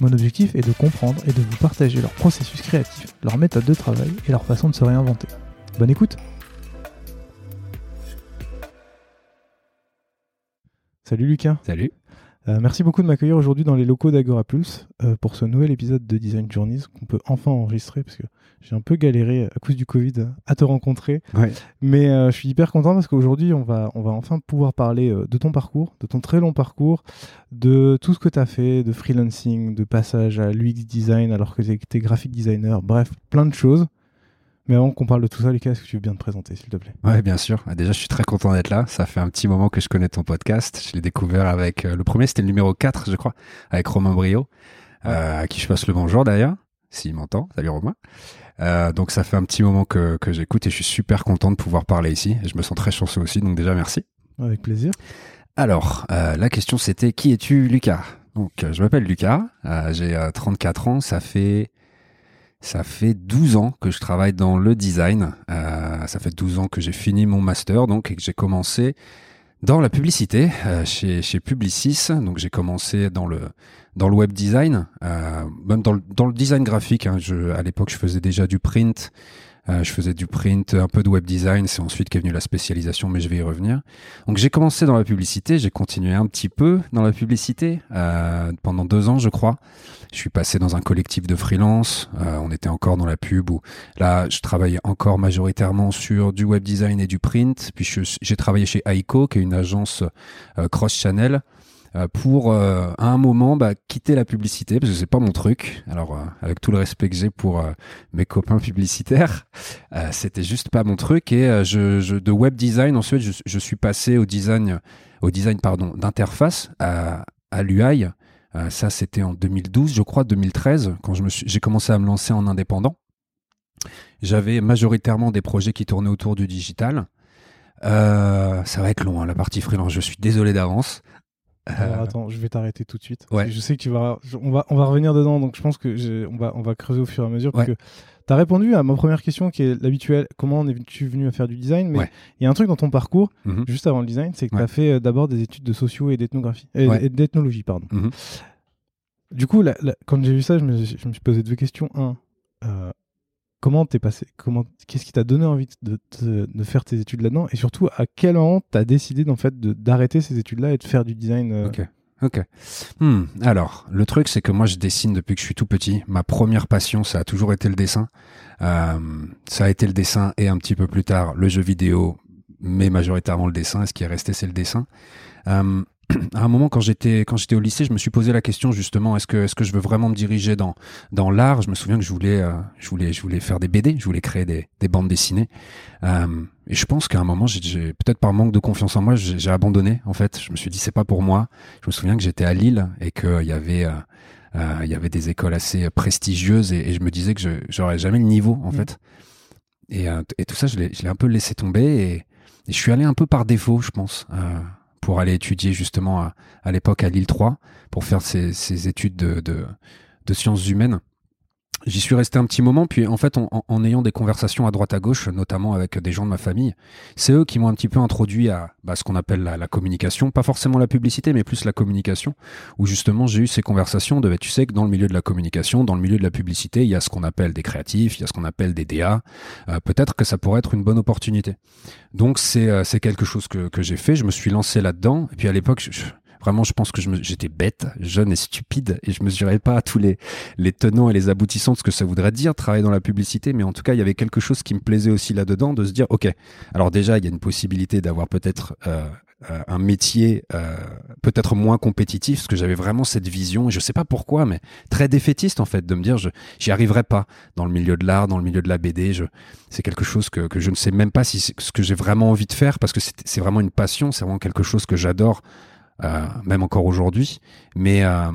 Mon objectif est de comprendre et de vous partager leur processus créatif, leur méthode de travail et leur façon de se réinventer. Bonne écoute. Salut Lucas. Salut. Euh, merci beaucoup de m'accueillir aujourd'hui dans les locaux d'Agora Pulse euh, pour ce nouvel épisode de Design Journeys qu'on peut enfin enregistrer parce que j'ai un peu galéré à cause du Covid à te rencontrer. Mais euh, je suis hyper content parce qu'aujourd'hui on va, on va enfin pouvoir parler de ton parcours, de ton très long parcours, de tout ce que tu as fait, de freelancing, de passage à l'UX design alors que tu étais graphic designer, bref, plein de choses. Mais avant qu'on parle de tout ça, Lucas, est-ce que tu veux bien te présenter, s'il te plaît? Ouais, bien sûr. Ah, déjà, je suis très content d'être là. Ça fait un petit moment que je connais ton podcast. Je l'ai découvert avec euh, le premier, c'était le numéro 4, je crois, avec Romain Brio, euh, à qui je passe le bonjour d'ailleurs, s'il m'entend. Salut Romain. Euh, donc ça fait un petit moment que, que j'écoute et je suis super content de pouvoir parler ici. Et je me sens très chanceux aussi, donc déjà merci. Avec plaisir. Alors, la question c'était qui es-tu, Lucas? Donc, je m'appelle Lucas, j'ai 34 ans, ça fait ça fait 12 ans que je travaille dans le design. Euh, ça fait 12 ans que j'ai fini mon master donc et que j'ai commencé dans la publicité euh, chez, chez Publicis. Donc j'ai commencé dans le dans le web design, euh, même dans le, design graphique. Hein. À l'époque, je faisais déjà du print. Euh, je faisais du print, un peu de web design, c'est ensuite qu'est venue la spécialisation, mais je vais y revenir. Donc j'ai commencé dans la publicité, j'ai continué un petit peu dans la publicité euh, pendant deux ans, je crois. Je suis passé dans un collectif de freelance. Euh, on était encore dans la pub où là, je travaillais encore majoritairement sur du web design et du print. Puis j'ai travaillé chez Aiko, qui est une agence cross channel. Euh, pour euh, à un moment bah, quitter la publicité parce que c'est pas mon truc. Alors euh, avec tout le respect que j'ai pour mes copains publicitaires, c'était juste pas mon truc et de web design ensuite je, suis passé au design au design pardon d'interface à, à l'UI. ça c'était en 2012 je crois 2013 quand j'ai commencé à me lancer en indépendant. J'avais majoritairement des projets qui tournaient autour du digital. Euh, ça va être long, hein, la partie freelance. Je suis désolé d'avance. Alors euh, attends, je vais t'arrêter tout de suite. Ouais. Je sais que tu vas, on va, on va revenir dedans, donc je pense que on va, on va creuser au fur et à mesure parce que tu as répondu à ma première question qui est l'habituel. Comment es-tu venu à faire du design Mais il y a un truc dans ton parcours, mhm. juste avant le design, c'est que tu as fait euh, d'abord des études de sociaux et d'ethnographie, et d'ethnologie, pardon. Mhm. Du coup, quand j'ai vu ça, je me, je me, suis posé deux questions. Un, euh, comment t'es passé comment qu'est-ce qui t'a donné envie de, faire tes études là-dedans et surtout à quel moment t'as décidé en fait d'arrêter ces études-là et de faire du design euh? Ok. Ok. Hmm. Alors, le truc, c'est que moi, je dessine depuis que je suis tout petit. Ma première passion, ça a toujours été le dessin. Euh, ça a été le dessin et un petit peu plus tard le jeu vidéo, mais majoritairement le dessin. Et ce qui est resté, c'est le dessin. Euh, à un moment quand j'étais quand j'étais au lycée, je me suis posé la question justement est-ce que est-ce que je veux vraiment me diriger dans dans l'art? Je me souviens que je voulais euh, je voulais je voulais faire des BD, je voulais créer des, des bandes dessinées. Euh, et je pense qu'à un moment, j'ai peut-être par manque de confiance en moi, j'ai abandonné. En fait, je me suis dit c'est pas pour moi. Je me souviens que j'étais à Lille et qu'il y avait euh, euh, il y avait des écoles assez prestigieuses et, et je me disais que je j'aurais jamais le niveau en mmh. fait. Et, et tout ça, je l'ai un peu laissé tomber et, et, je suis allé un peu par défaut, je pense. Pour aller étudier justement à, à l'époque à Lille 3 pour faire ces, ces études de, de, de sciences humaines. J'y suis resté un petit moment, puis en fait, en, ayant des conversations à droite à gauche, notamment avec des gens de ma famille, c'est eux qui m'ont un petit peu introduit à bah, ce qu'on appelle la, communication, pas forcément la publicité, mais plus la communication, où justement j'ai eu ces conversations de, bah, tu sais que dans le milieu de la communication, dans le milieu de la publicité, il y a ce qu'on appelle des créatifs, il y a ce qu'on appelle des DA, euh, peut-être que ça pourrait être une bonne opportunité. Donc c'est euh, quelque chose que, que j'ai fait, je me suis lancé là-dedans, et puis à l'époque, je, Vraiment, je pense que j'étais bête, jeune et stupide, et je mesurais pas tous les, tenants et les aboutissants de ce que ça voudrait dire travailler dans la publicité. Mais en tout cas, il y avait quelque chose qui me plaisait aussi là-dedans, de se dire, ok, alors déjà, il y a une possibilité d'avoir peut-être euh, euh, un métier euh, peut-être moins compétitif, parce que j'avais vraiment cette vision, et je sais pas pourquoi, mais très défaitiste en fait, de me dire je j'y arriverai pas dans le milieu de l'art, dans le milieu de la BD. C'est quelque chose que, que je ne sais même pas si c'est ce que j'ai vraiment envie de faire, parce que c'est vraiment une passion, c'est vraiment quelque chose que j'adore, euh, même encore aujourd'hui. Mais euh,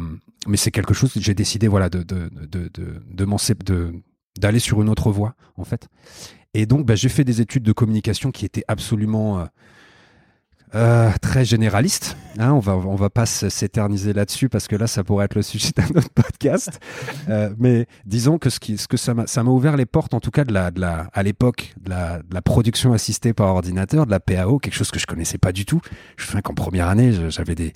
c'est quelque chose que j'ai décidé voilà de de de d'aller sur une autre voie en fait. Et donc bah, j'ai fait des études de communication qui étaient absolument euh, très généraliste. Hein, on va on va pas s'éterniser là-dessus parce que là ça pourrait être le sujet d'un autre podcast. Euh, mais disons que ce qui ce que ça m'a ça m'a ouvert les portes en tout cas de la de la à l'époque de la, de la production assistée par ordinateur, de la PAO, quelque chose que je connaissais pas du tout. Je me qu'en première année j'avais des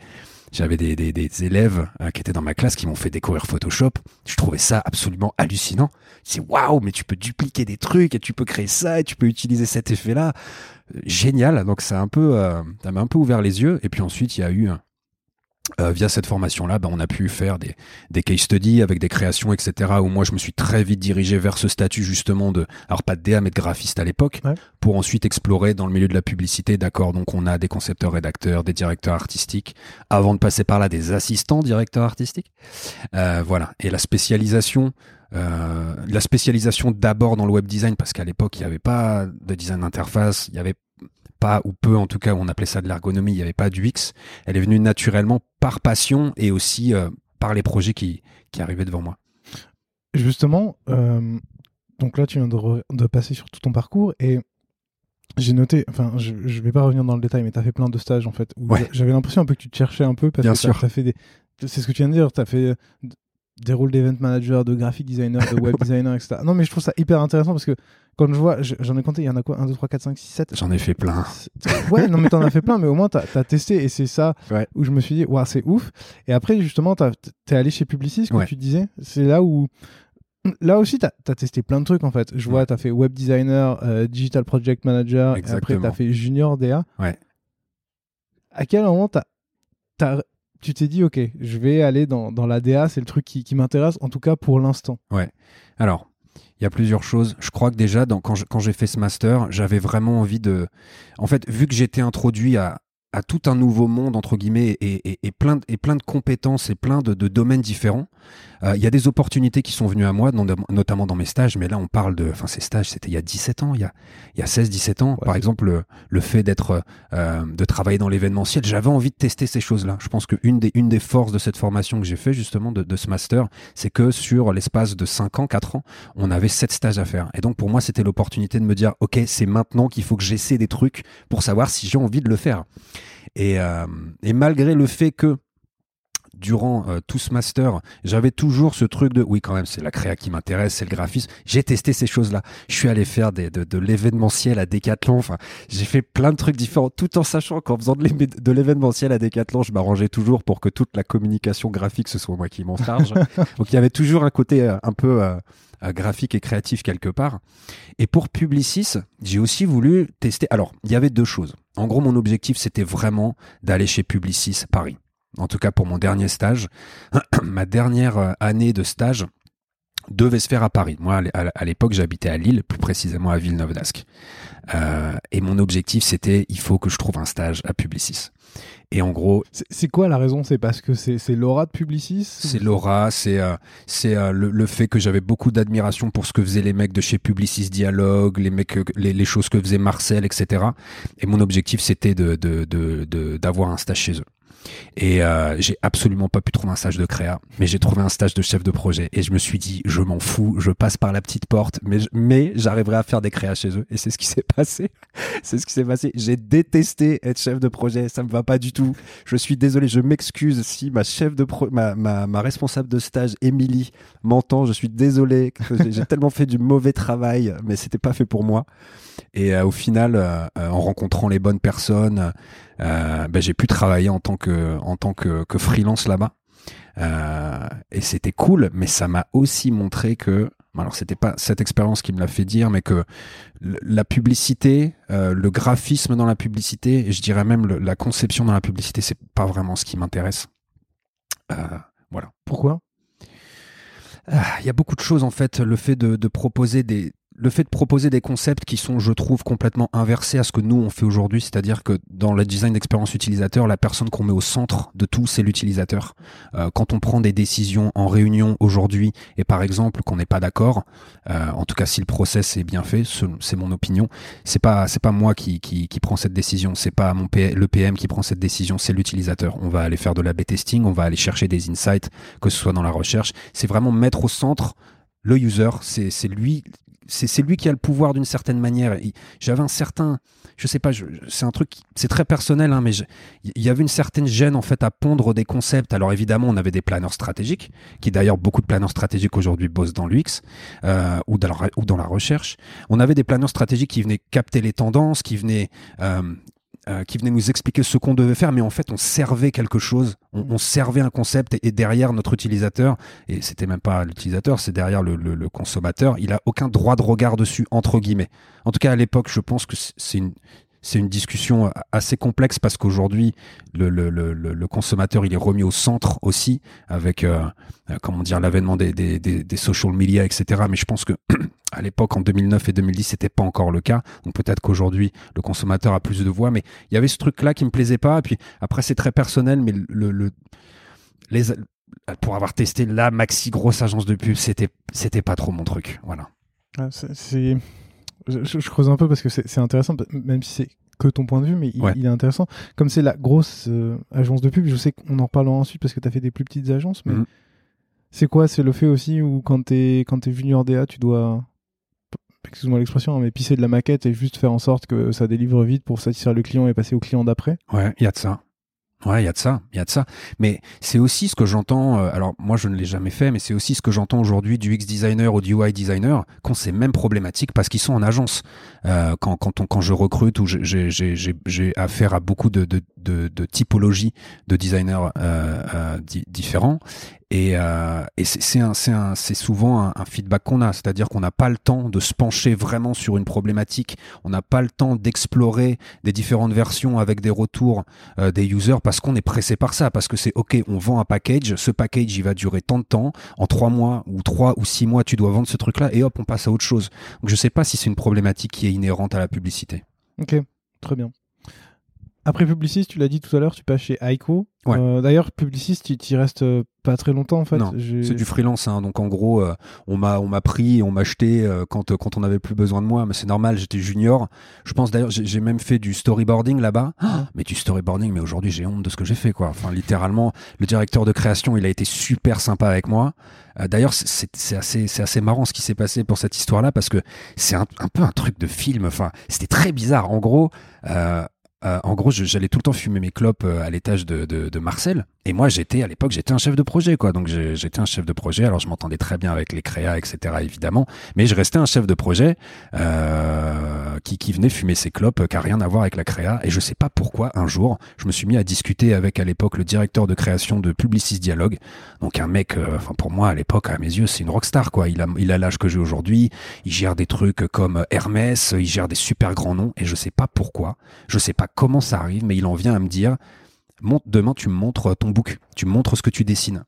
j'avais des, des, des, élèves euh, qui étaient dans ma classe qui m'ont fait découvrir Photoshop. Je trouvais ça absolument hallucinant. C'est waouh, mais tu peux dupliquer des trucs et tu peux créer ça et tu peux utiliser cet effet-là génial. Donc ça un peu, euh, ça m'a un peu ouvert les yeux. Et puis ensuite, il y a eu euh, via cette formation-là, bah, on a pu faire des, des case studies avec des créations, etc. Où moi, je me suis très vite dirigé vers ce statut justement de, alors pas de DA, mais de graphiste à l'époque, pour ensuite explorer dans le milieu de la publicité. D'accord, donc on a des concepteurs, rédacteurs, des directeurs artistiques, avant de passer par là, des assistants directeurs artistiques. Euh, voilà. Et la spécialisation, euh, la spécialisation d'abord dans le web design parce qu'à l'époque il n'y avait pas de design d'interface, il n'y avait pas ou peu en tout cas on appelait ça de l'ergonomie, il n'y avait pas du X. Elle est venue naturellement par passion et aussi euh, par les projets qui, qui arrivaient devant moi. Justement, euh, donc là tu viens de, de, passer sur tout ton parcours et j'ai noté, enfin je, ne vais pas revenir dans le détail, mais tu as fait plein de stages en fait. J'avais l'impression un peu que tu te cherchais un peu parce Bien que tu as, fait des... C'est ce que tu viens de dire, tu as fait des rôles d'event manager, de graphic designer, de web designer, etc. Non, mais je trouve ça hyper intéressant parce que quand je vois, j'en ai compté, il y en a quoi? 1, 2, 3, 4, 5, 6, 7 J'en ai fait plein. Ouais, non, mais t'en as fait plein, mais au moins t'as as testé et c'est ça où je me suis dit, waouh, c'est ouf. Et après, justement, t'es allé chez Publicis, comme tu disais. C'est là où. Là aussi, t'as as testé plein de trucs en fait. Je vois, t'as fait web designer, euh, digital project manager, et après t'as fait junior DA. Ouais. À quel moment t'as as tu t'es dit, ok, je vais aller dans, dans la DA, c'est le truc qui, m'intéresse, en tout cas pour l'instant. Ouais. Alors, il y a plusieurs choses. Je crois que déjà, quand, j'ai fait ce master, j'avais vraiment envie de. En fait, vu que j'étais introduit à, tout un nouveau monde entre guillemets et, et, plein, de, compétences et plein de domaines différents. Euh, il y a des opportunités qui sont venues à moi, notamment dans mes stages, mais là on parle de, enfin ces stages c'était il y a 17 ans, il y a, y a 16-17 ans. Par exemple, le, le fait d'être, euh, de travailler dans l'événementiel, j'avais envie de tester ces choses-là. Je pense qu'une des, une des forces de cette formation que j'ai fait justement de, de ce master, c'est que sur l'espace de 5 ans, 4 ans, on avait 7 stages à faire. Et donc pour moi c'était l'opportunité de me dire, ok, c'est maintenant qu'il faut que j'essaie des trucs pour savoir si j'ai envie de le faire. Et, euh, et malgré le fait que durant euh, tout ce master, j'avais toujours ce truc de oui quand même c'est la créa qui m'intéresse, c'est le graphisme. J'ai testé ces choses-là. Je suis allé faire des, de, de l'événementiel à Decathlon. Enfin, j'ai fait plein de trucs différents, tout en sachant qu'en faisant de l'événementiel à Decathlon, je m'arrangeais toujours pour que toute la communication graphique ce soit moi qui m'en charge. Donc il y avait toujours un côté euh, un peu graphique et créatif quelque part. Et pour Publicis, j'ai aussi voulu tester. Alors, il y avait deux choses. En gros, mon objectif, c'était vraiment d'aller chez Publicis Paris. En tout cas, pour mon dernier stage, ma dernière euh, année de stage devait se faire à Paris. Moi, à l'époque, j'habitais à Lille, plus précisément à Villeneuve d'Ascq. Euh, et mon objectif, c'était, il faut que je trouve un stage à Publicis. Et en gros, c'est quoi la raison? C'est parce que c'est l'aura de Publicis C'est l'aura, c'est euh, c'est euh, le, le, fait que j'avais beaucoup d'admiration pour ce que faisaient les mecs de chez Publicis Dialogue, les mecs, les, les choses que faisait Marcel, etc. Et mon objectif, c'était de d'avoir de, de, de, un stage chez eux. Et euh, j'ai absolument pas pu trouver un stage de créa, mais j'ai trouvé un stage de chef de projet. Et je me suis dit, je m'en fous, je passe par la petite porte, mais, mais j'arriverai à faire des créas chez eux. Et c'est ce qui s'est passé. c'est ce qui s'est passé. J'ai détesté être chef de projet, ça me va pas du tout. Je suis désolé, je m'excuse si ma chef de pro ma, ma, responsable de stage, Émilie, m'entend. Je suis désolé, j'ai tellement fait du mauvais travail, mais c'était pas fait pour moi. Et euh, au final, euh, en rencontrant les bonnes personnes, euh, ben, j'ai pu travailler en tant que en tant que, que freelance là-bas. Euh, et c'était cool, mais ça m'a aussi montré que alors c'était pas cette expérience qui me l'a fait dire, mais que la publicité, euh, le graphisme dans la publicité, et je dirais même la conception dans la publicité, c'est pas vraiment ce qui m'intéresse. Euh, voilà. Pourquoi? Ah, Il y a beaucoup de choses en fait. Le fait de proposer des, le fait de proposer des concepts qui sont, je trouve, complètement inversés à ce que nous on fait aujourd'hui, c'est-à-dire que dans le design d'expérience utilisateur, la personne qu'on met au centre de tout, c'est l'utilisateur. Euh, quand on prend des décisions en réunion aujourd'hui et par exemple qu'on n'est pas d'accord, euh, en tout cas si le process est bien fait, c'est mon opinion, c'est pas c'est pas moi qui, qui, qui prend cette décision, c'est pas mon le PM qui prend cette décision, c'est l'utilisateur. On va aller faire de la B testing, on va aller chercher des insights, que ce soit dans la recherche. C'est vraiment mettre au centre le user, c'est lui c'est lui qui a le pouvoir d'une certaine manière. J'avais un certain, je sais pas, c'est un truc, c'est très personnel, hein, mais il y avait une certaine gêne en fait à pondre des concepts. Alors évidemment, on avait des planeurs stratégiques, qui d'ailleurs beaucoup de planeurs stratégiques aujourd'hui bossent dans l'UX euh, ou, dans la, recherche. On avait des planeurs stratégiques qui venaient capter les tendances, qui venaient euh, euh, qui venait nous expliquer ce qu'on devait faire, mais en fait, on servait quelque chose, on, servait un concept, et, derrière notre utilisateur, et c'était même pas l'utilisateur, c'est derrière le, le, consommateur, il a aucun droit de regard dessus, entre guillemets. En tout cas, à l'époque, je pense que c'est une, c'est une discussion assez complexe parce qu'aujourd'hui le, le, le, le, consommateur il est remis au centre aussi avec euh, euh, comment dire l'avènement des, des, des, des, social media etc mais je pense que à l'époque en 2009 et 2010 c'était pas encore le cas. Donc peut-être qu'aujourd'hui le consommateur a plus de voix. Mais il y avait ce truc là qui me plaisait pas. Et puis après c'est très personnel mais le les pour avoir testé la maxi grosse agence de pub c'était c'était pas trop mon truc. Voilà. Ah, c'est je, creuse un peu parce que c'est intéressant, même si c'est que ton point de vue, mais il, est intéressant. Comme c'est la grosse euh, agence de pub, je sais qu'on en reparlera ensuite parce que tu as fait des plus petites agences, mais mhm. c'est quoi? C'est le fait aussi où quand tu es, quand es junior DA, tu dois, excuse-moi l'expression, hein, mais pisser de la maquette et juste faire en sorte que ça délivre vite pour satisfaire le client et passer au client d'après? Ouais, il y a de ça. Ouais, il y a de ça, il y a de ça. Mais c'est aussi ce que j'entends. Euh, alors moi, je ne l'ai jamais fait, mais c'est aussi ce que j'entends aujourd'hui du X designer ou du UI designer quand c'est même problématique parce qu'ils sont en agence. Euh, quand quand on, quand je recrute ou j'ai affaire à beaucoup de, de, de, de typologies de designers euh, euh différents et, euh, et c'est souvent un, feedback qu'on a, c'est-à-dire qu'on n'a pas le temps de se pencher vraiment sur une problématique, on n'a pas le temps d'explorer des différentes versions avec des retours euh, des users parce qu'on est pressé par ça, parce que c'est ok, on vend un package, ce package il va durer tant de temps, en trois mois ou trois ou six mois tu dois vendre ce truc-là. Et hop on passe à autre chose. Donc je sais pas si c'est une problématique qui est inhérente à la publicité. Ok, très bien. Après Publicis, tu l'as dit tout à l'heure, tu passes chez Aiko. Euh, d'ailleurs, Publicis, tu y restes euh, pas très longtemps en fait. C'est du freelance. Hein. Donc en gros, euh, on m'a on m'a pris, et on m'a acheté quand quand on avait plus besoin de moi. Mais c'est normal, j'étais junior. Je pense d'ailleurs, j'ai même fait du storyboarding là-bas. Ah. mais du storyboarding, mais aujourd'hui j'ai honte de ce que j'ai fait quoi. Enfin littéralement, le directeur de création, il a été super sympa avec moi. d'ailleurs, c'est assez c'est assez marrant ce qui s'est passé pour cette histoire-là parce que c'est un, un, peu un truc de film. Enfin, c'était très bizarre. En gros. Euh, en gros, j'allais tout le temps fumer mes clopes euh, à l'étage de, de, de, Marcel. Et moi, j'étais à l'époque, j'étais un chef de projet, quoi. Donc j'étais un chef de projet. Alors je m'entendais très bien avec les créas, etc. Évidemment, mais je restais un chef de projet euh, qui, qui venait fumer ses clopes, qui a rien à voir avec la créa. Et je sais pas pourquoi un jour, je me suis mis à discuter avec à l'époque le directeur de création de Publicis Dialogue. Donc un mec, euh, enfin pour moi à l'époque, à mes yeux, c'est une rockstar, quoi. Il a il a l'âge que j'ai aujourd'hui. Il gère des trucs comme Hermès, il gère des super grands noms. Et je sais pas pourquoi, je sais pas comment ça arrive, mais il en vient à me dire demain tu me montres ton book, tu me montres ce que tu dessines.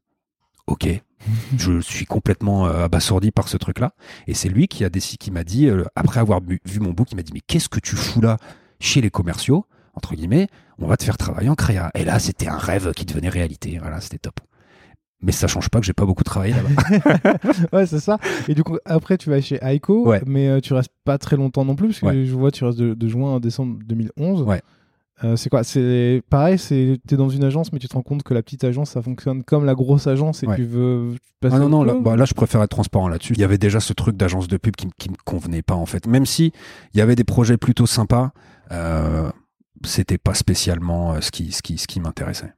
Ok, je suis complètement euh, abasourdi par ce truc-là. Et c'est lui qui a décidé, qui m'a dit, euh, après avoir vu mon book, il m'a dit mais qu'est-ce que tu fous là chez les commerciaux entre guillemets? On va te faire travailler en créa. Et là, c'était un rêve qui devenait réalité. Voilà, c'était top. Mais ça change pas que j'ai pas beaucoup travaillé là-bas. ouais, c'est ça. Et du coup, après, tu vas chez Aiko, mais euh, tu restes pas très longtemps non plus, parce que je vois, tu restes de, de juin à décembre 2011. Ouais. Euh, c'est quoi? C'est pareil, c'est t'es dans une agence, mais tu te rends compte que la petite agence, ça fonctionne comme la grosse agence et tu veux passer. Ah non, non, bah, là, je préfère être transparent là-dessus. Il y avait déjà ce truc d'agence de pub qui, qui me convenait pas en fait. Même si il y avait des projets plutôt sympas, euh, c'était pas spécialement euh, ce qui, ce qui, ce qui m'intéressait.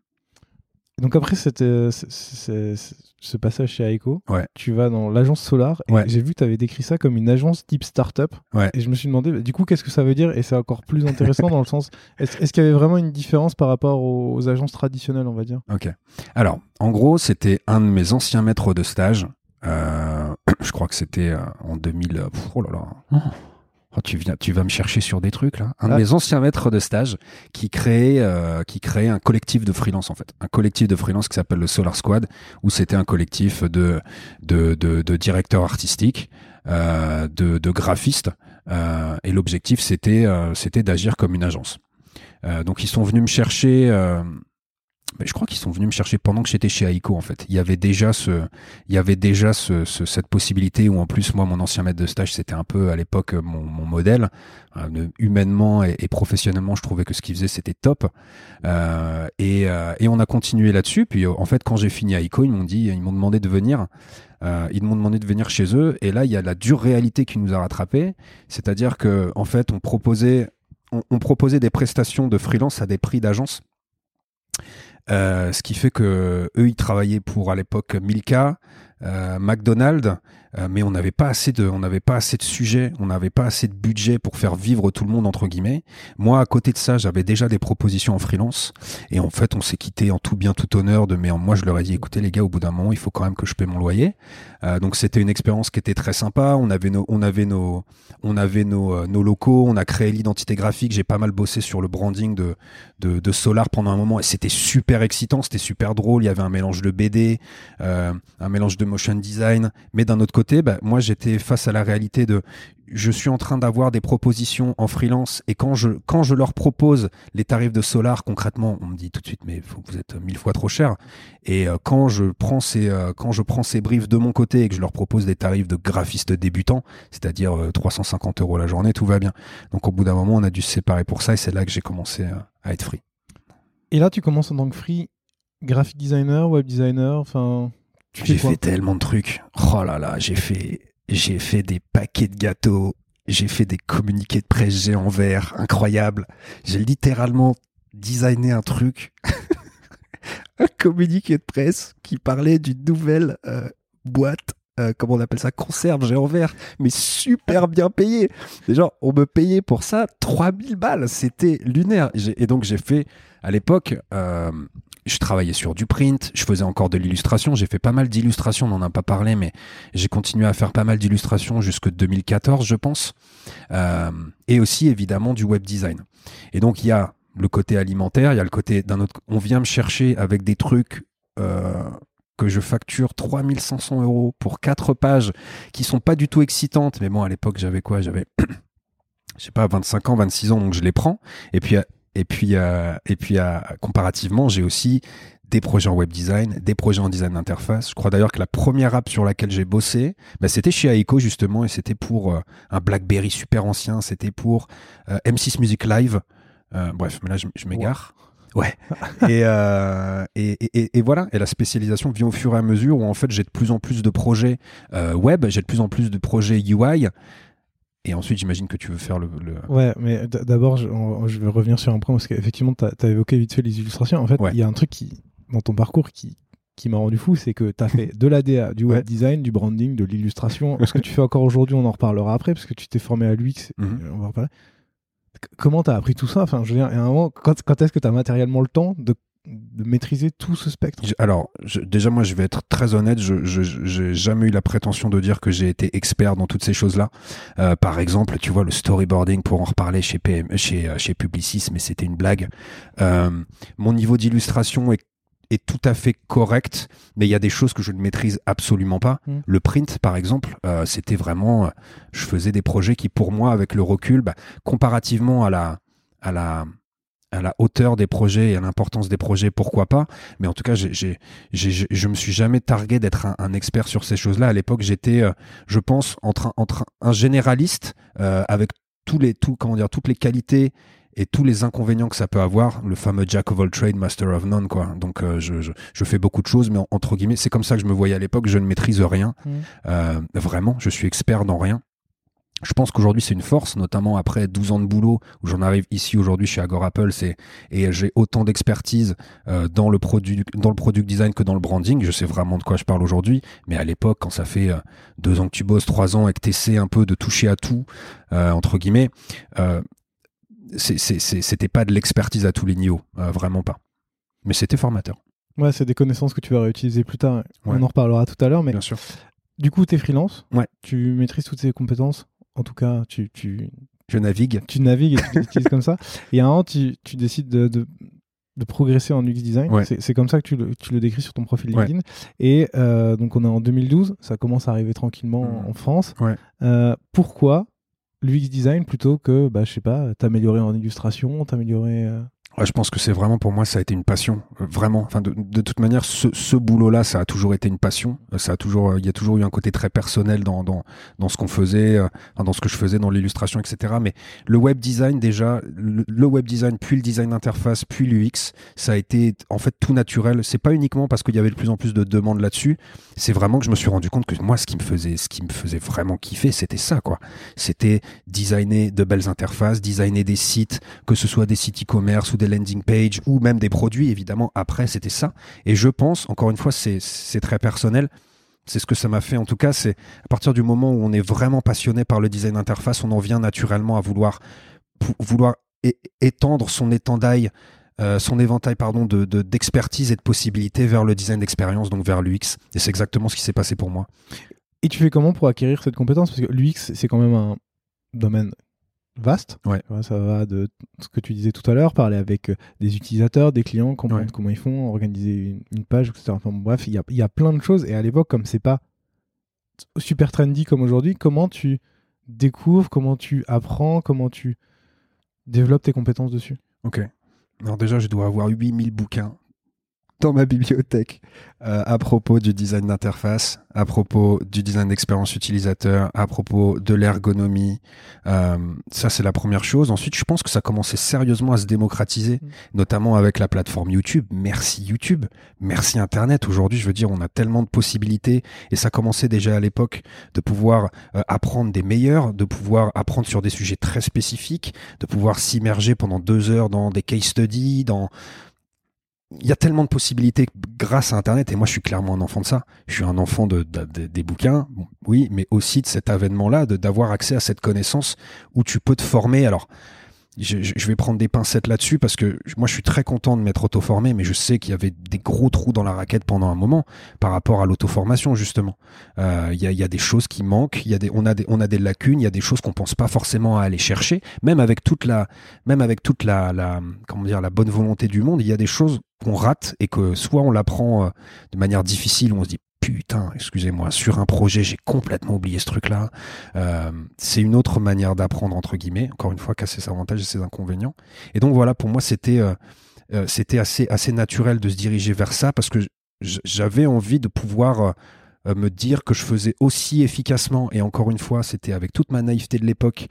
Donc après c'était ce passage chez Aiko, tu vas dans l'agence Solar et j'ai vu que tu avais décrit ça comme une agence type startup. Et je me suis demandé, bah, du coup, qu'est-ce que ça veut dire? Et c'est encore plus intéressant dans le sens, est-ce qu'il y avait vraiment une différence par rapport aux, agences traditionnelles, on va dire? Ok. Alors, en gros, c'était un de mes anciens maîtres de stage. Euh, je crois que c'était euh, en 2000. euh, pff, Oh là là. Oh, tu, viens, tu vas me chercher sur des trucs là. Un de mes anciens maîtres de stage qui créait, euh, qui créait un collectif de freelance en fait. Un collectif de freelance qui s'appelle le Solar Squad, où c'était un collectif de, de, de, de directeurs artistiques, euh, de, de graphistes. euh, et l'objectif c'était euh, c'était d'agir comme une agence. Euh, donc ils sont venus me chercher. Mais je crois qu'ils sont venus me chercher pendant que j'étais chez Aiko en fait. Il y avait déjà ce, il y avait déjà ce, ce- cette possibilité où en plus moi mon ancien maître de stage c'était un peu à l'époque mon, modèle. Euh, humainement et, professionnellement je trouvais que ce qu'il faisait c'était top. Euh, et, euh, et on a continué là-dessus. Puis en fait quand j'ai fini Aiko ils m'ont dit ils m'ont demandé de venir ils m'ont demandé de venir chez eux. Et là il y a la dure réalité qui nous a rattrapés. C'est-à-dire que en fait on proposait on, proposait des prestations de freelance à des prix d'agence ce qui fait que eux ils travaillaient pour à l'époque Milka, euh, McDonald's, euh, mais on n'avait pas assez de, on n'avait pas assez de sujets, on n'avait pas assez de budget pour faire vivre tout le monde entre guillemets. Moi, à côté de ça, j'avais déjà des propositions en freelance, et en fait, on s'est quitté en tout bien tout honneur. De mais moi, je leur ai dit, écoutez les gars, au bout d'un moment, il faut quand même que je paie mon loyer. Euh, donc c'était une expérience qui était très sympa. On avait nos, on avait nos, on avait nos, euh, nos locaux, on a créé l'identité graphique. J'ai pas mal bossé sur le branding de, de, de Solar pendant un moment et c'était super excitant, c'était super drôle. Il y avait un mélange de BD, un mélange de motion design. Mais d'un autre côté, bah, moi j'étais face à la réalité de je suis en train d'avoir des propositions en freelance et quand je, quand je leur propose les tarifs de Solar, concrètement, on me dit tout de suite, mais vous êtes mille fois trop cher. Et euh, quand je prends ces, euh, quand je prends ces briefs de mon côté et que je leur propose des tarifs de graphiste débutant, c'est-à-dire euh, 350 euros la journée, tout va bien. Donc au bout d'un moment, on a dû se séparer pour ça et c'est là que j'ai commencé euh, à être free. Et là, tu commences en tant que free graphic designer, web designer, enfin. J'ai fait tellement de trucs. Oh là là, j'ai fait, j'ai fait des paquets de gâteaux. J'ai fait des communiqués de presse géants verts, incroyables. J'ai littéralement designé un truc, un communiqué de presse qui parlait d'une nouvelle euh, boîte, euh, comment on appelle ça, conserve géant vert, mais super bien payé. Déjà, on me payait pour ça 3000 balles. C'était lunaire. Et donc, j'ai fait, à l'époque, euh, je travaillais sur du print, je faisais encore de l'illustration, j'ai fait pas mal d'illustrations, on n'en a pas parlé, mais j'ai continué à faire pas mal d'illustrations jusque 2014, je pense, Euh, et aussi évidemment du web design. Et donc il y a le côté alimentaire, il y a le côté d'un autre, on vient me chercher avec des trucs que je facture 3500 euros pour quatre pages qui sont pas du tout excitantes, mais bon à l'époque j'avais quoi, j'avais je sais pas 25 ans, 26 ans, donc je les prends. Et puis et puis, et puis comparativement, j'ai aussi des projets en web design, des projets en design d'interface. Je crois d'ailleurs que la première app sur laquelle j'ai bossé, bah, c'était chez Aiko justement, et c'était pour euh, un BlackBerry super ancien, c'était pour euh, M6 Music Live. Euh, bref, mais là je m'égare. Ouais. et, euh, et, et, et voilà. Et la spécialisation vient au fur et à mesure où en fait j'ai de plus en plus de projets euh, web, j'ai de plus en plus de projets UI. Et ensuite, j'imagine que tu veux faire le. le... Ouais, mais d'abord, je, je vais revenir sur un point parce qu'effectivement, tu as, évoqué vite fait les illustrations. En fait, il Ouais. y a un truc qui, dans ton parcours qui, qui m'a rendu fou, c'est que tu as fait de l'ADA, du web Ouais. design, du branding, de l'illustration. Ce que tu fais encore aujourd'hui, on en reparlera après parce que tu t'es formé à l'UX. Mhm. On va en reparler. Comment tu as appris tout ça? Enfin, je veux dire, à un moment, quand, est-ce que tu as matériellement le temps de, maîtriser tout ce spectre? Alors, déjà, moi, je vais être très honnête. Je j'ai jamais eu la prétention de dire que j'ai été expert dans toutes ces choses-là. Euh, par exemple, tu vois, le storyboarding, pour en reparler chez, PM, chez, euh, chez Publicis, mais c'était une blague. Euh, mon niveau d'illustration est, est tout à fait correct, mais il y a des choses que je ne maîtrise absolument pas. Mm. Le print, par exemple, euh, c'était vraiment... euh, je faisais des projets qui, pour moi, avec le recul, bah, comparativement à la... À la à la hauteur des projets et à l'importance des projets, pourquoi pas. Mais en tout cas, j'ai, j'ai, je me suis jamais targué d'être un, un expert sur ces choses-là. À l'époque, j'étais, euh, je pense, entre, un- entre un généraliste avec tous les, tout, comment dire, toutes les qualités et tous les inconvénients que ça peut avoir, le fameux Jack of all trade, master of none, quoi. Donc, euh, je, je, je fais beaucoup de choses, mais en- entre guillemets, c'est comme ça que je me voyais à l'époque. Je ne maîtrise rien, Mhm. Euh, vraiment. Je suis expert dans rien. Je pense qu'aujourd'hui c'est une force, notamment après 12 ans de boulot où j'en arrive ici aujourd'hui chez Agor Apple, c'est et j'ai autant d'expertise euh, dans le produit dans le product design que dans le branding. Je sais vraiment de quoi je parle aujourd'hui, mais à l'époque quand ça fait euh, deux ans que tu bosses, trois ans et que tu essaies un peu de toucher à tout euh, entre guillemets, euh, c'est- c'est- c'est- c'était pas de l'expertise à tous les niveaux, euh, vraiment pas. Mais c'était formateur, Ouais, c'est des connaissances que tu vas réutiliser plus tard. Ouais. On en reparlera tout à l'heure, mais bien sûr. du coup, tu es freelance. Ouais. Tu maîtrises toutes ces compétences. En tout cas, tu, tu, Je navigue. tu navigues et tu utilises comme ça. Et à un moment, tu, tu décides de, de, de progresser en UX design. Ouais. C'est comme ça que tu le, tu le décris sur ton profil Ouais. LinkedIn. Et euh, donc, on est en 2012. Ça commence à arriver tranquillement Mhm. en France. Ouais. Euh, pourquoi l'UX design plutôt que, bah, je sais pas, t'améliorer en illustration, t'améliorer. Je pense que c'est vraiment pour moi ça a été une passion, euh, vraiment. Enfin, de, de toute manière, ce, ce boulot-là, ça a toujours été une passion. Euh, Ça a toujours, euh, il y a toujours eu un côté très personnel dans dans, dans ce qu'on faisait, dans ce que je faisais, dans l'illustration, etc. Mais le web design déjà, le, le web design, puis le design d'interface, puis l'UX, ça a été en fait tout naturel. C'est pas uniquement parce qu'il y avait de plus en plus de demandes là-dessus. C'est vraiment que je me suis rendu compte que moi, ce qui me faisait, ce qui me faisait vraiment kiffer, c'était ça, quoi. C'était designer de belles interfaces, designer des sites, que ce soit des sites e-commerce ou des landing pages ou même des produits, évidemment. Après, c'était ça. Et je pense, encore une fois, c'est très personnel. C'est ce que ça m'a fait. En tout cas, c'est à partir du moment où on est vraiment passionné par le design d'interface, on en vient naturellement à vouloir vouloir étendre son étendail, euh, son éventail pardon de de- d'expertise et de possibilités vers le design d'expérience, donc vers l'UX. Et c'est exactement ce qui s'est passé pour moi. Et tu fais comment pour acquérir cette compétence? Parce que l'UX, c'est quand même un domaine vaste. Ouais. Ça va de ce que tu disais tout à l'heure, parler avec euh, des utilisateurs, des clients, comprendre Ouais. comment ils font, organiser une, une page, etc. Enfin, bref, il y a, y a plein de choses. Et à l'époque, comme c'est pas super trendy comme aujourd'hui, comment tu découvres, comment tu apprends, comment tu développes tes compétences dessus? Ok. Alors déjà, je dois avoir 8000 bouquins dans ma bibliothèque euh, à propos du design d'interface, à propos du design d'expérience utilisateur, à propos de l'ergonomie. Euh, ça, c'est la première chose. Ensuite, je pense que ça commençait sérieusement à se démocratiser, Mm. notamment avec la plateforme YouTube. Merci YouTube, merci Internet. Aujourd'hui, je veux dire, on a tellement de possibilités et ça commençait déjà à l'époque de pouvoir euh, apprendre des meilleurs, de pouvoir apprendre sur des sujets très spécifiques, de pouvoir s'immerger pendant deux heures dans des case studies, dans il y a tellement de possibilités grâce à Internet et moi je suis clairement un enfant de ça. Je suis un enfant de, de- de- des bouquins, oui, mais aussi de cet avènement-là, d'avoir accès à cette connaissance où tu peux te former. Alors, je, je- vais prendre des pincettes là-dessus parce que moi je suis très content de m'être auto-formé, mais je sais qu'il y avait des gros trous dans la raquette pendant un moment par rapport à l'auto-formation justement. Euh, Il y, a, y a des choses qui manquent, y a des, on a des, on a des lacunes, il y a des choses qu'on pense pas forcément à aller chercher, même avec toute la, même avec toute la, la, comment dire, la bonne volonté du monde, il y a des choses qu'on rate et que soit on l'apprend euh, de manière difficile, on se dit putain, excusez-moi, sur un projet, j'ai complètement oublié ce truc-là. Euh, c'est une autre manière d'apprendre entre guillemets. Encore une fois, qui a ses avantages et ses inconvénients. Et donc voilà, pour moi, c'était euh, c'était assez assez naturel de se diriger vers ça parce que j'avais envie de pouvoir me dire que je faisais aussi efficacement, et encore une fois, c'était avec toute ma naïveté de l'époque,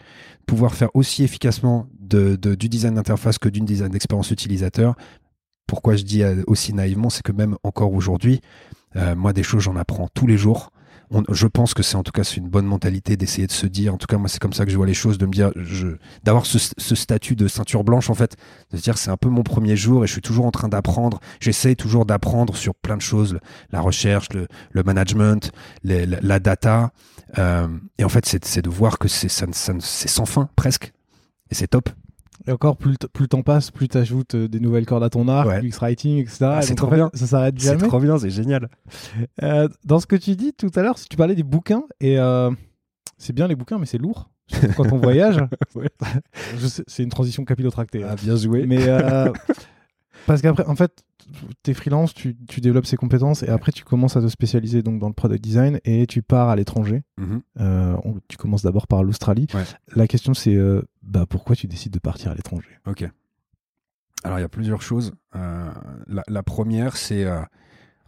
pouvoir faire aussi efficacement de- du design d'interface que d'une design d'expérience utilisateur. Pourquoi je dis euh, aussi naïvement, c'est que même encore aujourd'hui, euh, moi des choses j'en apprends tous les jours. Je pense que c'est en tout cas une bonne mentalité d'essayer de se dire, en tout cas moi c'est comme ça que je vois les choses, de me dire, d'avoir ce, statut de ceinture blanche en fait, de se dire c'est un peu mon premier jour et je suis toujours en train d'apprendre. J'essaye toujours d'apprendre sur plein de choses, la recherche, le, management, la, data. Euh, et en fait, c'est de voir que c'est sans fin presque. Et c'est top. Et encore, plus plus le temps passe, plus tu ajoutes des nouvelles cordes à ton arc, Ouais. l'UX writing, etc. Ah, c'est trop en fait, bien. Ça s'arrête C'est jamais. trop bien, c'est génial. Euh, dans ce que tu dis tout à l'heure, si tu parlais des bouquins, et euh, c'est bien les bouquins, mais c'est lourd. Quand on voyage, Ouais. C'est une transition capillotractée. hein. bien joué. Mais euh, parce qu'après, en fait, t'es freelance, tu, tu développes ces compétences et après tu commences à te spécialiser donc dans le product design et tu pars à l'étranger. Mhm. Euh, tu commences d'abord par l'Australie. Ouais. La question c'est euh, bah, pourquoi tu décides de partir à l'étranger? Ok. Alors il y a plusieurs choses. Euh, la, la première, c'est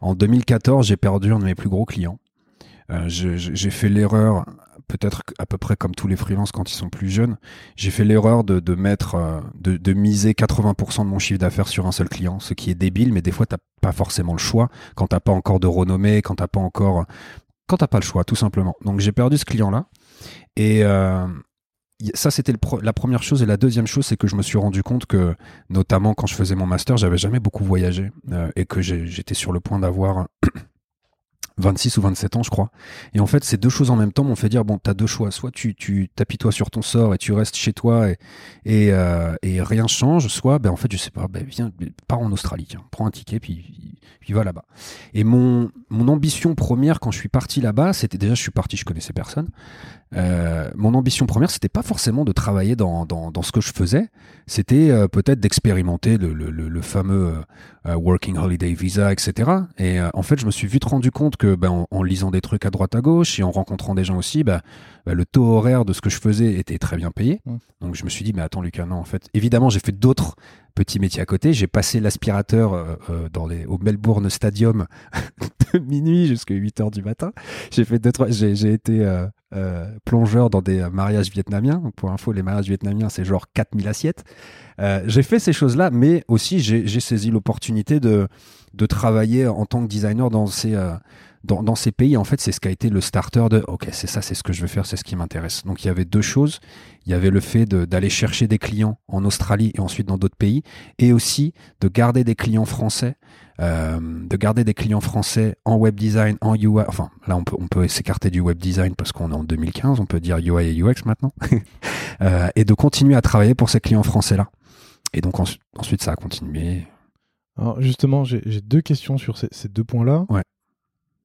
en 2014, j'ai perdu un de mes plus gros clients. J'ai fait l'erreur, peut-être à peu près comme tous les freelances quand ils sont plus jeunes, j'ai fait l'erreur de, de mettre, euh, de, miser 80% de mon chiffre d'affaires sur un seul client, ce qui est débile, mais des fois t'as pas forcément le choix quand t'as pas encore de renommée, quand t'as pas encore, quand t'as pas le choix, tout simplement. Donc j'ai perdu ce client-là et euh, ça c'était la première chose et la deuxième chose c'est que je me suis rendu compte que notamment quand je faisais mon master j'avais jamais beaucoup voyagé euh, et que j'étais sur le point d'avoir 26 ou 27 ans je crois. Et en fait ces deux choses en même temps m'ont fait dire bon t'as deux choix. Soit tu tu t'appuies-toi sur ton sort et tu restes chez toi et et, euh, et rien change soit ben en fait je sais pas ben viens pars en Australie tiens, prends un ticket puis puis va là-bas. Et mon mon ambition première quand je suis parti là-bas, c'était déjà je suis parti, je connaissais personne. Euh, mon ambition première, c'était pas forcément de travailler dans, dans, dans ce que je faisais, c'était euh, peut-être d'expérimenter le, le, le, fameux euh, Working Holiday Visa, etc. Et en fait, je me suis vite rendu compte que ben, en, lisant des trucs à droite à gauche et en rencontrant des gens aussi, ben, ben, le taux horaire de ce que je faisais était très bien payé. Donc je me suis dit, mais attends Lucas, non, en fait, évidemment, j'ai fait d'autres petits métiers à côté. J'ai passé l'aspirateur dans les, au Melbourne Stadium de minuit jusqu'à 8 heures du matin. J'ai fait deux, trois, j'ai été euh, plongeur dans des mariages vietnamiens. pour info, les mariages vietnamiens, c'est genre 4000 assiettes. Euh, j'ai fait ces choses-là, mais aussi j'ai saisi l'opportunité de, de travailler en tant que designer dans ces, euh, dans, dans, ces pays. En fait, c'est ce qui a été le starter de OK, c'est ça, c'est ce que je veux faire, c'est ce qui m'intéresse. Donc il y avait deux choses. Il y avait le fait d'aller chercher des clients en Australie et ensuite dans d'autres pays, et aussi de garder des clients français euh, de garder des clients français en web design, en UI. Enfin, là, on peut, on peut s'écarter du web design parce qu'on est en 2015, on peut dire UI et UX maintenant. euh, et de continuer à travailler pour ces clients français-là. Et donc, ensuite, ça a continué. Alors, justement, j'ai deux questions sur ces, ces deux points-là. Ouais.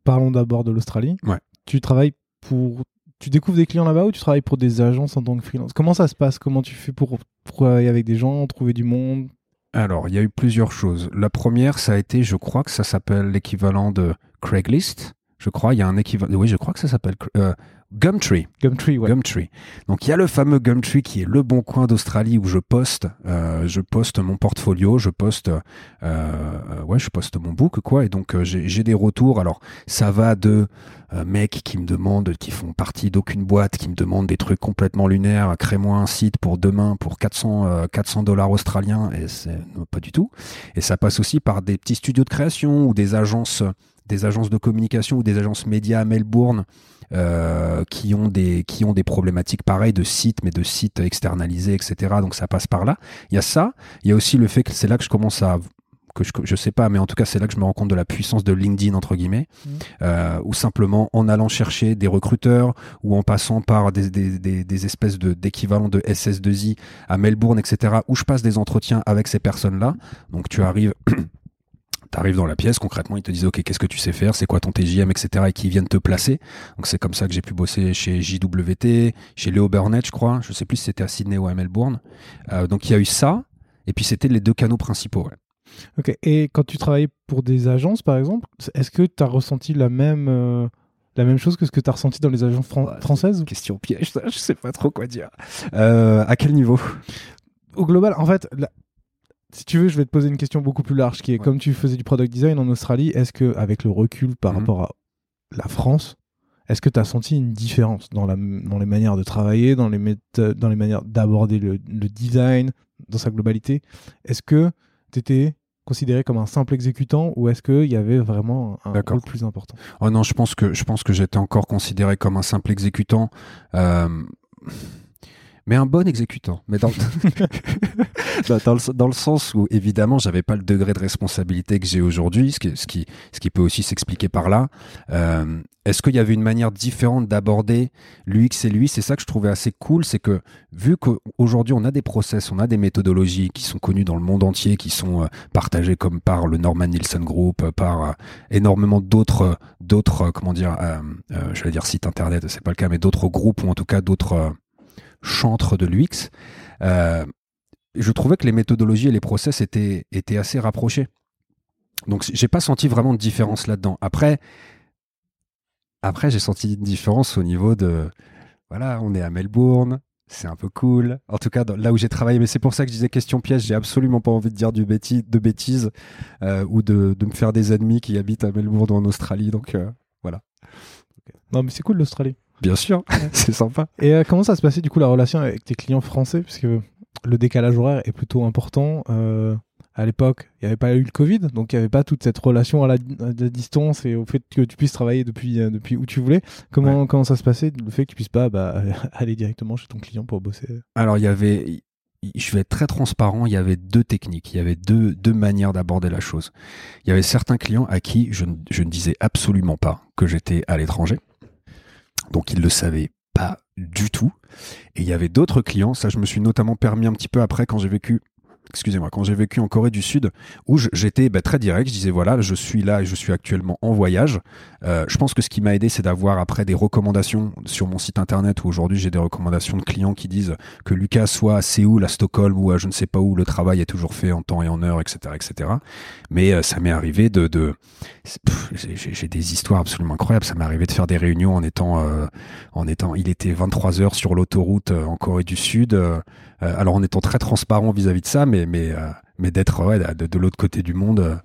Parlons d'abord de l'Australie. Ouais. Tu travailles pour tu découvres des clients là-bas ou tu travailles pour des agences en tant que freelance? Comment ça se passe? Comment tu fais pour, pour travailler avec des gens, trouver du monde? Alors, il y a eu plusieurs choses. La première, ça a été, je crois que ça s'appelle l'équivalent de Craigslist. Je crois, il y a un équivalent. Oui, je crois que ça s'appelle euh, Gumtree. Gumtree, ouais. Gumtree. Donc il y a le fameux Gumtree qui est le bon coin d'Australie où je poste, euh, je poste mon portfolio, je poste, euh, euh ouais, je poste mon book quoi. Et donc euh, j'ai des retours. Alors ça va de euh, mecs qui me demandent, qui font partie d'aucune boîte, qui me demandent des trucs complètement lunaires. Crée-moi un site pour demain pour 400 400 dollars australiens et c'est pas du tout. Et ça passe aussi par des petits studios de création ou des agences des agences de communication ou des agences médias à Melbourne euh, qui ont des qui ont des problématiques pareilles de sites, mais de sites externalisés, etc. Donc ça passe par là. Il y a ça. Il y a aussi le fait que c'est là que je commence à que je, je sais pas, mais en tout cas c'est là que je me rends compte de la puissance de LinkedIn entre guillemets, mmh. euh, ou simplement en allant chercher des recruteurs ou en passant par des, des, des, des espèces de d'équivalents de SS2I à Melbourne, etc. où je passe des entretiens avec ces personnes-là. Donc tu arrives T'arrives dans la pièce, concrètement, ils te disent, OK, qu'est-ce que tu sais faire, c'est quoi ton TJM, etc., et qui viennent te placer. Donc, c'est comme ça que j'ai pu bosser chez JWT, chez Léo Burnett, je crois. Je sais plus si c'était à Sydney ou à Melbourne. Euh, donc, il y a eu ça, et puis c'était les deux canaux principaux. Ok, et quand tu travaillais pour des agences, par exemple, est-ce que tu as ressenti la même, euh, la même chose que ce que tu as ressenti dans les agences françaises? Question piège, ça, je sais pas trop quoi dire. Euh, à quel niveau? Au global, en fait, si tu veux, je vais te poser une question beaucoup plus large qui est comme tu faisais du product design en Australie, est-ce que avec le recul par mhm. rapport à la France, est-ce que tu as senti une différence dans, la, dans les manières de travailler, dans les, dans les manières d'aborder le, design dans sa globalité? Est-ce que tu étais considéré comme un simple exécutant ou est-ce qu'il y avait vraiment un rôle plus important? Oh non, je pense que je pense que j'étais encore considéré comme un simple exécutant. Euh mais un bon exécutant. Mais dans, le, dans le, sens où, évidemment, j'avais pas le degré de responsabilité que j'ai aujourd'hui, ce qui, ce, qui, ce qui peut aussi s'expliquer par là. Euh, Est-ce qu'il y avait une manière différente d'aborder l'UX et lui? C'est ça que je trouvais assez cool, c'est que vu qu'aujourd'hui on a des process, on a des méthodologies qui sont connues dans le monde entier, qui sont euh, partagées comme par le Norman Nielsen Group, par euh, énormément d'autres, d'autres, comment dire, je vais dire site internet, c'est pas le cas, mais d'autres groupes ou en tout cas d'autres chantre de l'UX, euh, je trouvais que les méthodologies et les process étaient, étaient assez rapprochés. Donc j'ai pas senti vraiment de différence là-dedans. Après, après j'ai senti une différence au niveau de voilà, on est à Melbourne, c'est un peu cool. En tout cas, là où j'ai travaillé, mais c'est pour ça que je disais question piège, j'ai absolument pas envie de dire du de bêtises euh, ou de, me faire des ennemis qui habitent à Melbourne ou en Australie. Donc euh, voilà. Non, mais c'est cool l'Australie. Bien sûr, c'est sympa. Et euh, comment ça se passait du coup la relation avec tes clients français? Puisque le décalage horaire est plutôt important. Euh, à l'époque, il n'y avait pas eu le Covid, donc il n'y avait pas toute cette relation à la, distance et au fait que tu puisses travailler depuis, euh, depuis où tu voulais. Comment, comment ça se passait, le fait que tu puisses pas bah, aller directement chez ton client pour bosser? Alors, il y avait, je vais être très transparent, il y avait deux techniques, il y avait deux, deux manières d'aborder la chose. Il y avait certains clients à qui je, je ne disais absolument pas que j'étais à l'étranger. Donc il le savait pas du tout. Et il y avait d'autres clients, ça je me suis notamment permis un petit peu après quand j'ai vécu excusez-moi, quand j'ai vécu en Corée du Sud, où j'étais bah, très direct, je disais voilà, je suis là et je suis actuellement en voyage. Euh, je pense que ce qui m'a aidé, c'est d'avoir après des recommandations sur mon site internet où aujourd'hui j'ai des recommandations de clients qui disent que Lucas soit à Séoul, à Stockholm ou à je ne sais pas où, le travail est toujours fait en temps et en heure, etc., etc. Mais euh, ça m'est arrivé de, j'ai des histoires absolument incroyables. Ça m'est arrivé de faire des réunions en étant, euh, en étant, il était 23 heures sur l'autoroute en Corée du Sud. Alors en étant très transparent vis-à-vis de ça, mais mais d'être de, l'autre côté du monde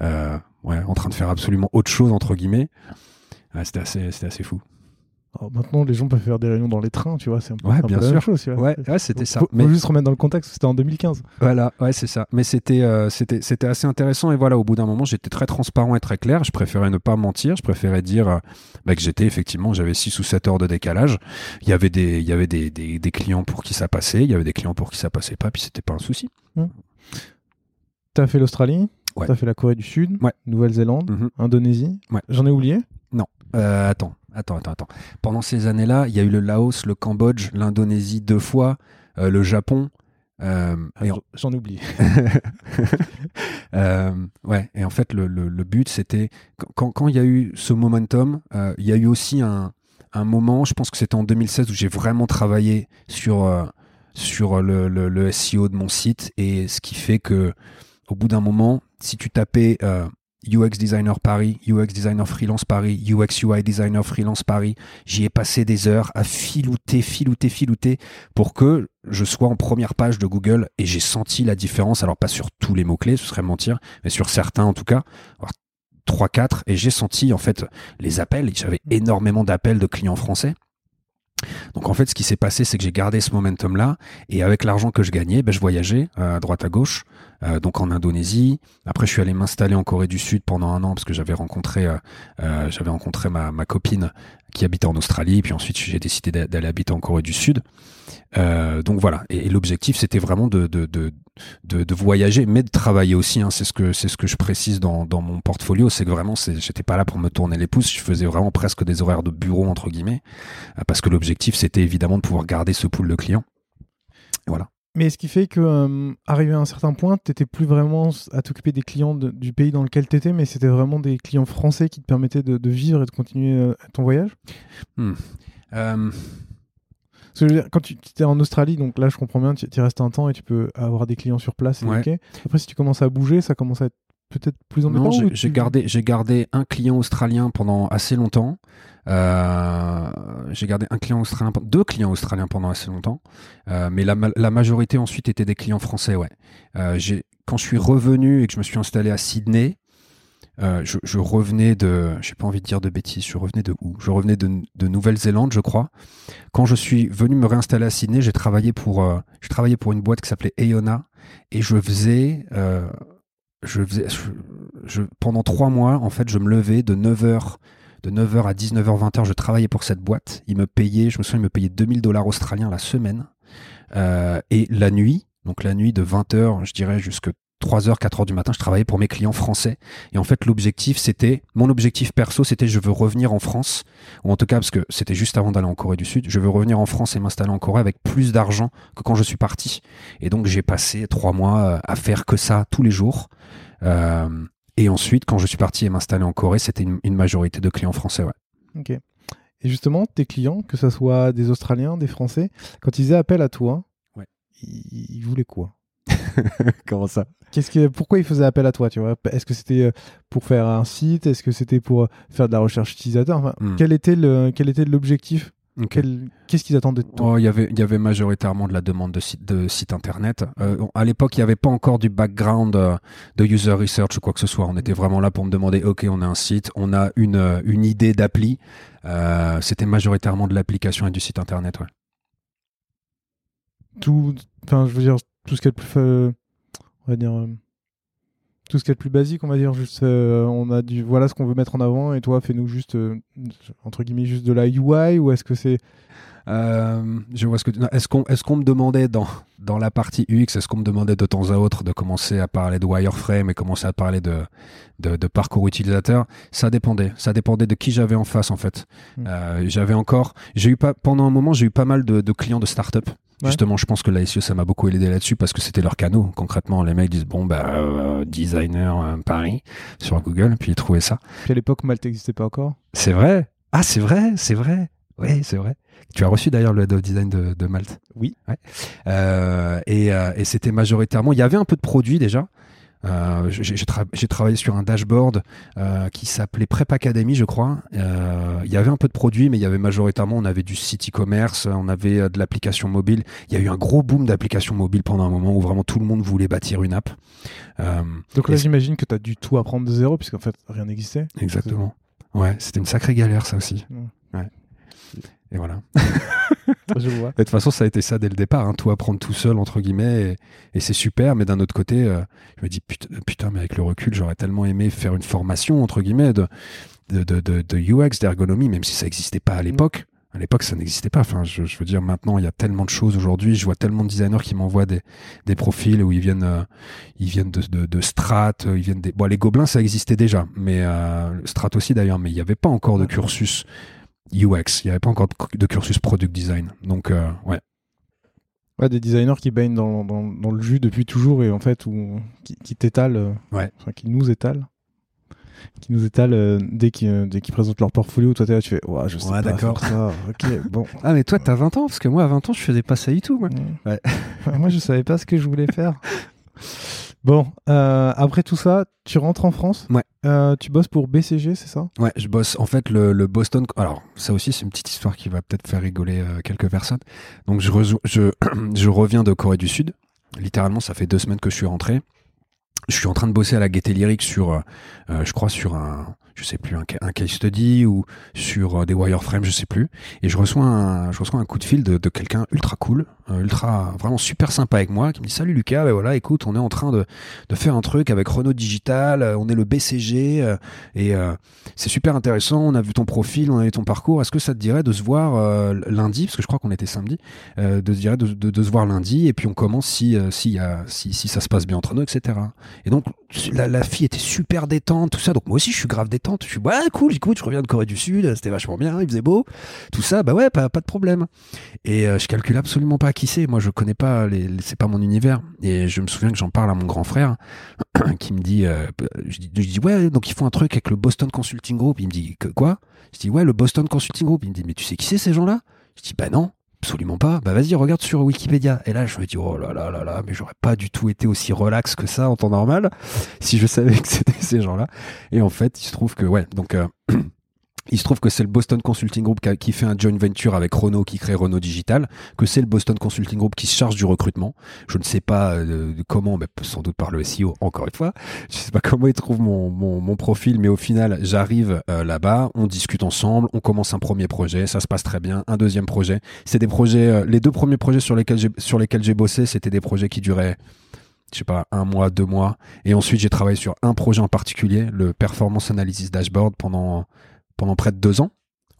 euh, en train de faire absolument autre chose entre guillemets. assez, c'était assez fou. Maintenant, les gens peuvent faire des réunions dans les trains, tu vois, c'est un peu, ouais, bien sûr. la même chose. Ouais, ouais c'était ça. Faut, mais... faut juste remettre dans le contexte, c'était en 2015. Voilà, ouais, c'est ça. Mais c'était, euh, c'était, c'était assez intéressant. Et voilà, au bout d'un moment, j'étais très transparent et très clair. Je préférais ne pas mentir. Je préférais dire euh, bah, que j'étais effectivement, j'avais 6 ou 7 heures de décalage. Il y avait des, il y avait des, des, des clients pour qui ça passait. Il y avait des clients pour qui ça passait pas. Puis c'était pas un souci. Hum. Tu as fait l'Australie Ouais. Tu as fait la Corée du Sud, Ouais. Nouvelle-Zélande, Mhm. Indonésie. J'en ai oublié. Euh, attends, attends, attends, attends. Pendant ces années-là, il y a eu le Laos, le Cambodge, l'Indonésie deux fois, euh, le Japon. euh, en- J'en ai oublié. Euh, ouais, et en fait, le, le- le but, c'était quand, quand il y a eu ce momentum, il y a eu aussi un, un moment, je pense que c'était en 2016, où j'ai vraiment travaillé sur, sur le, le- SEO de mon site, et ce qui fait que, au bout d'un moment, si tu tapais UX designer Paris, UX designer freelance Paris, UX UI designer freelance Paris, j'y ai passé des heures à filouter, filouter, filouter pour que je sois en première page de Google et j'ai senti la différence. Alors pas sur tous les mots-clés, ce serait mentir, mais sur certains en tout cas. Alors, 3 4 et j'ai senti en fait les appels, j'avais énormément d'appels de clients français. Donc en fait, ce qui s'est passé, c'est que j'ai gardé ce momentum-là, et avec l'argent que je gagnais, ben, je voyageais euh, à droite à gauche, euh, donc en Indonésie. Après, je suis allé m'installer en Corée du Sud pendant un an parce que j'avais rencontré, euh, euh, j'avais rencontré ma, ma copine qui habitait en Australie, puis ensuite j'ai décidé d'a- d'aller habiter en Corée du Sud. Euh, donc voilà, et, l'objectif c'était vraiment de, de, de, de, voyager, mais de travailler aussi. Hein. C'est ce que c'est ce que je précise dans, dans mon portfolio, c'est que vraiment j'étais pas là pour me tourner les pouces, je faisais vraiment presque des horaires de bureau entre guillemets, euh, parce que l'objectif c'était évidemment de pouvoir garder ce pool de clients. Voilà. Mais ce qui fait que, euh, arrivé à un certain point, tu n'étais plus vraiment à t'occuper des clients de- du pays dans lequel tu étais, mais c'était vraiment des clients français qui te permettaient de, de vivre et de continuer euh, ton voyage? Euh, Parce que je veux dire, quand tu étais en Australie, donc là je comprends bien, tu y restes un temps et tu peux avoir des clients sur place. c'est Ouais. ok. Après, si tu commences à bouger, ça commence à être peut-être plus embêtant. Non, ou j'ai tu- j'ai gardé, j'ai gardé un client australien pendant assez longtemps. Euh, j'ai gardé un client australien, deux clients australiens pendant assez longtemps. Euh, mais la, ma- la majorité ensuite étaient des clients français, ouais. Euh, quand je suis revenu et que je me suis installé à Sydney, je, revenais de, j'ai pas envie de dire de bêtises, je revenais de où? Je revenais de, de Nouvelle-Zélande, je crois. Quand je suis venu me réinstaller à Sydney, j'ai travaillé pour, je travaillais pour une boîte qui s'appelait Eona et je faisais, je faisais, je- pendant trois mois, en fait, je me levais de 9h, de 9h à 19h, 20h, je travaillais pour cette boîte. Ils me payaient, je me souviens, ils me payaient 2000 dollars australiens la semaine. Euh, et la nuit, donc la nuit de 20h, je dirais, jusque 3h, 4h du matin, je travaillais pour mes clients français. Et en fait, l'objectif, c'était, mon objectif perso, c'était je veux revenir en France, ou en tout cas, parce que c'était juste avant d'aller en Corée du Sud, je veux revenir en France et m'installer en Corée avec plus d'argent que quand je suis parti. Et donc, j'ai passé trois mois euh, à faire que ça tous les jours. Euh, et ensuite, quand je suis parti et m'installer en Corée, c'était une, une majorité de clients français. Ouais. Ok. Et justement, tes clients, que ce soit des Australiens, des Français, quand ils faisaient appel à toi, Ouais. ils, ils voulaient quoi? Comment ça? Qu'est-ce que, pourquoi ils faisaient appel à toi tu vois? Est-ce que c'était euh, pour faire un site? Est-ce que c'était pour euh, faire de la recherche utilisateur? Enfin, Hmm. quel, était le, quel était l'objectif? Qu'est-ce qu'ils attendaient de toi? Oh, il y avait, il y avait majoritairement de la demande de site, de site internet. Euh, à l'époque, il n'y avait pas encore du background euh, de user research ou quoi que ce soit. On était vraiment là pour me demander, ok, on a un site, on a une, euh, une idée d'appli. Euh, C'était majoritairement de l'application et du site internet. Ouais. Tout, je veux dire, tout ce qui est plus, on va dire, tout ce qui est le plus basique, on va dire, juste, euh, on a du, voilà ce qu'on veut mettre en avant, et toi, fais-nous juste, euh, entre guillemets, juste de la UI, ou est-ce que c'est, Euh, je vois ce que tu... Est-ce qu'on est qu'on me demandait dans, dans la partie UX, est-ce qu'on me demandait de temps à autre de commencer à parler de wireframe et commencer à parler de, de, de parcours utilisateur? Ça dépendait. Ça dépendait de qui j'avais en face en fait. Mm. Euh, j'avais encore, j'ai eu pas pendant un moment, j'ai eu pas mal de, de clients de start-up. Ouais. Justement, je pense que la SEO, ça m'a beaucoup aidé là-dessus parce que c'était leur canot. Concrètement, les mecs disent bon, bah, euh, designer euh, Paris sur Google, puis ils trouvaient ça. Puis à l'époque, Malte n'existait pas encore. C'est vrai Ah, c'est vrai, c'est vrai. Oui, c'est vrai. Tu as reçu d'ailleurs le head of design de, de Malte? Oui. Ouais. Euh, et euh, et c'était majoritairement. Il y avait un peu de produits déjà. Euh, j'ai j'ai tra- j'ai travaillé sur un dashboard euh, qui s'appelait Prep Academy, je crois. Euh, il y avait un peu de produits, mais il y avait majoritairement, on avait du site e-commerce, on avait de l'application mobile. Il y a eu un gros boom d'applications mobiles pendant un moment où vraiment tout le monde voulait bâtir une app. Donc là, j'imagine que tu as dû tout apprendre de zéro, puisqu'en fait, rien n'existait. exactement. Ouais, c'était une sacrée galère ça aussi. Ouais. Ouais. Et voilà. Je vois. De toute façon, ça a été ça dès le départ, hein, tout apprendre tout seul, entre guillemets, et, et c'est super, mais d'un autre côté, euh, je me dis, putain, putain, mais avec le recul, j'aurais tellement aimé faire une formation, entre guillemets, de, de, de, de, de UX, d'ergonomie, même si ça n'existait pas à l'époque. À l'époque, ça n'existait pas. Enfin, je, je veux dire, maintenant, il y a tellement de choses aujourd'hui. Je vois tellement de designers qui m'envoient des, des profils où ils viennent, euh, ils viennent de, de, de Strat, euh, ils viennent des. Bon, les gobelins, ça existait déjà, mais euh, Strat aussi d'ailleurs, mais il n'y avait pas encore de cursus UX. Il n'y avait pas encore de, cursus product design. Donc, euh, ouais. Ouais, des designers qui baignent dans, dans, dans le jus depuis toujours et en fait, où, qui, qui t'étalent, euh, Ouais. enfin, qui nous étalent. Qui nous étalent euh, dès qu'ils dès présentent leur portfolio. Toi, t'es là, tu fais, ouais, je sais Ouais, pas d'accord. ça. ok, bon. Ah, mais toi, t'as 20 ans Parce que moi, à 20 ans, je faisais pas ça du tout, moi. Ouais. Moi, je savais pas ce que je voulais faire. Bon, euh, après tout ça, tu rentres en France. Ouais. Euh, tu bosses pour BCG, c'est ça? Ouais, je bosse. En fait, le, le Boston. Alors, ça aussi, c'est une petite histoire qui va peut-être faire rigoler euh, quelques personnes. Donc, je, je, je reviens de Corée du Sud. Littéralement, ça fait deux semaines que je suis rentré. Je suis en train de bosser à la Gaieté Lyrique sur, je crois, sur un, je sais plus, un, un case study ou sur euh, des wireframes, je sais plus. Et je reçois un, je reçois un coup de fil de, quelqu'un ultra cool, euh, ultra, vraiment super sympa avec moi, qui me dit Salut Lucas, ben voilà, écoute, on est en train de, de faire un truc avec Renault Digital, euh, on est le BCG, et c'est super intéressant. On a vu ton profil, on a vu ton parcours. Est-ce que ça te dirait de se voir lundi, parce que je crois qu'on était samedi, de se voir lundi, et puis on commence si, si ça se passe bien entre nous, etc. Et donc la, la fille était super détente, tout ça. Donc moi aussi je suis grave détente. Je suis bah cool, écoute, je reviens de Corée du Sud, c'était vachement bien, il faisait beau, tout ça. Bah ouais, pas, pas de problème. Et euh, je calcule absolument pas qui c'est. Moi je connais pas, les- c'est pas mon univers. Et je me souviens que j'en parle à mon grand frère qui me dit, euh, je, dis, je dis ouais, donc ils font un truc avec le Boston Consulting Group. Il me dit que quoi? Je dis ouais, le Boston Consulting Group. Il me dit mais tu sais qui c'est ces gens-là? Je dis bah non. Absolument pas. Bah vas-y, regarde sur Wikipédia. Et là, je me dis, oh là là là là, mais j'aurais pas du tout été aussi relax que ça en temps normal si je savais que c'était ces gens-là. Et en fait, il se trouve que, ouais, donc, euh, il se trouve que c'est le Boston Consulting Group qui, fait un joint venture avec Renault qui crée Renault Digital, que c'est le Boston Consulting Group qui se charge du recrutement. Je ne sais pas euh, comment, mais sans doute par le SEO, encore une fois. Je sais pas comment ils trouvent mon, mon, mon profil, mais au final, j'arrive euh, là-bas, on discute ensemble, on commence un premier projet, ça se passe très bien, un deuxième projet. C'est des projets, euh, les deux premiers projets sur lesquels j'ai, sur lesquels j'ai bossé, c'était des projets qui duraient je sais pas, un mois, deux mois. Et ensuite, j'ai travaillé sur un projet en particulier, le Performance Analysis Dashboard, pendant, pendant près de deux ans.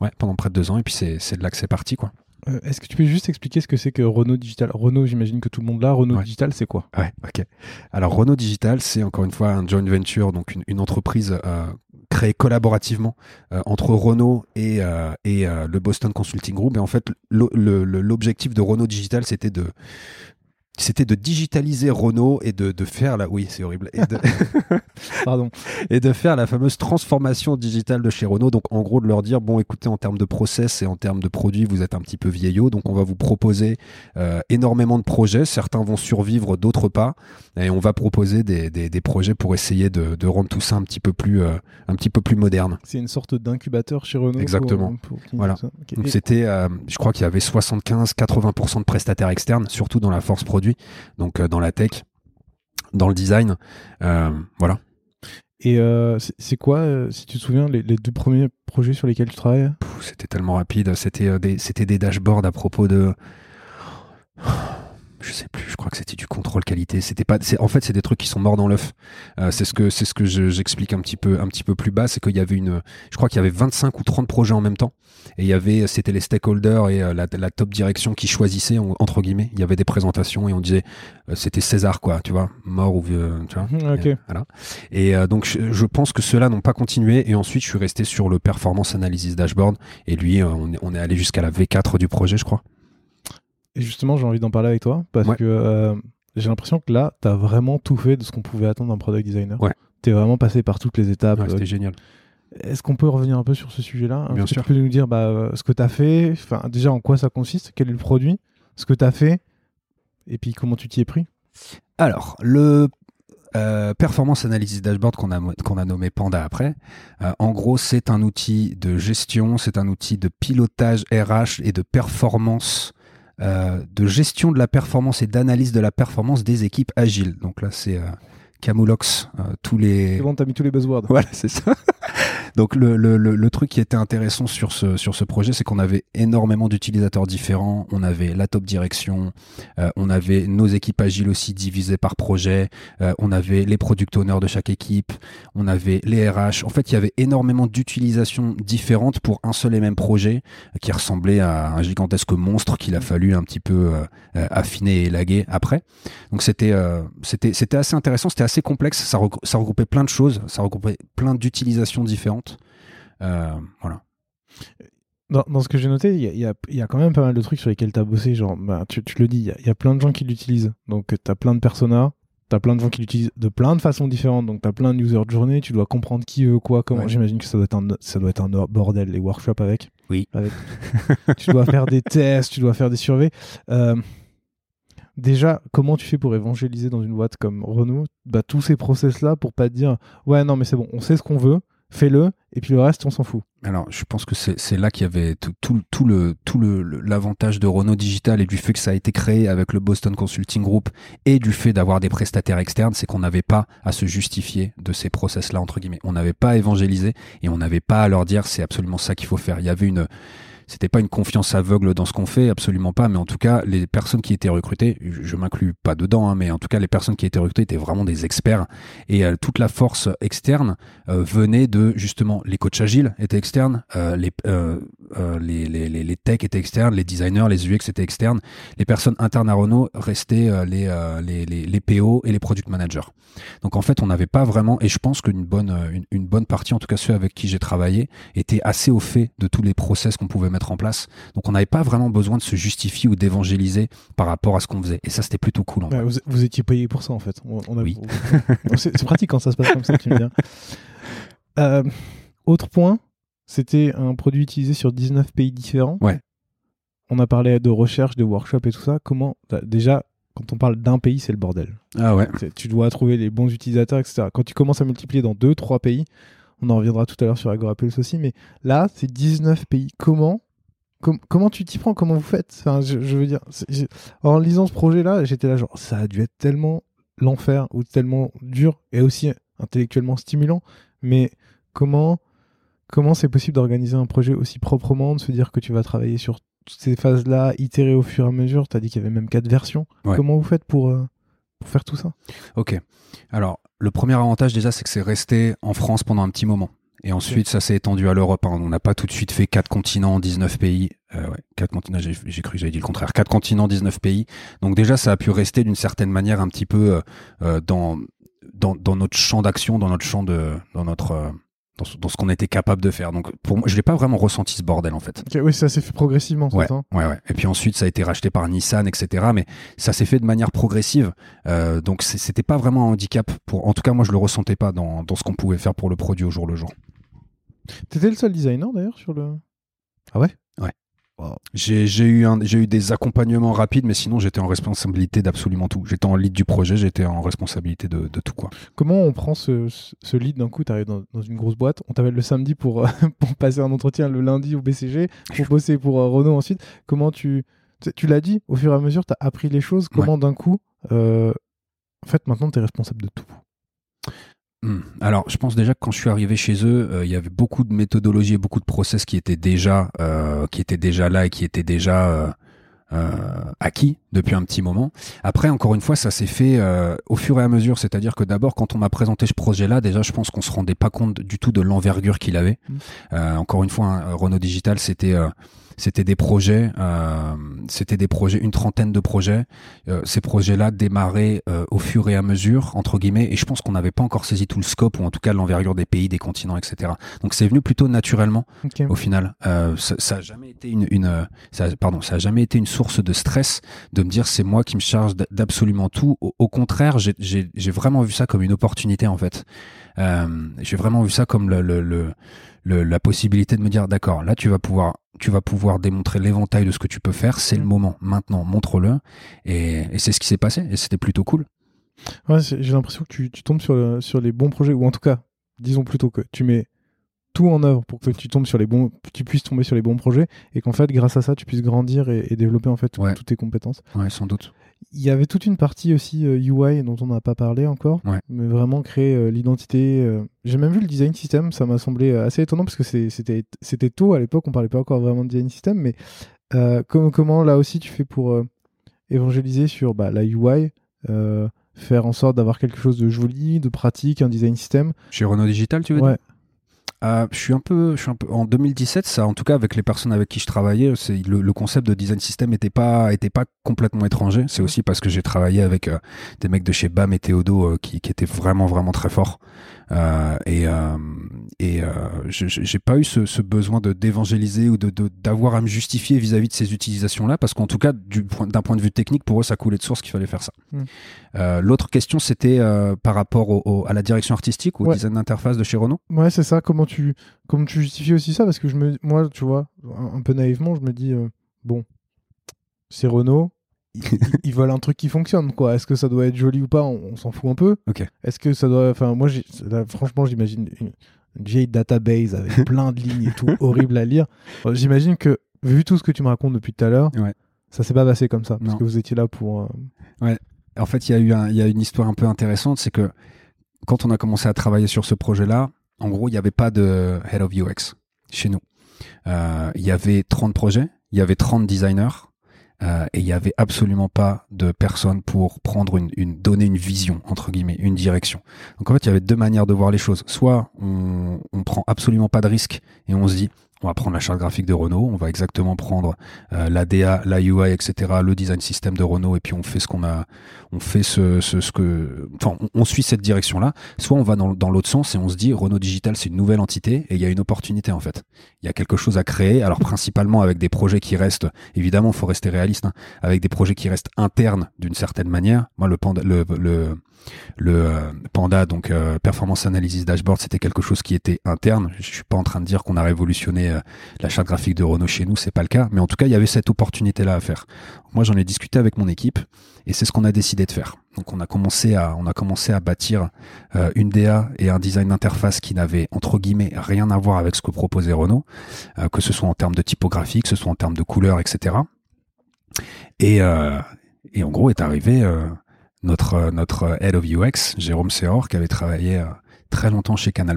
Ouais, pendant près de deux ans. Et puis, c'est, de là que c'est parti, quoi. Euh, Est-ce que tu peux juste expliquer ce que c'est que Renault Digital? Renault, j'imagine que tout le monde l'a. Renault Ouais. Digital, c'est quoi? Ouais, ok. Alors, Renault Digital, c'est encore une fois un joint venture, donc une, une entreprise euh, créée collaborativement euh, entre Renault et, et le Boston Consulting Group. Et en fait, l'objectif de Renault Digital, c'était de c'était de digitaliser Renault et de, de faire la oui c'est horrible et de, Pardon. et de faire la fameuse transformation digitale de chez Renault. Donc en gros de leur dire bon écoutez en termes de process et en termes de produits vous êtes un petit peu vieillot donc on va vous proposer euh, énormément de projets. Certains vont survivre, d'autres pas et on va proposer des, des, des projets pour essayer de, de rendre tout ça un petit peu plus euh, un petit peu plus moderne. C'est une sorte d'incubateur chez Renault. Exactement. pour Voilà. Donc Et- c'était, euh, je crois qu'il y avait 75-80% de prestataires externes, surtout dans la force produit, donc euh, dans la tech, dans le design, euh, voilà. Et euh, c'est quoi, euh, si tu te souviens, les, les deux premiers projets sur lesquels tu travailles? C'était tellement rapide. C'était des, c'était des dashboards à propos de. Je sais plus. Je crois que c'était du contrôle qualité. C'était pas. c'est- En fait, c'est des trucs qui sont morts dans l'œuf. Euh, c'est ce que c'est ce que je- j'explique un petit peu un petit peu plus bas. C'est qu'il y avait une. Je crois qu'il y avait 25 ou 30 projets en même temps. Et il y avait. C'était les stakeholders et euh, la, la top direction qui choisissaient en- entre guillemets. Il y avait des présentations et on disait. euh, c'était César quoi. Tu vois. Mort ou vieux. Tu vois. Mhm, Ok. Et, voilà. Et euh, donc, je, je pense que ceux-là n'ont pas continué. Et ensuite, je suis resté sur le Performance Analysis Dashboard. Et lui, on, est- on est allé jusqu'à la V4 du projet, je crois. Et justement, j'ai envie d'en parler avec toi parce Ouais. que euh, j'ai l'impression que là, tu as vraiment tout fait de ce qu'on pouvait attendre d'un product designer. Ouais. Tu es vraiment passé par toutes les étapes. Ouais, Euh, C'était génial. Est-ce qu'on peut revenir un peu sur ce sujet-là? Bien que sûr. Tu peux nous dire bah, euh, ce que tu as fait, enfin, déjà en quoi ça consiste, quel est le produit, ce que tu as fait, et puis comment tu t'y es pris? Alors, le euh, Performance Analysis Dashboard qu'on a, mo- qu'on a nommé Panda après, euh, en gros, c'est un outil de gestion, c'est un outil de pilotage RH et de performance, euh, de gestion de la performance et d'analyse de la performance des équipes agiles. Donc là, c'est euh, Camulox, euh, tous les... C'est bon, t'as mis tous les buzzwords. Voilà, c'est ça. Donc le, le, le, le truc qui était intéressant sur ce, sur ce projet, c'est qu'on avait énormément d'utilisateurs différents. On avait la top direction, euh, on avait nos équipes agiles aussi divisées par projet, euh, on avait les product owners de chaque équipe, on avait les RH. En fait, il y avait énormément d'utilisations différentes pour un seul et même projet euh, qui ressemblait à un gigantesque monstre qu'il a fallu un petit peu euh, euh, affiner et élaguer après. Donc c'était euh, c'était c'était assez intéressant, c'était assez complexe, ça regroupait plein de choses, ça regroupait plein d'utilisations différentes. Euh, voilà. Dans, dans ce que j'ai noté, il y y y a quand même pas mal de trucs sur lesquels tu as bossé. Genre, bah, tu, tu le dis, il y a- il y, a plein de gens qui l'utilisent. Donc, tu as plein de personas, tu as plein de gens qui l'utilisent de plein de façons différentes. Donc, tu as plein de user journée, tu dois comprendre qui veut quoi, comment. Ouais. J'imagine que ça doit, être un, ça doit être un bordel, les workshops avec. Oui. Avec- tu dois faire des tests, tu dois faire des surveys. Euh, déjà, comment tu fais pour évangéliser dans une boîte comme Renault? Bah, tous ces process-là pour pas te dire ouais, non, mais c'est bon, on sait ce qu'on veut, fais-le, et puis le reste, on s'en fout. Alors, je pense que c'est là qu'il y avait tout, le- l'avantage de Renault Digital et du fait que ça a été créé avec le Boston Consulting Group et du fait d'avoir des prestataires externes, c'est qu'on n'avait pas à se justifier de ces process-là entre guillemets. On n'avait pas à évangéliser et on n'avait pas à leur dire c'est absolument ça qu'il faut faire. Il y avait une c'était pas une confiance aveugle dans ce qu'on fait, absolument pas, mais en tout cas, les personnes qui étaient recrutées, je, m'inclus pas dedans, hein, mais en tout cas, les personnes qui étaient recrutées étaient vraiment des experts. Et euh, toute la force externe euh, venait de justement les coachs agiles étaient externes, euh, les, euh, les, les, les, techs étaient externes, les designers, les UX étaient externes, les personnes internes à Renault restaient euh, les, euh, les, les, les PO et les product managers. Donc en fait, on n'avait pas vraiment, et je pense qu'une bonne, une, une bonne partie, en tout cas ceux avec qui j'ai travaillé, étaient assez au fait de tous les process qu'on pouvait mettre en place. Donc on n'avait pas vraiment besoin de se justifier ou d'évangéliser par rapport à ce qu'on faisait. Et ça, c'était plutôt cool. En Ouais, vrai. vous, vous étiez payé pour ça en fait. On, on a- Oui. c'est pratique quand ça se passe comme ça, tu me dis. Euh, autre point, c'était un produit utilisé sur 19 pays différents. Ouais. On a parlé de recherche, de workshop et tout ça. Comment bah, Déjà, quand on parle d'un pays, c'est le bordel. Ah ouais. Tu dois trouver les bons utilisateurs, etc. Quand tu commences à multiplier dans 2, 3 pays, on en reviendra tout à l'heure sur Agora Pulse aussi, mais là, c'est 19 pays. Comment Com- Comment tu t'y prends? Comment vous faites? Enfin, je, je veux dire, en lisant ce projet-là, j'étais là genre, ça a dû être tellement l'enfer ou tellement dur et aussi intellectuellement stimulant, mais comment comment c'est possible d'organiser un projet aussi proprement, de se dire que tu vas travailler sur toutes ces phases-là, itérer au fur et à mesure? Tu as dit qu'il y avait même quatre versions. Ouais. Comment vous faites pour, euh, pour faire tout ça? Ok. Alors, le premier avantage déjà, c'est que c'est resté en France pendant un petit moment. Et ensuite, ça s'est étendu à l'Europe. hein. On n'a pas tout de suite fait quatre continents, 19 pays. Euh, ouais, quatre continents, j'ai j'ai cru que j'avais dit le contraire. Quatre continents, 19 pays. Donc déjà, ça a pu rester d'une certaine manière un petit peu euh, euh, dans, dans, dans notre champ d'action, dans notre champ de... Dans notre... dans ce, qu'on était capable de faire. Donc pour moi, je l'ai pas vraiment ressenti ce bordel en fait. Oui, ça s'est fait progressivement, Ouais, ça ouais, ouais. Et puis ensuite, ça a été racheté par Nissan, etc. Mais ça s'est fait de manière progressive. Euh, donc c'était pas vraiment un handicap. Pour, en tout cas, moi, je le ressentais pas dans, dans ce qu'on pouvait faire pour le produit au jour le jour. T'étais le seul designer d'ailleurs sur le. Ah ouais J'ai j'ai eu, un- j'ai eu des accompagnements rapides, mais sinon, j'étais en responsabilité d'absolument tout. J'étais en lead du projet, j'étais en responsabilité de, de tout quoi. Comment on prend ce, lead d'un coup T'arrives dans, dans une grosse boîte, on t'appelle le samedi pour, euh, pour passer un entretien le lundi au BCG, pour bosser pour euh, Renault ensuite. Comment tu. Tu, tu l'as dit, au fur et à mesure, t'as appris les choses. Comment d'un coup. euh, en fait, maintenant, t'es responsable de tout? Hmm. Alors, je pense déjà que quand je suis arrivé chez eux, euh, il y avait beaucoup de méthodologies et beaucoup de process qui étaient déjà, euh, qui étaient déjà là et qui étaient déjà euh, acquis depuis un petit moment. Après, encore une fois, ça s'est fait euh, au fur et à mesure. C'est-à-dire que d'abord, quand on m'a présenté ce projet-là, déjà, je pense qu'on se rendait pas compte du tout de l'envergure qu'il avait. Mm. Euh, encore une fois, hein, Renault Digital, c'était euh, c'était des projets, euh, c'était des projets, une trentaine de projets. Euh, ces projets-là démarraient euh, au fur et à mesure, entre guillemets, et je pense qu'on n'avait pas encore saisi tout le scope ou en tout cas l'envergure des pays, des continents, etc. Donc c'est venu plutôt naturellement au final. Euh, ça, ça a jamais été une, une ça, pardon, ça a jamais été une source de stress de me dire c'est moi qui me charge d'absolument tout. Au, au contraire, j'ai- j'ai j'ai vraiment vu ça comme une opportunité en fait. Euh, j'ai vraiment vu ça comme le, le, le, le- la possibilité de me dire d'accord, là tu vas pouvoir tu vas pouvoir démontrer l'éventail de ce que tu peux faire. C'est le Mm. moment. Maintenant, montre-le. Et, et c'est ce qui s'est passé. Et c'était plutôt cool. Ouais, j'ai l'impression que tu, tu tombes sur, le- sur les bons projets, ou en tout cas, disons plutôt que tu mets tout en œuvre pour que tu tombes sur les bons, tu puisses tomber sur les bons projets, et qu'en fait, grâce à ça, tu puisses grandir et, et développer en fait Ouais. toutes tes compétences. Ouais, sans doute. Il y avait toute une partie aussi euh, UI dont on n'a pas parlé encore, Ouais. mais vraiment créer euh, l'identité. euh, J'ai même vu le design system, ça m'a semblé euh, assez étonnant parce que c'était tôt à l'époque, on parlait pas encore vraiment de design system, mais euh, comment, comment là aussi tu fais pour euh, évangéliser sur bah, la UI, euh, faire en sorte d'avoir quelque chose de joli, de pratique, un design system? Chez Renault Digital, tu veux Ouais. dire Euh, je suis un peu, en 2017. Ça, en tout cas, avec les personnes avec qui je travaillais, c'est le, concept de design system était pas, était pas complètement étranger. C'est aussi parce que j'ai travaillé avec euh, des mecs de chez BAM et Théodo euh, qui, qui étaient vraiment, vraiment très forts. Euh, et euh, et euh, j'ai pas eu ce, ce besoin de d'évangéliser ou de d'avoir à me justifier vis-à-vis de ces utilisations-là, parce qu'en tout cas, du d'un point de vue technique, pour eux, ça coulait de source qu'il fallait faire ça. Mm. Euh, L'autre question, c'était par rapport au, au- à la direction artistique ou au Ouais. design d'interface de chez Renault? Ouais, c'est ça. Comment tu, comment tu justifies aussi ça? Parce que je me, moi, tu vois, un, un peu naïvement, je me dis, bon, c'est Renault. Ils, veulent un truc qui fonctionne, quoi. Est-ce que ça doit être joli ou pas? On, on s'en fout un peu. Ok. Est-ce que ça doit. Enfin, moi, là, franchement, j'imagine une, une vieille database avec plein de lignes et tout, horrible à lire. J'imagine que, vu tout ce que tu me racontes depuis tout à l'heure, Ouais. ça s'est pas passé comme ça. Parce Non. que vous étiez là pour. euh, En fait, il y a eu un- y a une histoire un peu intéressante, c'est que quand on a commencé à travailler sur ce projet-là, en gros, il n'y avait pas de head of UX chez nous. Euh, Il y avait 30 projets, il y avait 30 designers, euh, et il y avait absolument pas de personnes pour prendre une, une donner une vision entre guillemets, une direction. Donc en fait, il y avait deux manières de voir les choses. Soit on, on prend absolument pas de risque et on se dit on va prendre la charte graphique de Renault, on va exactement prendre euh, la DA, la UI, etc., le design system de Renault, et puis on fait ce qu'on a, on fait ce, que, enfin, on, suit cette direction-là. Soit on va dans, l'autre sens et on se dit Renault Digital, c'est une nouvelle entité et il y a une opportunité en fait. Il y a quelque chose à créer. Alors principalement avec des projets qui restent, évidemment, faut rester réaliste, hein, avec des projets qui restent internes d'une certaine manière. Moi, le panda, euh, donc euh, Performance Analysis Dashboard, c'était quelque chose qui était interne. Je suis pas en train de dire qu'on a révolutionné euh, la charte graphique de Renault chez nous, c'est pas le cas. Mais en tout cas, il y avait cette opportunité-là à faire. Moi, j'en ai discuté avec mon équipe et c'est ce qu'on a décidé de faire. Donc, on a commencé à, on a commencé à bâtir euh, une DA et un design d'interface qui n'avait entre guillemets rien à voir avec ce que proposait Renault, euh, que ce soit en termes de typographie, que ce soit en termes de couleurs, etc. Et, et en gros, est arrivé notre notre head of UX, Jérôme Seor, qui avait travaillé très longtemps chez Canal+.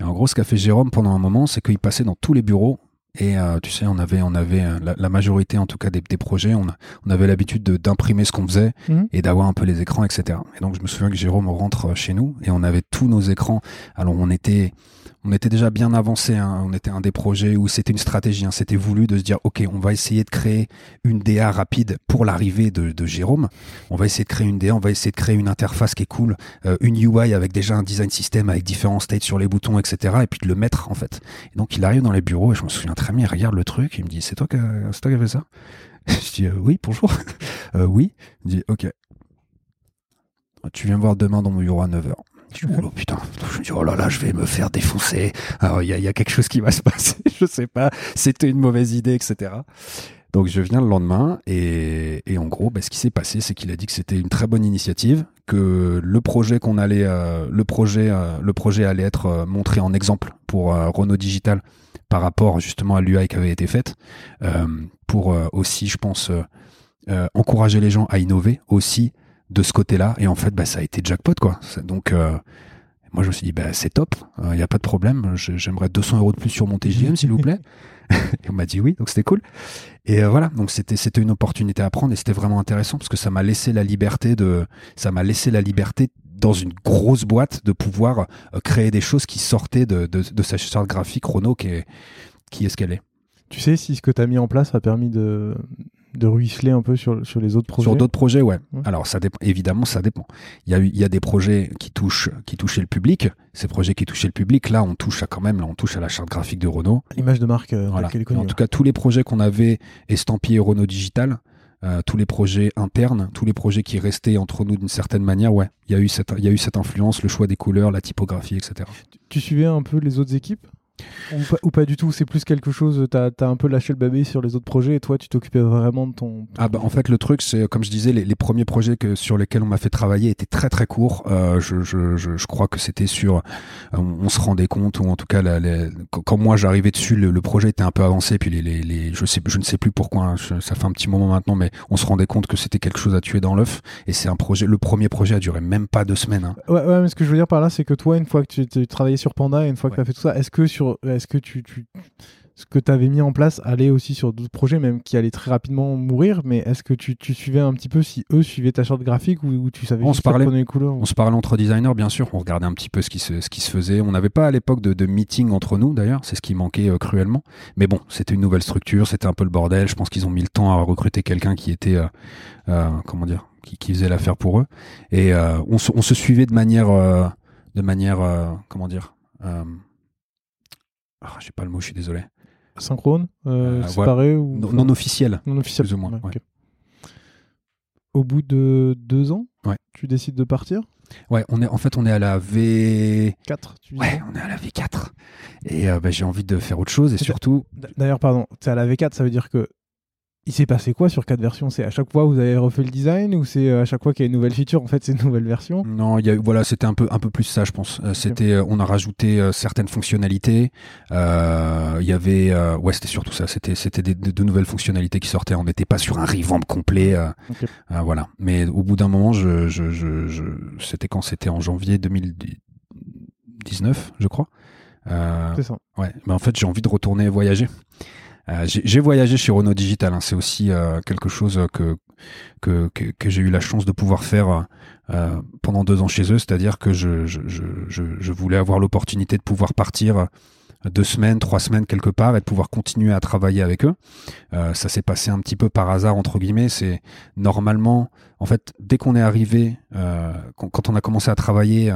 Et en gros, ce qu'a fait Jérôme pendant un moment, c'est qu'il passait dans tous les bureaux. Et euh, tu sais, on avait, on avait euh, la, la majorité, en tout cas des, des projets, on, avait l'habitude de- d'imprimer ce qu'on faisait Mhm. et d'avoir un peu les écrans, etc. Et donc, je me souviens que Jérôme rentre chez nous et on avait tous nos écrans. Alors, on était, on était déjà bien avancé. hein. On était un des projets où c'était une stratégie. hein. C'était voulu de se dire, ok, on va essayer de créer une DA rapide pour l'arrivée de, Jérôme. On va essayer de créer une DA, on va essayer de créer une interface qui est cool, euh, une UI avec déjà un design system avec différents states sur les boutons, etc. Et puis de le mettre en fait. Et donc il arrive dans les bureaux et je me souviens très bien, il regarde le truc, il me dit c'est toi qui a- c'est toi qui as fait ça? Je dis euh, oui, bonjour. Euh, oui. Il me dit ok. Tu viens me voir demain dans mon bureau à 9h. Je dis, oh putain, je me dis, oh là là, je vais me faire défoncer. Il y a, quelque chose qui va se passer, je sais pas. C'était une mauvaise idée, etc. Donc, je viens le lendemain et, en gros, bah, ce qui s'est passé, c'est qu'il a dit que c'était une très bonne initiative, que le projet qu'on allait, euh, le projet, euh, le projet allait être euh, montré en exemple pour Renault Digital par rapport justement à l'UI qui avait été faite, pour aussi, je pense, encourager les gens à innover aussi de ce côté-là. Et en fait, bah, ça a été jackpot, quoi. Donc, euh, moi, je me suis dit, bah, c'est top, il n'y a pas de problème. J'aimerais 200 euros de plus sur mon TGM, s'il vous plaît. et on m'a dit oui, donc c'était cool. Et euh, voilà, donc c'était c'était une opportunité à prendre et c'était vraiment intéressant parce que ça m'a laissé la liberté de, ça m'a laissé la liberté dans une grosse boîte de pouvoir euh, créer des choses qui sortaient de, de, de sa charte graphique Renault qui est, qui est ce qu'elle est. Tu sais si ce que tu as mis en place a permis de, de ruisseler un peu sur, sur les autres projets Sur d'autres projets, ouais. Ouais. Alors, ça dépend. Évidemment, ça dépend. Il y a, il y a des projets qui touchent, qui touchaient le public. Ces projets qui touchaient le public, là, on touche à quand même, là, on touche à la charte graphique de Renault. L'image de marque euh, Voilà. connue. En tout cas, tous les projets qu'on avait estampillés Renault Digital, euh, tous les projets internes, tous les projets qui restaient entre nous d'une certaine manière, ouais, il y a eu cette, il y a eu cette influence, le choix des couleurs, la typographie, etc. Tu suivais un peu les autres équipes? Ou pas, ou pas du tout C'est plus quelque chose, t'as as un peu lâché le bébé sur les autres projets et toi tu t'occupais vraiment de ton... ton Ah bah en fait le truc c'est comme je disais les, les premiers projets que sur lesquels on m'a fait travailler étaient très très courts. Euh, je, je, je, je crois que c'était sur on, on se rendait compte ou en tout cas la- quand, moi j'arrivais dessus le, le projet était un peu avancé puis les, les, les je sais je ne sais plus pourquoi hein, ça fait un petit moment maintenant mais on se rendait compte que c'était quelque chose à tuer dans l'œuf et c'est un projet le premier projet a duré même pas deux semaines. hein. Ouais, ouais, mais ce que je veux dire par là, c'est que toi, une fois que tu, tu travaillais sur Panda et une fois que Ouais. tu as fait tout ça, est-ce que, sur, est-ce que tu, tu- ce que tu avais mis en place allait aussi sur d'autres projets, même qui allaient très rapidement mourir, mais est-ce que tu, tu suivais un petit peu si eux suivaient ta charte graphique ou, ou tu savais On se parlait. les couleurs On se parlait entre designers, bien sûr. On regardait un petit peu ce qui se, ce qui se faisait. On n'avait pas à l'époque de, de meeting entre nous, d'ailleurs. C'est ce qui manquait euh, cruellement. Mais bon, c'était une nouvelle structure. C'était un peu le bordel. Je pense qu'ils ont mis le temps à recruter quelqu'un qui était, euh, euh, comment dire, qui, qui faisait l'affaire pour eux. Et euh, on, se, on se suivait de manière, euh, de manière, euh, comment dire. Ah, j'ai pas le mot. Je suis désolé. Synchrone euh, Euh, ou Non, non officiel. non officiel plus ou moins, Ouais, ouais. ok. Au bout de deux ans, tu décides de partir? Ouais, on est, en fait, on est à la V. Quatre, tu Ouais, on est à la V4. Et euh, bah, j'ai envie de faire autre chose. Et surtout, D'ailleurs, pardon, c'est à la V4, ça veut dire que il s'est passé quoi sur quatre versions? C'est à chaque fois vous avez refait le design ou c'est euh, à chaque fois qu'il y a une nouvelle feature en fait c'est une nouvelle version? Non, il y a voilà, c'était un peu un peu plus ça, je pense. Euh, C'était, euh, on a rajouté euh, certaines fonctionnalités. Il y avait, ouais, c'était surtout ça. C'était c'était des- de, de nouvelles fonctionnalités qui sortaient. On n'était pas sur un revamp complet, voilà. Mais au bout d'un moment, je, je, je, je- c'était quand? C'était en janvier 2019, je crois. C'est ça. Ouais, mais en fait, j'ai envie de retourner voyager. Euh, j'ai voyagé chez Renault Digital. hein. C'est aussi euh, quelque chose que que, que, que j'ai eu la chance de pouvoir faire euh, pendant deux ans chez eux. C'est-à-dire que je, je, je, je, voulais avoir l'opportunité de pouvoir partir euh, deux semaines, trois semaines quelque part et de pouvoir continuer à travailler avec eux. Euh, ça s'est passé un petit peu par hasard entre guillemets. C'est normalement, en fait, dès qu'on est arrivé, euh, quand, quand on a commencé à travailler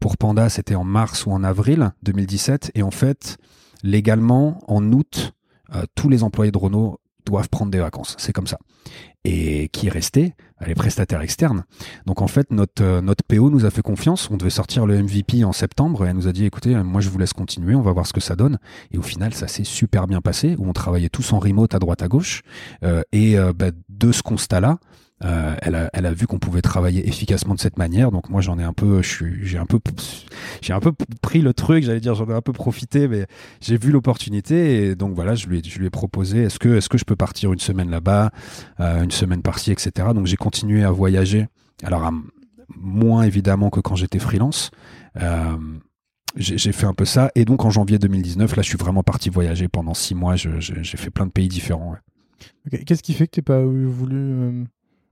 pour Panda, c'était en mars ou en avril 2017, et en fait, légalement, en août, euh, tous les employés de Renault doivent prendre des vacances. C'est comme ça. Et qui est resté Les prestataires externes. Donc en fait, notre, euh, notre PO nous a fait confiance. On devait sortir le MVP en septembre et elle nous a dit écoutez, euh, moi je vous laisse continuer, on va voir ce que ça donne. Et au final, ça s'est super bien passé, où on travaillait tous en remote à droite à gauche. Euh, et euh, bah, de ce constat-là, euh, elle, a, vu qu'on pouvait travailler efficacement de cette manière. Donc moi j'en ai un peu, j'ai un peu, j'ai un peu pris le truc. J'allais dire j'en ai un peu profité, mais j'ai vu l'opportunité et donc voilà, je lui ai, proposé est-ce que, est-ce que je peux partir une semaine là-bas, euh, une semaine par-ci, etc. Donc j'ai continué à voyager. Alors moins évidemment que quand j'étais freelance. Euh, j'ai fait un peu ça et donc en janvier 2019 là je suis vraiment parti voyager pendant six mois j'ai fait plein de pays différents. Qu'est-ce qui fait que tu pas eu voulu,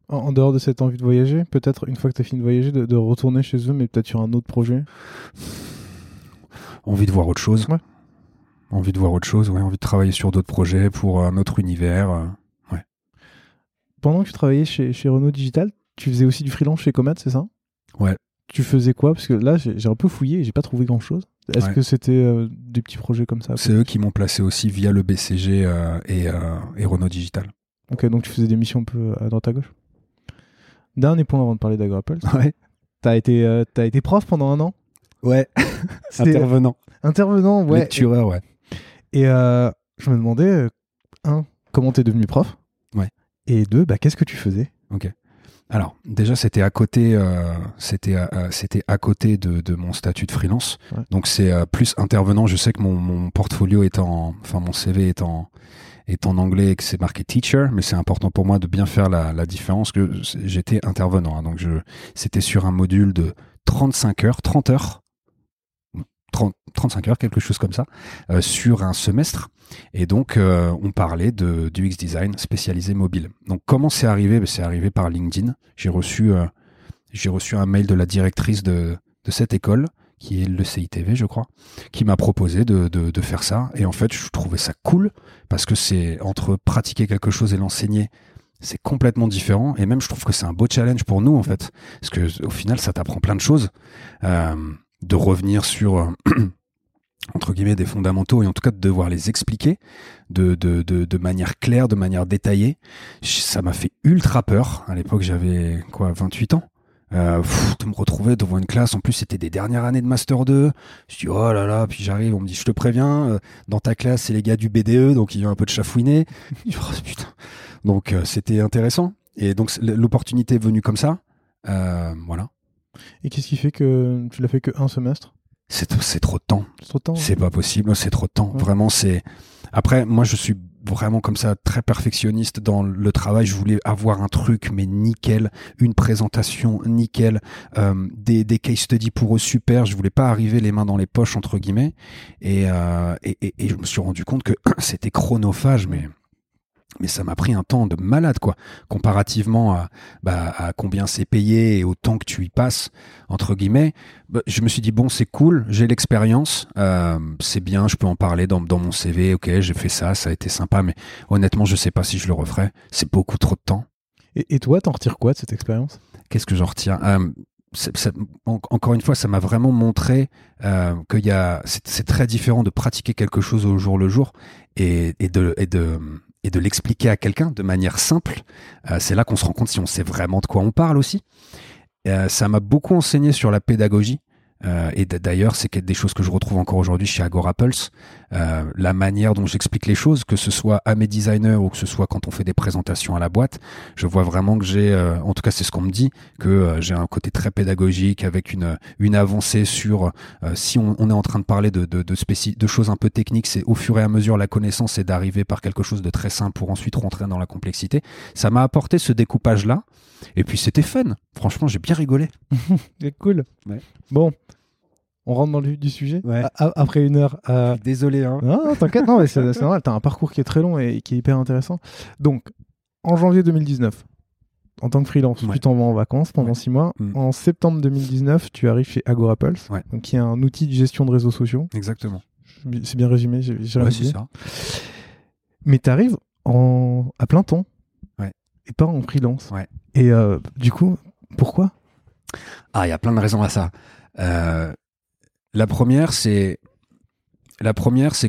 en, en dehors de cette envie de voyager, peut-être une fois que tu as fini de voyager, de, de retourner chez eux, mais peut-être sur un autre projet? Envie de voir autre chose Ouais. envie de voir autre chose ouais envie de travailler sur d'autres projets pour un autre univers euh. Pendant que tu travaillais chez, chez Renault Digital, tu faisais aussi du freelance chez Comat, c'est ça? Ouais. Tu faisais quoi? Parce que là, j'ai un peu fouillé et j'ai pas trouvé grand-chose. Est-ce Ouais. que c'était euh, des petits projets comme ça? C'est eux qui m'ont placé aussi via le BCG euh, et, et Renault Digital Ok, donc tu faisais des missions un peu à droite à gauche? Dernier point avant de parler d'AgroApple. ouais T'as été, euh, t'as été prof pendant un an ouais C'était- intervenant Intervenant, ouais. lectureur ouais Et euh, je me demandais, euh, un, comment t'es devenu prof? Ouais. Et deux, bah, qu'est-ce que tu faisais? Alors, déjà, c'était à côté, euh, c'était à- à- c'était à côté de, de mon statut de freelance. Ouais. Donc, c'est euh, plus intervenant. Je sais que mon, mon portfolio est en, enfin, mon CV est en, est en anglais et que c'est marqué teacher, mais c'est important pour moi de bien faire la, différence que j'étais intervenant. hein. donc, c'était sur un module de 35 heures, 30 heures, 30, 35 heures, quelque chose comme ça, euh, sur un semestre. Et donc, euh, on parlait de, du X design spécialisé mobile. Donc, comment c'est arrivé? Ben, C'est arrivé par LinkedIn. J'ai reçu, euh, j'ai reçu un mail de la directrice de, de cette école qui est le CITV, je crois, qui m'a proposé de, de, faire ça. Et en fait, je trouvais ça cool parce que c'est entre pratiquer quelque chose et l'enseigner, c'est complètement différent. Et même, je trouve que c'est un beau challenge pour nous, en fait, parce que au final, ça t'apprend plein de choses. Euh, de revenir sur euh, entre guillemets des fondamentaux et en tout cas de devoir les expliquer de, de, de, de manière claire, de manière détaillée. Ça m'a fait ultra peur. À l'époque, j'avais quoi, 28 ans. Euh, de me retrouver devant une classe, en plus c'était des dernières années de Master 2. Je dis oh là là, puis j'arrive, on me dit je te préviens, euh, dans ta classe c'est les gars du BDE, donc il y a un peu de chafouiné. oh, putain. Donc euh, c'était intéressant. Et donc l'opportunité est venue comme ça. Euh, voilà. Et qu'est-ce qui fait que tu l'as fait que un semestre? C'est c'est trop de temps. C'est trop de temps. C'est pas possible, c'est trop de temps. Ouais. Vraiment c'est. Après moi je suis vraiment comme ça très perfectionniste dans le travail. Je voulais avoir un truc mais nickel, une présentation nickel, euh, des, des case studies pour eux super. Je voulais pas arriver les mains dans les poches entre guillemets. Et, euh, et, et, et je me suis rendu compte que c'était chronophage, mais mais ça m'a pris un temps de malade quoi. Comparativement à, bah, à combien c'est payé et au temps que tu y passes entre guillemets bah, je me suis dit bon c'est cool j'ai l'expérience euh, c'est bien je peux en parler dans, dans mon CV ok j'ai fait ça ça a été sympa mais honnêtement je sais pas si je le referai. C'est beaucoup trop de temps. Et, et toi t'en retires quoi de cette expérience? Qu'est-ce que j'en retiens euh, c'est, c'est, en, encore une fois, ça m'a vraiment montré euh, qu'il y a, c'est, c'est très différent de pratiquer quelque chose au jour le jour et, et de, et de, et de l'expliquer à quelqu'un de manière simple, euh, c'est là qu'on se rend compte si on sait vraiment de quoi on parle aussi. Euh, ça m'a beaucoup enseigné sur la pédagogie. Euh, et d'ailleurs, c'est des choses que je retrouve encore aujourd'hui chez Agora Pulse. Euh, la manière dont j'explique les choses, que ce soit à mes designers ou que ce soit quand on fait des présentations à la boîte, je vois vraiment que j'ai, euh, en tout cas c'est ce qu'on me dit, que euh, j'ai un côté très pédagogique avec une une avancée sur euh, si on, on, est en train de parler de de, de, de choses un peu techniques, c'est au fur et à mesure la connaissance c'est d'arriver par quelque chose de très simple pour ensuite rentrer dans la complexité. Ça m'a apporté ce découpage là. Et puis c'était fun. Franchement, j'ai bien rigolé. c'est cool. Ouais. Bon, on rentre dans le vif du sujet. Ouais. Après une heure. Euh... Désolé. Hein. Non, t'inquiète, non, c'est normal. T'as un parcours qui est très long et qui est hyper intéressant. Donc, en janvier 2019, en tant que freelance, ouais. tu t'en vas en vacances pendant ouais. six mois. Mm. En septembre 2019, tu arrives chez Agora Pulse, ouais. donc, qui est un outil de gestion de réseaux sociaux. Exactement. C'est bien résumé. J'ai c'est ça. Mais tu arrives en... à plein temps ouais. et pas en freelance. Et euh, du coup, pourquoi? Ah, il y a plein de raisons à ça. Euh, la première, c'est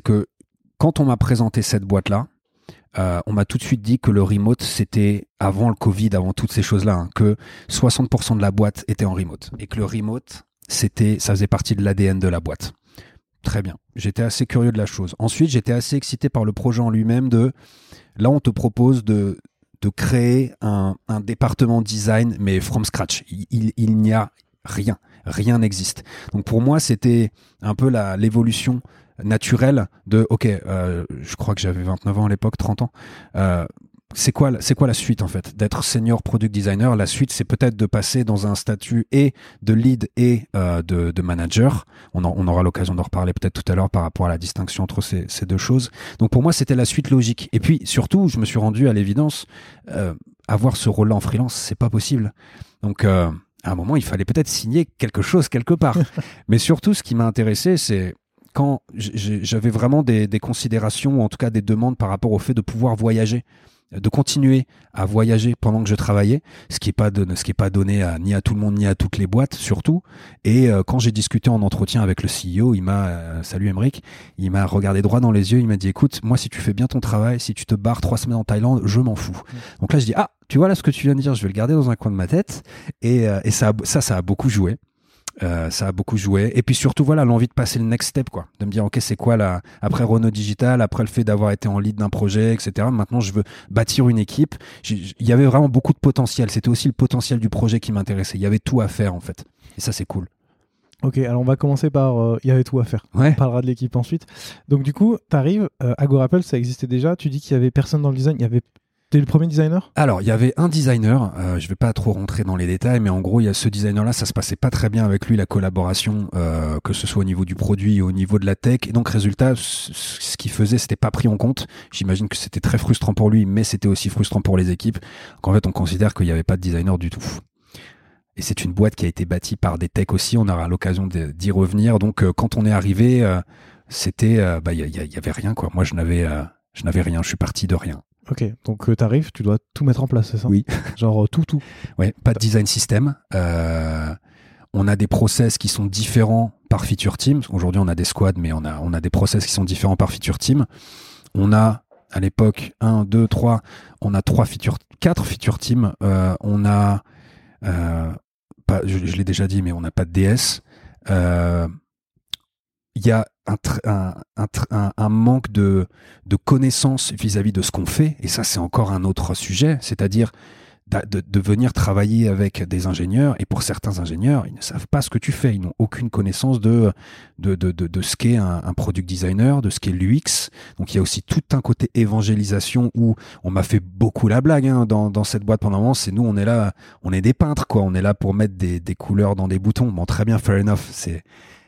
que quand on m'a présenté cette boîte-là, euh, on m'a tout de suite dit que le remote, c'était avant le Covid, avant toutes ces choses-là, hein, que 60% de la boîte était en remote et que le remote, c'était, ça faisait partie de l'ADN de la boîte. Très bien. J'étais assez curieux de la chose. Ensuite, j'étais assez excité par le projet en lui-même de, là, on te propose de, créer un, département design, mais from scratch. Il n'y a rien. Rien n'existe. Donc pour moi, c'était un peu l'évolution naturelle de, ok, euh, je crois que j'avais 29 ans à l'époque, 30 ans. Euh, c'est quoi, c'est quoi la suite en fait D'être senior product designer, la suite c'est peut-être de passer dans un statut et de lead et euh, de, de, manager. On, en, on aura l'occasion d'en reparler peut-être tout à l'heure par rapport à la distinction entre ces, ces deux choses. Donc pour moi c'était la suite logique. Et puis surtout, je me suis rendu à l'évidence, euh, avoir ce rôle-là en freelance, c'est pas possible. Donc euh, à un moment, il fallait peut-être signer quelque chose quelque part. Mais surtout, ce qui m'a intéressé, c'est quand j'avais vraiment des, des, considérations, ou en tout cas des demandes par rapport au fait de pouvoir voyager, de continuer à voyager pendant que je travaillais, ce qui est pas donné, ce qui est pas donné à, ni à tout le monde ni à toutes les boîtes surtout. Et euh, quand j'ai discuté en entretien avec le CEO, il m'a, euh, salut Emric, il m'a regardé droit dans les yeux, il m'a dit, écoute, moi si tu fais bien ton travail, si tu te barres trois semaines en Thaïlande, je m'en fous. Mmh. Donc là je dis, ah, tu vois là ce que tu viens de dire, je vais le garder dans un coin de ma tête. Et, euh, et ça, ça, ça a beaucoup joué. Euh, ça a beaucoup joué. Et puis surtout, voilà, l'envie de passer le next step, quoi. De me dire, OK, c'est quoi là, après Renault Digital, après le fait d'avoir été en lead d'un projet, etc. Maintenant, je veux bâtir une équipe. Il y avait vraiment beaucoup de potentiel. C'était aussi le potentiel du projet qui m'intéressait. Il y avait tout à faire, en fait. Et ça, c'est cool. Ok, alors on va commencer par euh, il y avait tout à faire. Ouais. On parlera de l'équipe ensuite. Donc du coup, tu arrives, euh, Agorapple, ça existait déjà. Tu dis qu'il y avait personne dans le design. Il y avait T'es le premier designer? Alors, il y avait un designer, euh, je vais pas trop rentrer dans les détails, mais en gros, il y a ce designer-là, ça se passait pas très bien avec lui, la collaboration, euh, que ce soit au niveau du produit ou au niveau de la tech. Et donc, résultat, ce qu'il faisait, c'était pas pris en compte. J'imagine que c'était très frustrant pour lui, mais c'était aussi frustrant pour les équipes. qu'en fait, on considère qu'il n'y avait pas de designer du tout. et c'est une boîte qui a été bâtie par des techs aussi. On aura l'occasion d'y revenir. Donc, euh, quand on est arrivé, euh, c'était, bah, il y, avait rien quoi. Moi, je n'avais, je n'avais rien. Je suis parti de rien. Ok, donc tu arrives, tu dois tout mettre en place, c'est ça? Oui. Genre tout, tout. Ouais, pas de design system. on a des process qui sont différents par feature team. Aujourd'hui, on a des squads, mais on a, on a des process qui sont différents par feature team. On a à l'époque 1, 2, 3, on a trois feature, quatre feature teams. on a je, l'ai déjà dit, mais on n'a pas de DS. Euh, il y a un, manque de, de connaissances vis-à-vis de ce qu'on fait, et ça c'est encore un autre sujet, c'est-à-dire de, venir travailler avec des ingénieurs, et pour certains ingénieurs, ils ne savent pas ce que tu fais, ils n'ont aucune connaissance de, de, de, ce qu'est un, product designer, de ce qu'est l'UX. Donc il y a aussi tout un côté évangélisation où on m'a fait beaucoup la blague hein, dans, dans cette boîte pendant un moment, c'est nous, on est là, on est des peintres, quoi, on est là pour mettre des, des couleurs dans des boutons. Bon, très bien, fair enough, c'est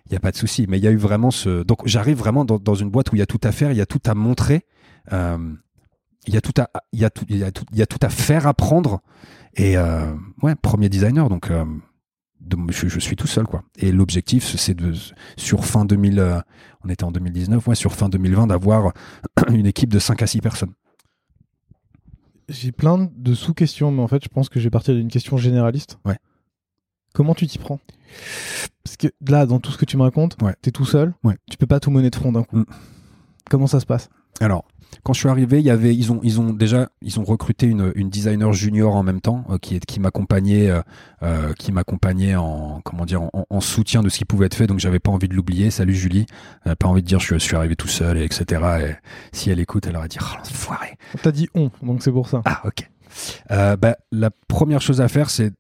il y a pas de souci. Mais il y a eu vraiment ce. Donc j'arrive vraiment dans, dans, une boîte où il y a tout à faire, il y a tout à montrer. Euh, il y a tout à il y a tout il y a tout il y a tout à faire apprendre et euh, ouais premier designer donc euh, je, je, suis tout seul quoi et l'objectif c'est de sur fin 2000 euh, on était en 2019 ouais sur fin 2020 d'avoir une équipe de 5 à 6 personnes j'ai plein de sous-questions mais en fait je pense que j'ai parti d'une question généraliste ouais comment tu t'y prends? Parce que là dans tout ce que tu me racontes ouais. tu es tout seul ouais. tu peux pas tout mener de front d'un coup mm. comment ça se passe? Alors quand je suis arrivé, il y avait, ils ont, ils ont déjà, ils ont recruté une, une designer junior en même temps euh, qui, qui m'accompagnait, euh, euh, qui m'accompagnait en, comment dire, en, soutien de ce qui pouvait être fait. Donc j'avais pas envie de l'oublier. Salut Julie, pas envie de dire je, suis arrivé tout seul, et etc. Et si elle écoute, elle aurait dit oh, foiré. T'as dit on, donc c'est pour ça. Ah ok. bah, la première chose à faire, c'est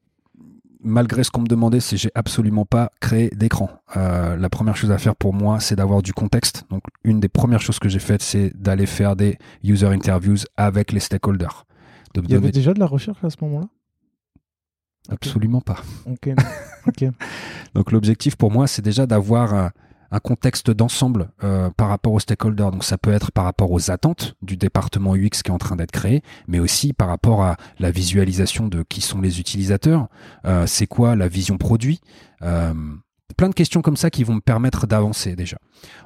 malgré ce qu'on me demandait, c'est j'ai absolument pas créé d'écran. Euh, la première chose à faire pour moi, c'est d'avoir du contexte. Donc, une des premières choses que j'ai faites, c'est d'aller faire des user interviews avec les stakeholders. Il y avait déjà de la recherche à ce moment-là? Absolument pas. Ok. Donc, l'objectif pour moi, c'est déjà d'avoir un contexte d'ensemble euh, par rapport aux stakeholders. Donc ça peut être par rapport aux attentes du département UX qui est en train d'être créé, mais aussi par rapport à la visualisation de qui sont les utilisateurs, euh, c'est quoi la vision produit? Euh, plein de questions comme ça qui vont me permettre d'avancer déjà.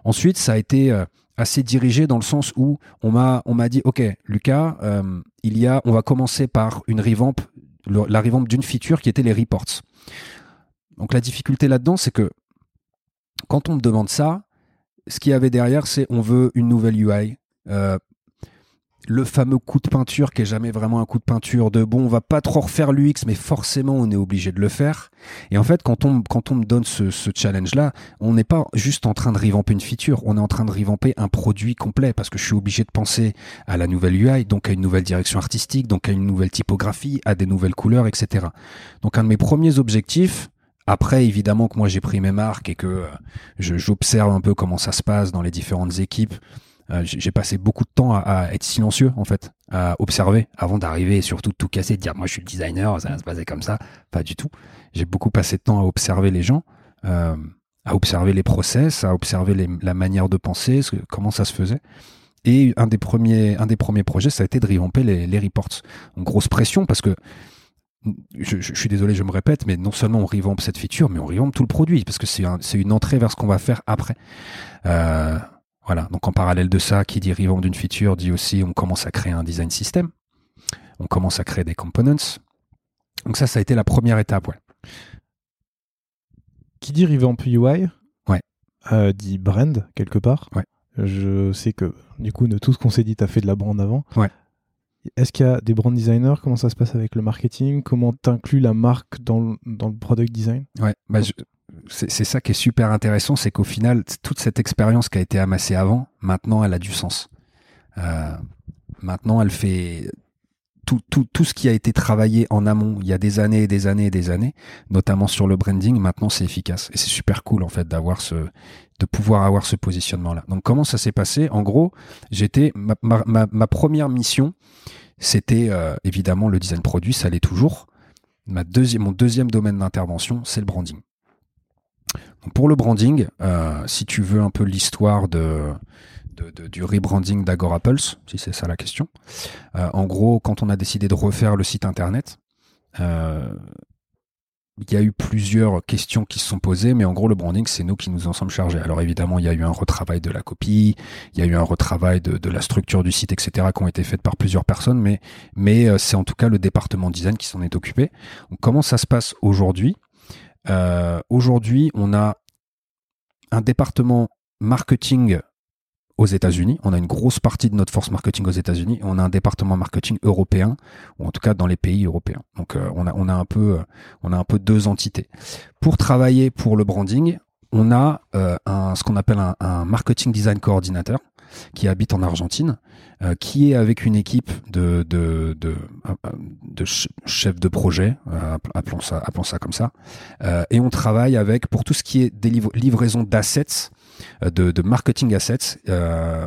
Ensuite, ça a été assez dirigé dans le sens où on m'a on m'a dit ok Lucas, il y a on va commencer par une revamp, la revamp d'une feature qui était les reports. Donc la difficulté là-dedans, c'est que quand on me demande ça, ce qu'il y avait derrière, c'est on veut une nouvelle UI. Euh, le fameux coup de peinture qui est jamais vraiment un coup de peinture de bon, on va pas trop refaire l'UX, mais forcément on est obligé de le faire. Et en fait, quand on, quand on me donne ce, challenge-là, on n'est pas juste en train de revamper une feature, on est en train de revamper un produit complet parce que je suis obligé de penser à la nouvelle UI, donc à une nouvelle direction artistique, donc à une nouvelle typographie, à des nouvelles couleurs, etc. Donc un de mes premiers objectifs, après, évidemment que moi j'ai pris mes marques et que euh, j'observe un peu comment ça se passe dans les différentes équipes. Euh, j'ai passé beaucoup de temps à, être silencieux en fait, à observer avant d'arriver et surtout de tout casser, de dire moi je suis le designer, ça va se passer comme ça. Pas du tout. J'ai beaucoup passé de temps à observer les gens, euh, à observer les process, à observer la manière de penser, comment ça se faisait. Et un des premiers, un des premiers projets, ça a été de revamper les, les reports. En grosse pression parce que je, suis désolé, je me répète, mais non seulement on revamp cette feature, mais on revamp tout le produit parce que c'est une entrée vers ce qu'on va faire après. Euh, voilà. Donc en parallèle de ça, qui dit revamp d'une feature dit aussi on commence à créer un design system, on commence à créer des components. Donc ça, ça a été la première étape. Ouais. Qui dit revamp UI, ouais. Euh, dit brand quelque part. Ouais. Je sais que du coup, de tout ce qu'on s'est dit, tu as fait de la brand avant. Ouais. Est-ce qu'il y a des brand designers? Comment ça se passe avec le marketing? Comment t'inclus la marque dans le, dans le product design? Ouais, bah c'est ça qui est super intéressant, c'est qu'au final, toute cette expérience qui a été amassée avant, maintenant, elle a du sens. Euh, maintenant, elle fait tout, tout, tout ce qui a été travaillé en amont il y a des années et des années et des années, notamment sur le branding, maintenant c'est efficace. Et c'est super cool en fait d'avoir ce, de pouvoir avoir ce positionnement-là. Donc comment ça s'est passé? En gros, j'étais ma, ma, ma, première mission, c'était euh, évidemment le design produit, ça l'est toujours. Ma mon deuxième domaine d'intervention, c'est le branding. Pour le branding, euh, si tu veux un peu l'histoire de, du rebranding d'Agora Pulse, si c'est ça la question. Euh, en gros, quand on a décidé de refaire le site internet, il y a eu plusieurs questions qui se sont posées, mais en gros, le branding, c'est nous qui nous en sommes chargés. Alors évidemment, il y a eu un retravail de la copie, il y a eu un retravail de, la structure du site, etc., qui ont été faites par plusieurs personnes, mais, mais euh, c'est en tout cas le département design qui s'en est occupé. Comment ça se passe aujourd'hui? Euh, Aujourd'hui, on a un département marketing aux États-Unis. On a une grosse partie de notre force marketing aux États-Unis. On a un département marketing européen, ou en tout cas dans les pays européens. Donc euh, on a on a un peu euh, on a un peu deux entités. Pour travailler pour le branding, on a euh, un, ce qu'on appelle un, marketing design coordinateur qui habite en Argentine, qui est avec une équipe de de de, chefs de projet, appelons ça appelons ça comme ça, et on travaille avec pour tout ce qui est des livraisons d'assets de, de, marketing assets, euh,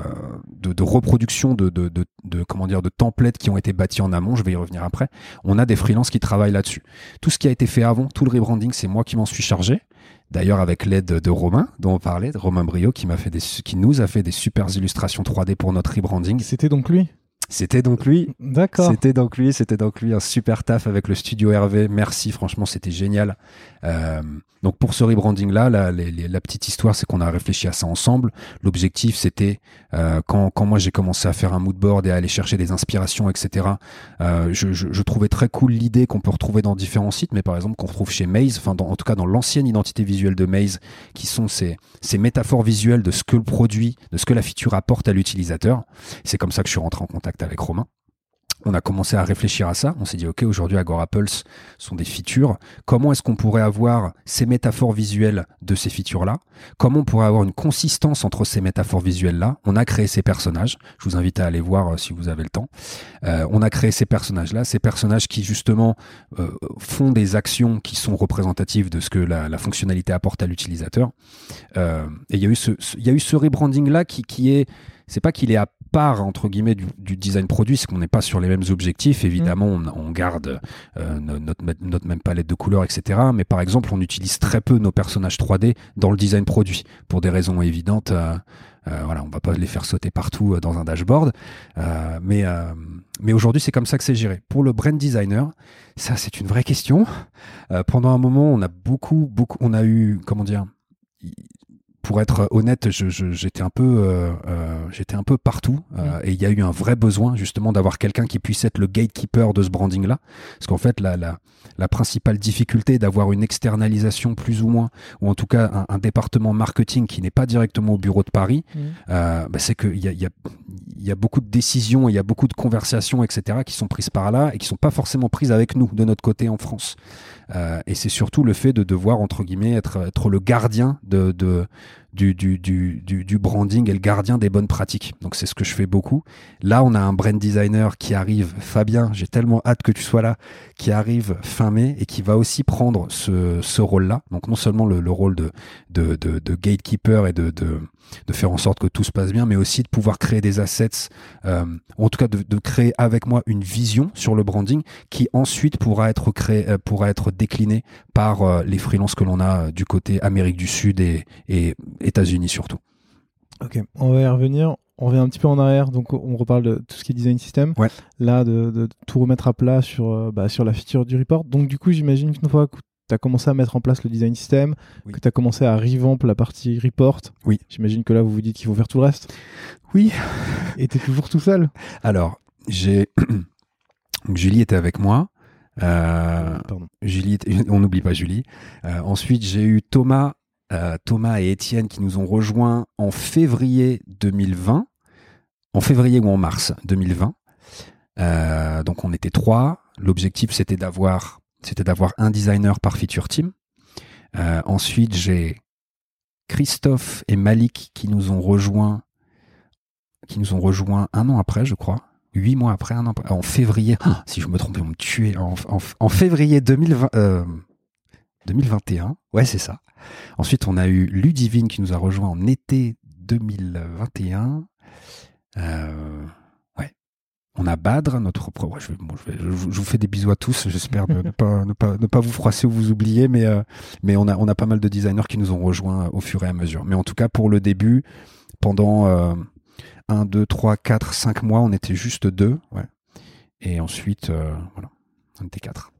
de, de, reproduction de, de, de, comment dire de templates qui ont été bâtis en amont. Je vais y revenir après. On a des freelances qui travaillent là-dessus. Tout ce qui a été fait avant, tout le rebranding, c'est moi qui m'en suis chargé. D'ailleurs, avec l'aide de Romain, dont on parlait, de Romain Brio, qui m'a fait des, qui nous a fait des super illustrations 3D pour notre rebranding. C'était donc lui? C'était donc lui. D'accord. C'était donc lui. C'était donc lui un super taf avec le studio Hervé. Merci, franchement, c'était génial. Euh, donc pour ce rebranding là, la, petite histoire, c'est qu'on a réfléchi à ça ensemble. L'objectif, c'était euh, quand, moi j'ai commencé à faire un mood board et à aller chercher des inspirations, etc. Euh, je, trouvais très cool l'idée qu'on peut retrouver dans différents sites, mais par exemple qu'on retrouve chez Maze, enfin en tout cas dans l'ancienne identité visuelle de Maze, qui sont ces, ces métaphores visuelles de ce que le produit, de ce que la feature apporte à l'utilisateur. C'est comme ça que je suis rentré en contact avec Romain on a commencé à réfléchir à ça. On s'est dit, OK, aujourd'hui, Agora Pulse sont des features. Comment est-ce qu'on pourrait avoir ces métaphores visuelles de ces features-là? Comment on pourrait avoir une consistance entre ces métaphores visuelles-là? On a créé ces personnages. Je vous invite à aller voir euh, si vous avez le temps. Euh, on a créé ces personnages-là, ces personnages qui, justement, euh, font des actions qui sont représentatives de ce que la, fonctionnalité apporte à l'utilisateur. et il y a eu ce, rebranding-là qui, qui est c'est pas qu'il est à part entre guillemets du, design produit, c'est qu'on n'est pas sur les mêmes objectifs. Évidemment, mm. on, garde euh, notre, notre, même palette de couleurs, etc. Mais par exemple, on utilise très peu nos personnages 3D dans le design produit pour des raisons évidentes. Euh, euh, voilà, on va pas les faire sauter partout dans un dashboard, mais mais aujourd'hui c'est comme ça que c'est géré. Pour le brand designer, ça c'est une vraie question. pendant un moment, on a beaucoup beaucoup, on a eu comment dire pour être honnête, j'étais un peu, euh, euh, j'étais un peu partout, euh, et il y a eu un vrai besoin justement d'avoir quelqu'un qui puisse être le gatekeeper de ce branding-là, parce qu'en fait, la, la, la, principale difficulté d'avoir une externalisation plus ou moins, ou en tout cas un, département marketing qui n'est pas directement au bureau de Paris, mm. bah, c'est qu'il y a, y, a, y a beaucoup de décisions, il y a beaucoup de conversations, etc., qui sont prises par là et qui sont pas forcément prises avec nous de notre côté en France. et c'est surtout le fait de devoir entre guillemets être, être le gardien de, de du, branding et le gardien des bonnes pratiques. Donc c'est ce que je fais beaucoup. Là, on a un brand designer qui arrive, Fabien, j'ai tellement hâte que tu sois là, qui arrive fin mai et qui va aussi prendre ce, ce rôle-là. Donc non seulement le, le rôle de, gatekeeper et de, faire en sorte que tout se passe bien, mais aussi de pouvoir créer des assets, euh, en tout cas de, créer avec moi une vision sur le branding qui ensuite pourra être créé, euh, pourra être déclinée par euh, les freelances que l'on a du côté Amérique du Sud et États-Unis surtout. Ok, on va y revenir. On revient un petit peu en arrière, donc on reparle de tout ce qui est design system. Ouais. Là, de, de, tout remettre à plat sur, bah, sur la feature du report. Donc du coup, j'imagine qu'une fois que tu as commencé à mettre en place le design system, que tu as commencé à revamp la partie report. Oui. J'imagine que là, vous vous dites qu'il faut faire tout le reste. Oui. Et tu es toujours tout seul Alors, j'ai. Julie était avec moi. Euh, Pardon. Julie, on n'oublie pas Julie. Euh, ensuite, j'ai eu Thomas, euh, Thomas et Étienne qui nous ont rejoints en février 2020, en février ou en mars 2020. donc, on était trois. L'objectif, c'était d'avoir c'était d'avoir un designer par feature team. Euh, ensuite, j'ai Christophe et Malik qui nous ont rejoints, qui nous ont rejoints un an après, je crois. Huit mois après, un an après, en février. Si je me trompe, ils vont me tuer. En, février 2020, 2021. Euh, ouais, c'est ça. Ensuite, on a eu Ludivine qui nous a rejoint en été 2021. Euh, on a Badre, notre propre. Je, vous fais des bisous à tous. J'espère ne, pas, ne, pas, ne pas vous froisser ou vous oublier, mais, euh, mais on, a, on a pas mal de designers qui nous ont rejoints au fur et à mesure. Mais en tout cas, pour le début, pendant euh, 1, 2, 3, 4, 5 mois, on était juste deux. Ouais. Et ensuite, euh, voilà, on était quatre.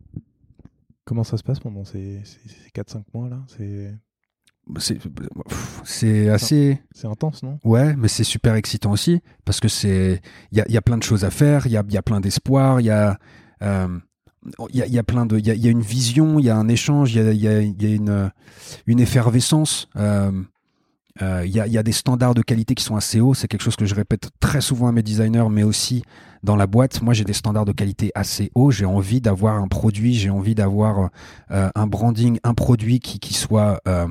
Comment ça se passe pendant ces, ces, ces 4-5 mois là C'est assez. c'est intense, non Ouais, mais c'est super excitant aussi parce que c'est il y a, il y a plein de choses à faire, il y a, il y a plein d'espoir, il y a euh, il y a, il y a plein de il y a, il y a une vision, il y a un échange, il y a, il y une une effervescence. Euh, euh, Il y, a, y a des standards de qualité qui sont assez hauts. C'est quelque chose que je répète très souvent à mes designers, mais aussi dans la boîte. Moi, j'ai des standards de qualité assez hauts. J'ai envie d'avoir un produit, j'ai envie d'avoir euh, un branding, un produit qui, qui soit euh,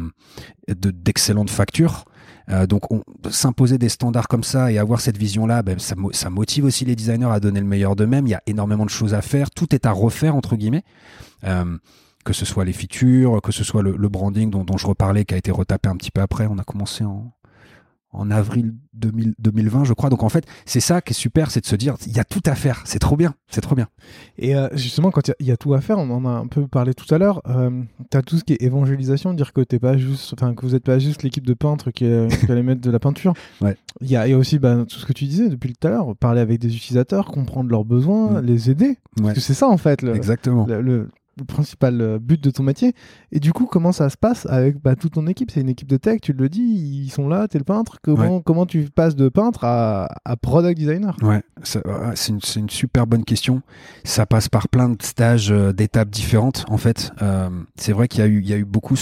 de- d'excellente facture. Euh, donc, on- s'imposer des standards comme ça et avoir cette vision-là, ben, ça, ça motive aussi les designers à donner le meilleur d'eux-mêmes. Il y a énormément de choses à faire. Tout est à refaire, entre guillemets. Euh, que ce soit les features, que ce soit le, le branding dont, dont je reparlais, qui a été retapé un petit peu après. On a commencé en, en avril 2000 2020, je crois. Donc en fait, c'est ça qui est super, c'est de se dire, il y a tout à faire. C'est trop bien, c'est trop bien. Et euh, justement, quand il y a- il y, a tout à faire, on en a un peu parlé tout à l'heure. Euh, tu as tout ce qui est évangélisation, dire que t'es pas juste, que vous n'êtes pas juste l'équipe de peintres qui, euh, qui allait mettre de la peinture. Ouais. Il y a, il y a aussi bah, tout ce que tu disais depuis tout à l'heure, parler avec des utilisateurs, comprendre leurs besoins, Mm. les aider. Ouais. Parce que c'est ça en fait le, Exactement. le, le- le principal euh, but de ton métier. Et du coup, comment ça se passe avec bah, toute ton équipe? C'est une équipe de tech, tu le dis, ils sont là, t'es le peintre. Comment, comment tu passes de peintre à, à product designer? Ouais, c'est une, c'est une super bonne question. Ça passe par plein de stages, euh, d'étapes différentes. En fait, Euh, c'est vrai qu'il y a eu, beaucoup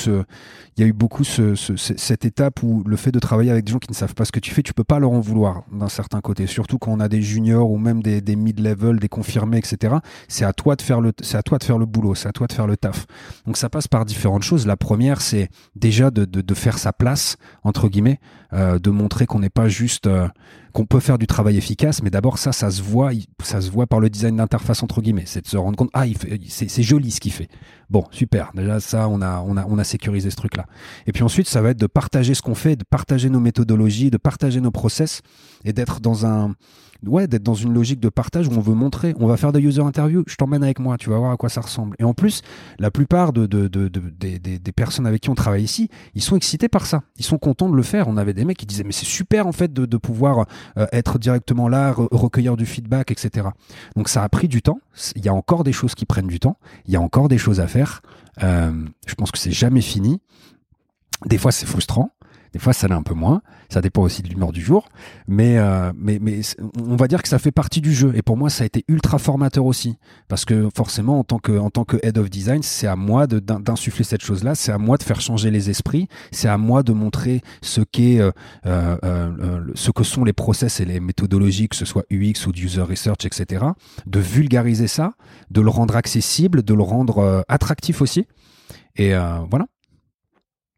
il y a eu beaucoup ce, ce- ce- cette étape où le fait de travailler avec des gens qui ne savent pas ce que tu fais, tu peux pas leur en vouloir d'un certain côté. Surtout quand on a des juniors ou même des, mid-level, des confirmés, etc. C'est à toi de faire le, boulot, c'est à toi de faire le taf. Donc ça passe par différentes choses. La première, c'est déjà de faire sa place entre guillemets, euh, de montrer qu'on n'est pas juste euh, qu'on peut faire du travail efficace, mais d'abord ça, ça se voit, ça se voit par le design d'interface entre guillemets, c'est de se rendre compte, ah, c'est joli ce qu'il fait. Bon, super. Déjà ça, on a, on a, on a sécurisé ce truc-là. Et puis ensuite, ça va être de partager ce qu'on fait, de partager nos méthodologies, de partager nos process, et d'être dans un, ouais, d'être dans une logique de partage où on veut montrer, on va faire des user interviews, je t'emmène avec moi, tu vas voir à quoi ça ressemble. Et en plus, la plupart de, de, de, de- des, personnes avec qui on travaille ici, ils sont excités par ça. Ils sont contents de le faire. On avait des mecs qui disaient, mais c'est super en fait de, pouvoir euh, être directement là, re- recueillir du feedback, etc. Donc ça a pris du temps. Il y a encore des choses qui prennent du temps. Il y a encore des choses à faire. Euh, je pense que c'est jamais fini. Des fois, c'est frustrant. Des fois, ça l'est un peu moins. Ça dépend aussi de l'humeur du jour. Mais, euh, mais, mais on va dire que ça fait partie du jeu. Et pour moi, ça a été ultra formateur aussi. Parce que forcément, en tant que, en tant que head of design, c'est à moi d'insuffler cette chose-là. C'est à moi de faire changer les esprits. C'est à moi de montrer ce qu'est, euh, euh, euh, ce que sont les process et les méthodologies, que ce soit UX ou user research, etc. De vulgariser ça, de le rendre accessible, de le rendre euh, attractif aussi. Et euh, voilà.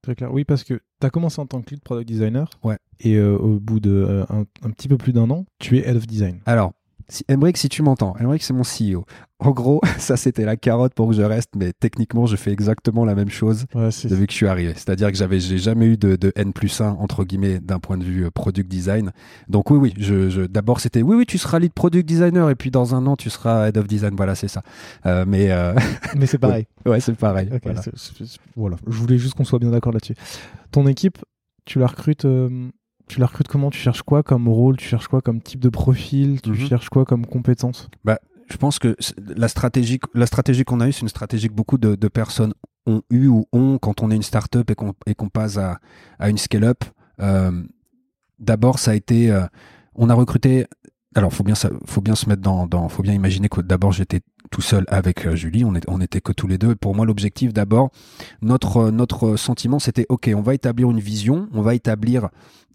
Très clair. Oui, parce que tu as commencé en tant que lead product designer. Ouais. Et euh, au bout de euh, un, un petit peu plus d'un an, tu es head of design. Alors, si, Emric, si tu m'entends, Emric, c'est mon CEO. En gros, ça, c'était la carotte pour que je reste, mais techniquement, je fais exactement la même chose Ouais, depuis que je suis arrivé. C'est-à-dire que j'avais, j'ai jamais eu de, de N plus 1, entre guillemets, d'un point de vue euh, product design. Donc oui, oui, je, je, d'abord, c'était, oui, oui, tu seras lead product designer, et puis dans un an, tu seras head of design. Voilà, c'est ça. Euh, mais, euh, Mais c'est pareil. ouais, c'est pareil. Voilà. Je voulais juste qu'on soit bien d'accord là-dessus. Ton équipe, tu la recrutes. euh, tu la recrutes comment? Tu cherches quoi comme rôle? Tu cherches quoi comme type de profil? Tu Mhm. cherches quoi comme compétence? Je pense que la stratégie, la stratégie qu'on a eue, c'est une stratégie que beaucoup de, de personnes ont eu ou ont quand on est une startup et qu'on et qu'on passe à, à une scale-up. Euh, D'abord, ça a été, euh, on a recruté. Alors, faut bien, faut bien se mettre dans, dans, faut bien imaginer que d'abord j'étais tout seul avec euh, Julie, on, est, on était que tous les deux. Et pour moi, l'objectif d'abord, notre euh, notre sentiment, c'était ok, on va établir une vision, on va établir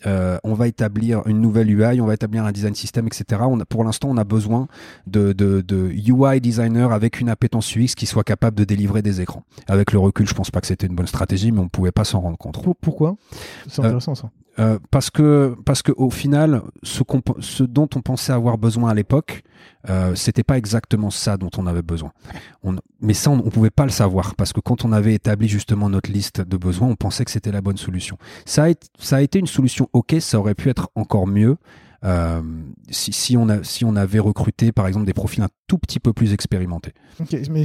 euh, on va établir une nouvelle UI, on va établir un design system, etc. On a, pour l'instant, on a besoin de, de, de UI designer avec une appétence UX qui soit capable de délivrer des écrans. Avec le recul, je pense pas que c'était une bonne stratégie, mais on pouvait pas s'en rendre compte. Pour- Pourquoi? C'est Euh, intéressant ça. Euh, parce que parce que au final, ce, dont on pensait avoir besoin à l'époque, euh, c'était pas exactement ça dont on avait besoin. Mais ça, on, on pouvait pas le savoir parce que quand on avait établi justement notre liste de besoins, on pensait que c'était la bonne solution. Ça a, ça a été une solution ok, ça aurait pu être encore mieux. euh, si, on si on avait recruté par exemple des profils un tout petit peu plus expérimentés. Ok, mais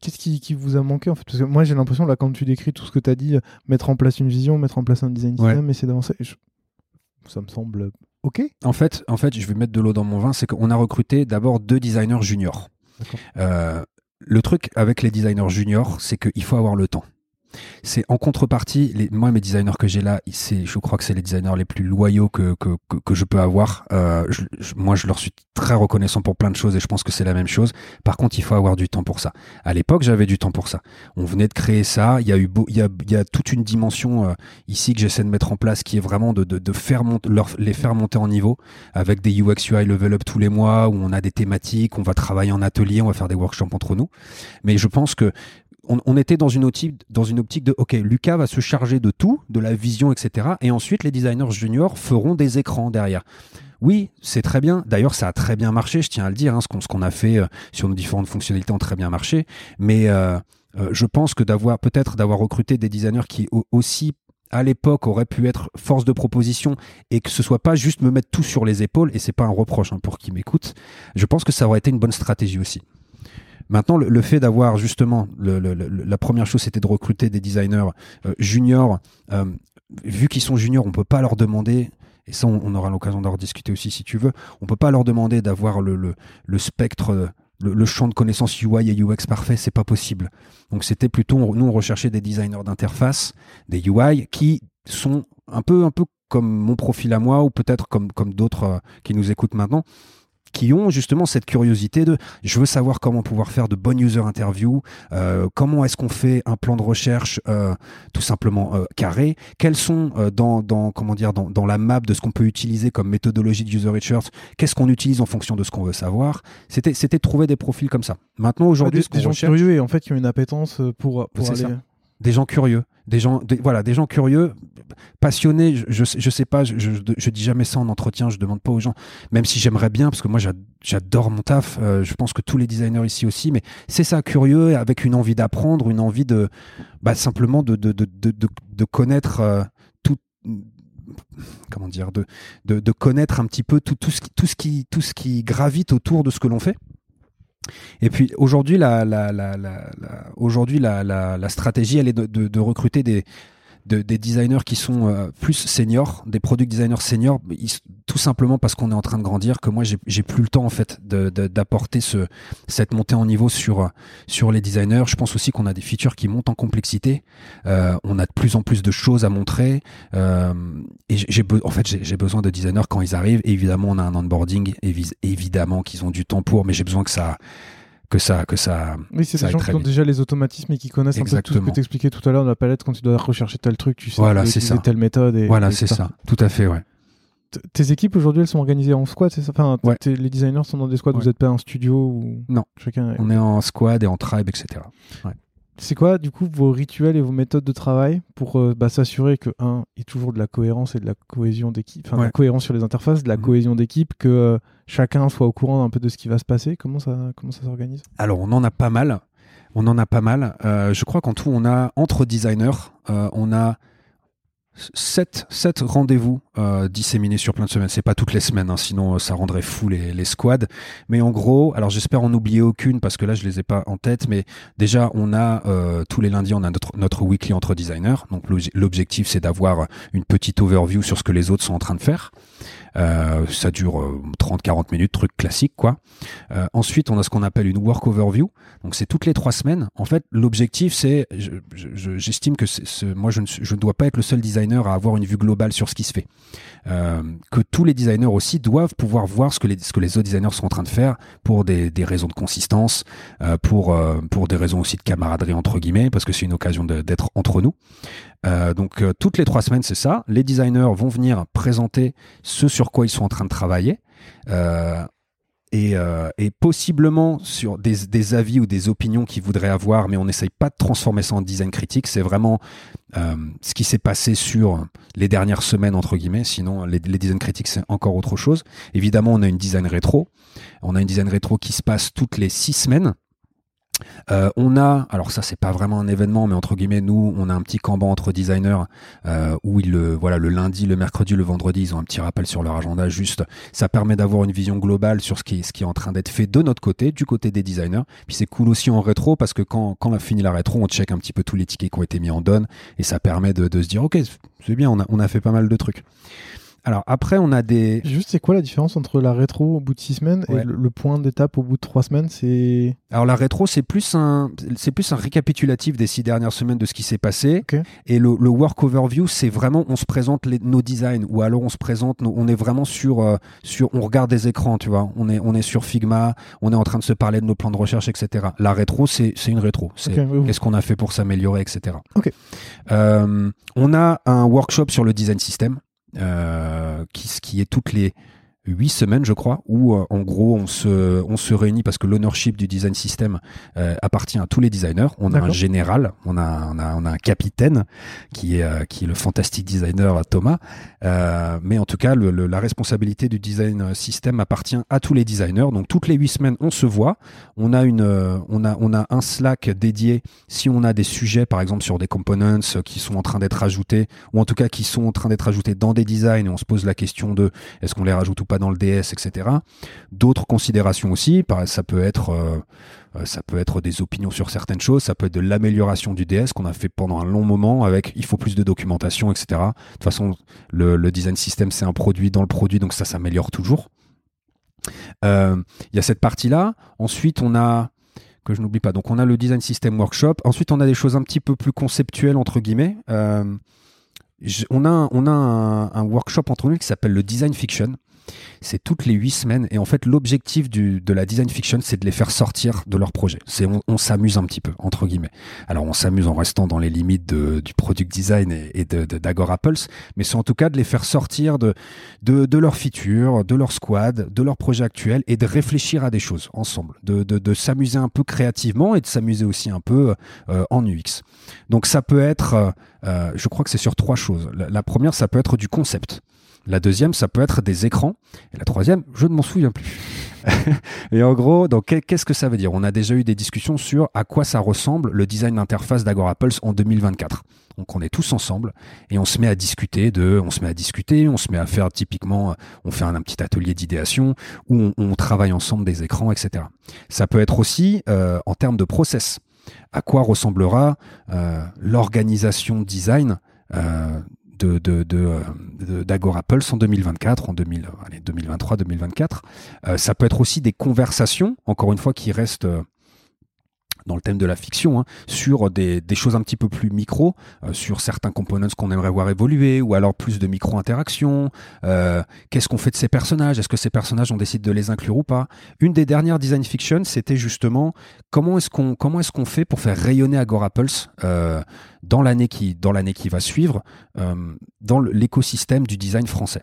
qu'est-ce qui, qui vous a manqué en fait? Parce que moi j'ai l'impression là quand tu décris tout ce que tu as dit, euh, mettre en place une vision, mettre en place un design Ouais. system, essayer d'avancer, je- ça me semble ok. En fait, en fait, je vais mettre de l'eau dans mon vin, c'est qu'on a recruté d'abord deux designers juniors. Euh, le truc avec les designers juniors, c'est qu'il faut avoir le temps. C'est en contrepartie, moi mes designers que j'ai là, je crois que c'est les designers les plus loyaux que je peux avoir. Euh, moi, je leur suis très reconnaissant pour plein de choses et je pense que c'est la même chose. Par contre, il faut avoir du temps pour ça. À l'époque, j'avais du temps pour ça. On venait de créer ça. Il y a eu, y a, il toute une dimension euh, ici que j'essaie de mettre en place qui est vraiment de, faire les faire monter en niveau avec des UX UI level up tous les mois où on a des thématiques, on va travailler en atelier, on va faire des workshops entre nous. Mais je pense que on, était dans une, optique, de, OK, Lucas va se charger de tout, de la vision, etc. Et ensuite, les designers juniors feront des écrans derrière. Oui, c'est très bien. D'ailleurs, ça a très bien marché, je tiens à le dire. Hein, ce qu'on a fait euh, sur nos différentes fonctionnalités ont très bien marché. Mais euh, euh, je pense que d'avoir peut-être d'avoir recruté des designers qui aussi à l'époque auraient pu être force de proposition et que ce soit pas juste me mettre tout sur les épaules et c'est pas un reproche hein, pour qui m'écoute. Je pense que ça aurait été une bonne stratégie aussi. Maintenant, le, fait d'avoir justement, la première chose, c'était de recruter des designers euh, juniors. Euh, vu qu'ils sont juniors, on peut pas leur demander et ça on, aura l'occasion d'en rediscuter aussi si tu veux, on peut pas leur demander d'avoir le, le, spectre, le, champ de connaissances UI et UX parfait, c'est pas possible. Donc c'était plutôt, nous on recherchait des designers d'interface, des UI qui sont un peu, un peu comme mon profil à moi ou peut-être comme, comme d'autres euh, qui nous écoutent maintenant, qui ont justement cette curiosité de je veux savoir comment pouvoir faire de bonnes user interviews, euh, comment est-ce qu'on fait un plan de recherche euh, tout simplement euh, carré, quels sont dans, dans, comment dire dans, dans la map de ce qu'on peut utiliser comme méthodologie de user research, qu'est-ce qu'on utilise en fonction de ce qu'on veut savoir? C'était c'était trouver des profils comme ça. Maintenant aujourd'hui, des, gens curieux et en fait qui ont une appétence pour pour aller des gens curieux, des gens, voilà, des gens curieux, passionnés. Je, je, sais pas, je, dis jamais ça en entretien, je demande pas aux gens, même si j'aimerais bien, parce que moi j'adore mon taf. Euh, je pense que tous les designers ici aussi, mais c'est ça, curieux, avec une envie d'apprendre, une envie de, bah, simplement de, de, de, de, de connaître euh, tout comment dire de, de, de, connaître un petit peu tout, tout, ce qui, tout, ce qui, tout ce qui gravite autour de ce que l'on fait et puis aujourd'hui, la, la, la, la aujourd'hui la, stratégie, elle est de, de, de recruter des, des designers qui sont euh, plus seniors, des product designers seniors, tout simplement parce qu'on est en train de grandir, que moi j'ai plus le temps en fait d'apporter ce, cette montée en niveau sur sur les designers. Je pense aussi qu'on a des features qui montent en complexité. Euh, on a de plus en plus de choses à montrer. Euh, et j'ai en fait j'ai besoin de designers quand ils arrivent. évidemment, on a un onboarding, évidemment qu'ils ont du temps pour, mais j'ai besoin que ça que ça que ça oui c'est ces gens qui ont déjà les automatismes et qui connaissent un peu tout ce que t'expliquais tout à l'heure dans la palette quand tu dois rechercher tel truc tu sais voilà c'est ça. telle méthode et voilà c'est ça. Tout à fait ouais. Tes équipes aujourd'hui elles sont organisées en squad c'est ça? Enfin les designers sont dans des squads vous n'êtes pas un studio ou non. chacun on est en squad et en tribe etc ouais. C'est quoi, du coup, vos rituels et vos méthodes de travail pour euh, bah, s'assurer que, un, il y ait toujours de la cohérence et de la cohésion d'équipe, enfin, de la cohérence sur les interfaces, de la mhm. cohésion d'équipe, que euh, chacun soit au courant un peu de ce qui va se passer Comment ça, s'organise? Alors, on en a pas mal. On en a pas mal. Euh, je crois qu'en tout, on a, entre designers, on a 7, 7 rendez-vous euh, disséminés sur plein de semaines. C'est pas toutes les semaines, hein, sinon euh, ça rendrait fou les, les squads. Mais en gros, alors j'espère en oublier aucune parce que là je les ai pas en tête. Mais déjà, on a euh, tous les lundis, on a notre, weekly entre designers. Donc l'objectif c'est d'avoir une petite overview sur ce que les autres sont en train de faire. Euh, ça dure 30-40 euh, minutes, truc classique quoi. Ensuite, on a ce qu'on appelle une work overview. Donc c'est toutes les trois semaines. En fait, l'objectif c'est, j'estime que moi je ne dois pas être le seul designer à avoir une vue globale sur ce qui se fait. Euh, que tous les designers aussi doivent pouvoir voir ce que les, autres designers sont en train de faire pour des, raisons de consistance, euh, pour, euh, pour des raisons aussi de camaraderie entre guillemets, parce que c'est une occasion d'être entre nous. Donc toutes les trois semaines, c'est ça. Les designers vont venir présenter ce sur quoi ils sont en train de travailler. Et, euh, et, possiblement sur des, des, avis ou des opinions qu'ils voudraient avoir, mais on n'essaye pas de transformer ça en design critique. C'est vraiment euh, ce qui s'est passé sur les dernières semaines, entre guillemets. Sinon, les, les design critiques, c'est encore autre chose. Évidemment, on a une design rétro. On a une design rétro qui se passe toutes les six semaines. Euh, on a, alors ça c'est pas vraiment un événement, mais entre guillemets nous, on a un petit camban entre designers euh, où ils le, voilà, le lundi, le mercredi, le vendredi, ils ont un petit rappel sur leur agenda. Juste, ça permet d'avoir une vision globale sur ce qui, est en train d'être fait de notre côté, du côté des designers. Puis c'est cool aussi en rétro parce que quand, quand on a fini la rétro, on check un petit peu tous les tickets qui ont été mis en donne et ça permet de, de se dire ok, c'est bien, on a, on a fait pas mal de trucs. Alors après, on a des. Juste, c'est quoi la différence entre la rétro au bout de six semaines Ouais. et le, le point d'étape au bout de trois semaines C'est Alors la rétro, c'est plus un, c'est plus un récapitulatif des six dernières semaines de ce qui s'est passé. Et le, le work overview, c'est vraiment, on se présente les- nos designs, ou alors on se présente, nos- on est vraiment sur, euh, sur, on regarde des écrans, tu vois. On est, on est sur Figma, on est en train de se parler de nos plans de recherche, etc. La rétro, c'est, c'est une rétro. C'est Ok, oui, oui. qu'est-ce qu'on a fait pour s'améliorer, etc. Ok. Euh, on a un workshop sur le design system, qui, qui est toutes les huit semaines, je crois, où euh, en gros on se, on se réunit parce que l'ownership du design system euh, appartient à tous les designers. On a un général, on a, on a, on a un capitaine qui est, euh, qui est le fantastique designer Thomas. Mais en tout cas, le, le- la responsabilité du design system appartient à tous les designers. Donc toutes les huit semaines, on se voit. On a une, on a, on a un Slack dédié si on a des sujets, par exemple sur des components qui sont en train d'être ajoutés, ou en tout cas qui sont en train d'être ajoutés dans des designs, et on se pose la question de est-ce qu'on les rajoute ou pas dans le DS, etc. D'autres considérations aussi, ça peut être euh, euh, ça peut être des opinions sur certaines choses, ça peut être de l'amélioration du DS qu'on a fait pendant un long moment avec il faut plus de documentation, etc. De toute façon, le, design system, c'est un produit dans le produit, donc ça s'améliore toujours. Euh, Il y a cette partie-là. Ensuite, on a que je n'oublie pas. Donc, on a le design system workshop. Ensuite, on a des choses un petit peu plus conceptuelles entre guillemets. On a, un workshop entre nous qui s'appelle le design fiction. C'est toutes les huit semaines. Et en fait, l'objectif de la design fiction, c'est de les faire sortir de leur projet. C'est on, on s'amuse un petit peu entre guillemets. Alors, on s'amuse en restant dans les limites de- du product design et, et de, d'Agora Pulse, mais c'est en tout cas de les faire sortir de, de, de leur feature, de leur squad, de leur projet actuel et de réfléchir à des choses ensemble, de, de, s'amuser un peu créativement et de s'amuser aussi un peu euh, en UX. Donc ça peut être, euh, euh, je crois que c'est sur trois choses. La première, ça peut être du concept. La deuxième, ça peut être des écrans. Et la troisième, je ne m'en souviens plus. et en gros, donc qu'est- qu'est-ce que ça veut dire? On a déjà eu des discussions sur à quoi ça ressemble le design d'interface d'Agora Pulse en 2024. Donc on est tous ensemble et on se met à discuter de, on se met à discuter, on se met à faire typiquement, on fait un, petit atelier d'idéation où on, on travaille ensemble des écrans, etc. Ça peut être aussi euh, en termes de process. À quoi ressemblera euh, l'organisation design euh, euh, d'Agora Pulse en 2024, en 2000, allez, 2023, 2024. Euh, ça peut être aussi des conversations, encore une fois, qui restent euh, dans le thème de la fiction, hein, sur des, choses un petit peu plus micro, euh, sur certains components qu'on aimerait voir évoluer, ou alors plus de micro-interactions. Euh, Qu'est-ce qu'on fait de ces personnages Est-ce que ces personnages, on décide de les inclure ou pas Une des dernières design fiction, c'était justement comment est-ce qu'on est-ce fait pour faire rayonner Agora Pulse euh, dans l'année qui qui va suivre dans l'écosystème du design français.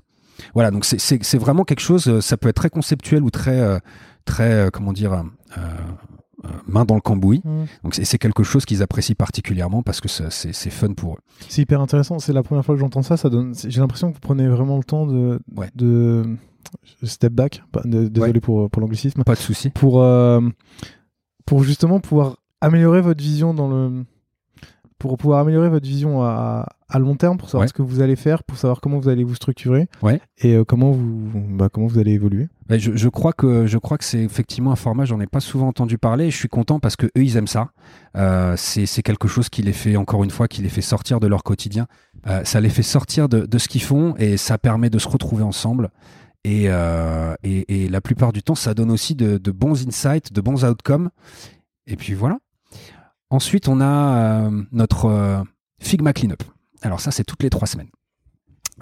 Voilà, donc c'est- vraiment quelque chose. Ça peut être très conceptuel ou très très comment dire main dans le cambouis. Mmh. Donc c'est quelque chose qu'ils apprécient particulièrement parce que c'est fun pour eux. C'est hyper intéressant. C'est la première fois que j'entends ça. Ça donne. J'ai l'impression que vous prenez vraiment le temps de Ouais. de step back. Désolé pour pour l'anglicisme. Pas de souci. Pour euh, pour justement pouvoir améliorer votre vision dans le pour pouvoir améliorer votre vision à, à long terme, pour savoir Ouais. ce que vous allez faire, pour savoir comment vous allez vous structurer Ouais. et euh, comment vous bah, comment vous allez évoluer. Ouais, je, je crois que je crois que c'est effectivement un format. J'en ai pas souvent entendu parler. Et je suis content parce que eux ils aiment ça. Euh, c'est c'est quelque chose qui les fait encore une fois qui les fait sortir de leur quotidien. Euh, ça les fait sortir de, de ce qu'ils font et ça permet de se retrouver ensemble. Et, euh, et, et la plupart du temps, ça donne aussi de, de bons insights, de bons outcomes. Et puis voilà. Ensuite, on a euh, notre euh, Figma Cleanup. Alors ça, c'est toutes les trois semaines.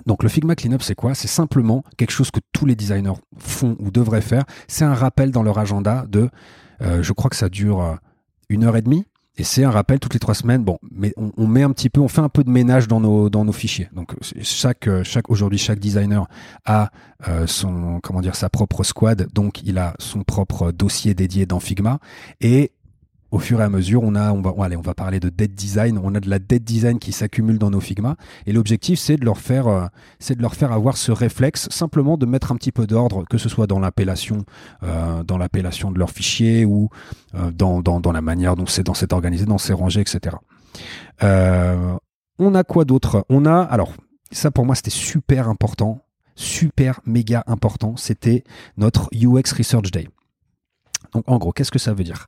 Donc le Figma Cleanup, c'est quoi? C'est simplement quelque chose que tous les designers font ou devraient faire. C'est un rappel dans leur agenda de, euh, je crois que ça dure une heure et demie. Et c'est un rappel toutes les trois semaines. Bon, mais on, met un petit peu, on fait un peu de ménage dans nos dans nos fichiers. Donc chaque chaque aujourd'hui chaque designer a son comment dire sa propre squad. Donc il a son propre dossier dédié dans Figma et au fur et à mesure, on a, on va, parler de dead design. On a de la dead design qui s'accumule dans nos Figma. Et l'objectif, c'est de leur faire, euh, avoir ce réflexe, simplement de mettre un petit peu d'ordre, que ce soit dans l'appellation, euh, dans l'appellation de leur fichier ou euh, dans, la manière dont c'est, dans organisé, dans c'est rangé, etc. On a quoi d'autre? On a, alors, ça pour moi, c'était super important, super méga important. C'était notre UX Research Day. Donc, en gros, qu'est-ce que ça veut dire?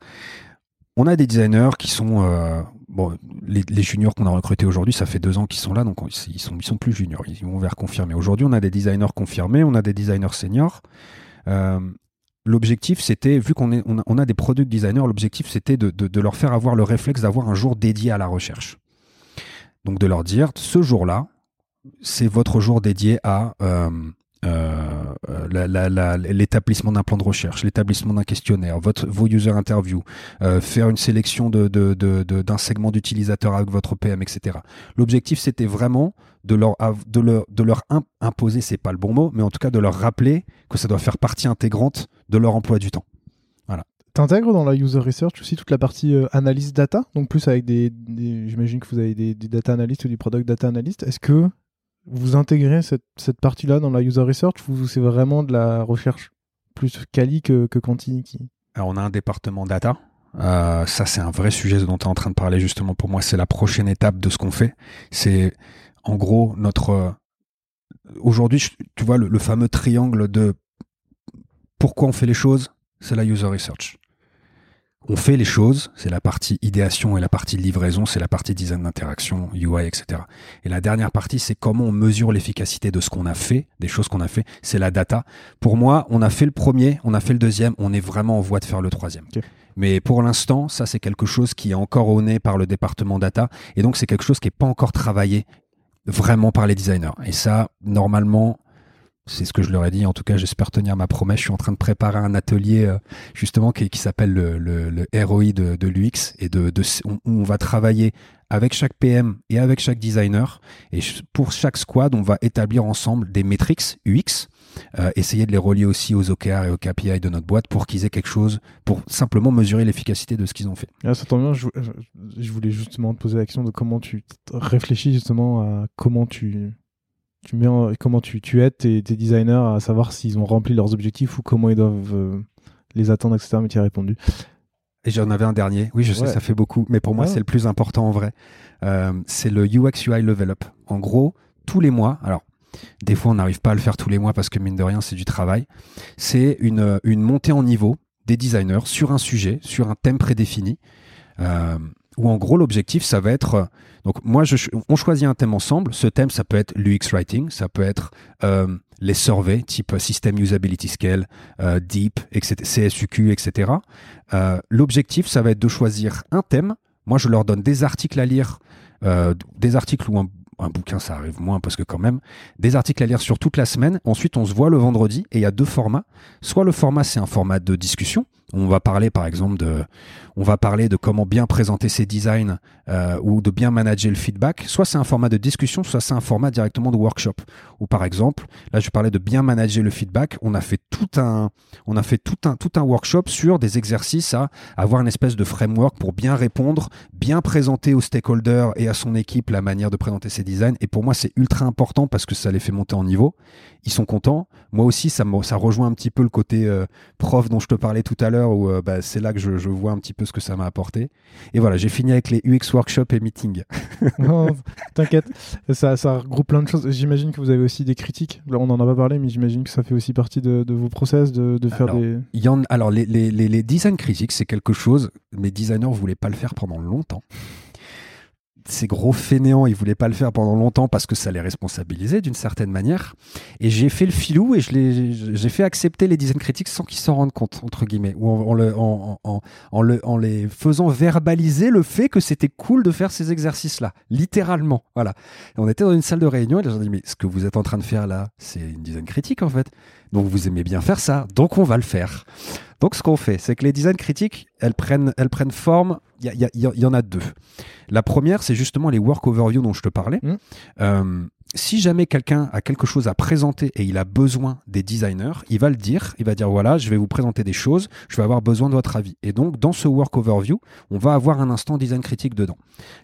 On a des designers qui sont euh, bon, les, juniors qu'on a recrutés aujourd'hui, ça fait deux ans qu'ils sont là, donc ils sont ils sont plus juniors, ils vont vers confirmer. Aujourd'hui, on a des designers confirmés, on a des designers seniors. Euh, l'objectif, c'était, vu qu'on on a, on a, des product designers, l'objectif, c'était de, de, de, leur faire avoir le réflexe d'avoir un jour dédié à la recherche. Donc de leur dire, ce jour-là, c'est votre jour dédié à euh, euh, l'établissement d'un plan de recherche, l'établissement d'un questionnaire, votre, vos user interviews, euh, faire une sélection d'un segment d'utilisateurs avec votre PM, etc. L'objectif, c'était vraiment de leur, imposer, c'est pas le bon mot, mais en tout cas de leur rappeler que ça doit faire partie intégrante de leur emploi du temps. Voilà. T'intègres dans la user research aussi toute la partie euh, analyse data, donc plus avec des, j'imagine que vous avez des, des, data analysts ou des product data analysts. Est-ce que vous intégrez cette, cette partie-là dans la user research ou c'est vraiment de la recherche plus quali que, que quanti on a un département data. Euh, ça, c'est un vrai sujet dont tu es en train de parler justement. Pour moi, c'est la prochaine étape de ce qu'on fait. C'est en gros notre. Euh, aujourd'hui, tu vois, le fameux triangle de pourquoi on fait les choses, c'est la user research on fait les choses, c'est la partie idéation et la partie livraison, c'est la partie design d'interaction, UI, etc. Et la dernière partie, c'est comment on mesure l'efficacité de ce qu'on a fait, des choses qu'on a fait, c'est la data. Pour moi, on a fait le premier, on a fait le deuxième, on est vraiment en voie de faire le troisième. Mais pour l'instant, ça c'est quelque chose qui est encore au nez par le département data, et donc c'est quelque chose qui n'est pas encore travaillé vraiment par les designers. Et ça, normalement, c'est ce que je leur ai dit. En tout cas, j'espère tenir ma promesse. Je suis en train de préparer un atelier euh, justement qui, s'appelle le, ROI de, l'UX et de, on, va travailler avec chaque PM et avec chaque designer. Et pour chaque squad, on va établir ensemble des métriques UX, euh, essayer de les relier aussi aux OKR et aux KPI de notre boîte pour qu'ils aient quelque chose, pour simplement mesurer l'efficacité de ce qu'ils ont fait. Ah, ça tombe bien, je voulais justement te poser la question de comment tu réfléchis justement à comment tu tu mets comment tu, tu aides tes, designers à savoir s'ils ont rempli leurs objectifs ou comment ils doivent euh, les attendre, etc. Mais tu as répondu. Et j'en avais un dernier. Oui, je sais, ça fait beaucoup, mais pour moi, c'est le plus important en vrai. Euh, c'est le UX UI Level Up. En gros, tous les mois, alors des fois on n'arrive pas à le faire tous les mois parce que mine de rien, c'est du travail. C'est une, une montée en niveau des designers sur un sujet, sur un thème prédéfini. Euh, où en gros l'objectif ça va être euh, donc moi je, on choisit un thème ensemble ce thème ça peut être l'UX writing ça peut être euh, les surveys type system usability scale euh, deep etc CSUQ etc euh, l'objectif ça va être de choisir un thème moi je leur donne des articles à lire euh, des articles ou un bouquin, ça arrive moins parce que quand même, des articles à lire sur toute la semaine. Ensuite, on se voit le vendredi et il y a deux formats. Soit le format, c'est un format de discussion. On va parler, par exemple, de, comment bien présenter ses designs euh, ou de bien manager le feedback. Soit c'est un format de discussion, soit c'est un format directement de workshop. Ou par exemple, là, je parlais de bien manager le feedback. On a fait tout un, workshop sur des exercices à avoir une espèce de framework pour bien répondre, bien présenter aux stakeholders et à son équipe la manière de présenter ses designs. Et pour moi, c'est ultra important parce que ça les fait monter en niveau. Ils sont contents. Moi aussi, ça, ça rejoint un petit peu le côté euh, prof dont je te parlais tout à l'heure où euh, bah, c'est là que je, je vois un petit peu ce que ça m'a apporté. Et voilà, j'ai fini avec les UX workshops et meetings. non, t'inquiète, ça, ça regroupe plein de choses. J'imagine que vous avez aussi des critiques. Là, on n'en a pas parlé, mais j'imagine que ça fait aussi partie de, de vos process de, de faire alors, des. Y en, alors, les, les, les, les design critiques, c'est quelque chose. Mes designers voulaient pas le faire pendant longtemps ces gros fainéants, ils voulaient pas le faire pendant longtemps parce que ça les responsabilisait d'une certaine manière. Et j'ai fait le filou et j'ai fait accepter les design critiques sans qu'ils s'en rendent compte, entre guillemets, ou en, le, en, le, en les faisant verbaliser le fait que c'était cool de faire ces exercices-là, littéralement. Voilà. On était dans une salle de réunion et les gens dit mais ce que vous êtes en train de faire là, c'est une design critique en fait. Donc vous aimez bien faire ça, donc on va le faire. Donc ce qu'on fait, c'est que les design critiques, elles prennent, elles prennent forme. Il y, y, y, en a deux. La première, c'est justement les work overview dont je te parlais. Mmh. Euh, si jamais quelqu'un a quelque chose à présenter et il a besoin des designers, il va le dire, il va dire voilà, je vais vous présenter des choses, je vais avoir besoin de votre avis. Et donc dans ce work overview, on va avoir un instant design critique dedans.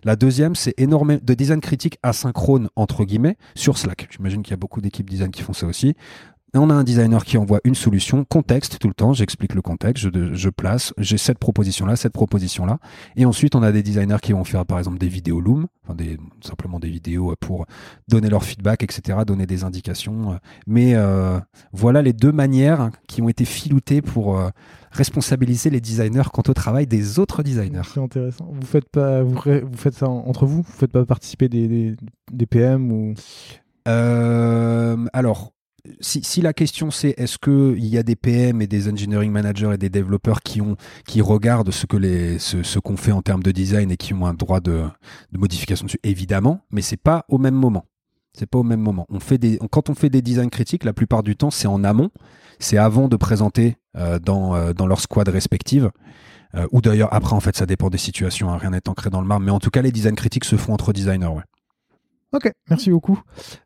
La deuxième, c'est énormément de design critique asynchrone entre guillemets sur Slack. J'imagine qu'il y a beaucoup d'équipes design qui font ça aussi on a un designer qui envoie une solution, contexte tout le temps, j'explique le contexte, je, je place, j'ai cette proposition-là, cette proposition-là. Et ensuite, on a des designers qui vont faire par exemple des vidéos Loom, enfin des, simplement des vidéos pour donner leur feedback, etc., donner des indications. Mais euh, voilà les deux manières qui ont été filoutées pour euh, responsabiliser les designers quant au travail des autres designers. C'est intéressant. Vous faites pas, vous, vous faites ça entre vous? Vous faites pas participer des, des, des PM ou? Euh, alors, si, si, la question c'est est-ce qu'il y a des PM et des engineering managers et des développeurs qui ont qui regardent ce les ce, ce qu'on fait en termes de design et qui ont un droit de, de modification dessus, évidemment, mais c'est pas au même moment. C'est pas au même moment. On fait des quand on fait des designs critiques, la plupart du temps c'est en amont, c'est avant de présenter euh, dans euh, dans leur squad respective. Euh, ou d'ailleurs après en fait ça dépend des situations, hein, rien n'est ancré dans le marbre, mais en tout cas les designs critiques se font entre designers, ouais. Ok, merci beaucoup.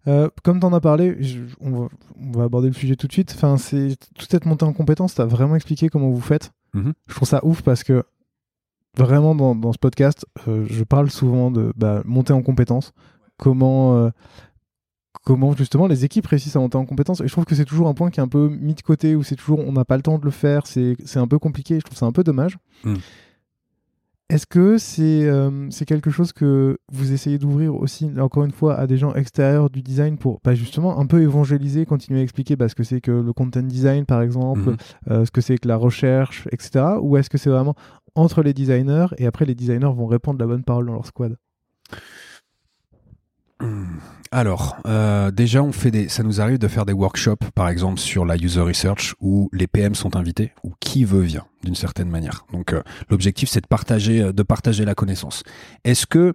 Euh, comme tu en as parlé, je, on, va, on, va, aborder le sujet tout de suite. Enfin, c'est toute cette montée en compétence, tu as vraiment expliqué comment vous faites. Mm -hmm. Je trouve ça ouf parce que vraiment dans, dans ce podcast, euh, je parle souvent de bah, monter en compétence, comment, euh, comment justement les équipes réussissent à monter en compétence. Et je trouve que c'est toujours un point qui est un peu mis de côté, où c'est toujours on n'a pas le temps de le faire, c'est un peu compliqué. Je trouve ça un peu dommage. Mm. Est-ce que c'est euh, quelque chose que vous essayez d'ouvrir aussi, encore une fois, à des gens extérieurs du design pour bah, justement un peu évangéliser, continuer à expliquer bah, ce que c'est que le content design, par exemple, -hmm. euh, ce que c'est que la recherche, etc. Ou est-ce que c'est vraiment entre les designers et après les designers vont répondre la bonne parole dans leur squad? Alors, euh, déjà, on fait des, ça nous arrive de faire des workshops, par exemple sur la user research, où les PM sont invités, ou qui veut vient, d'une certaine manière. Donc, euh, l'objectif, c'est de partager, de partager la connaissance. Est-ce que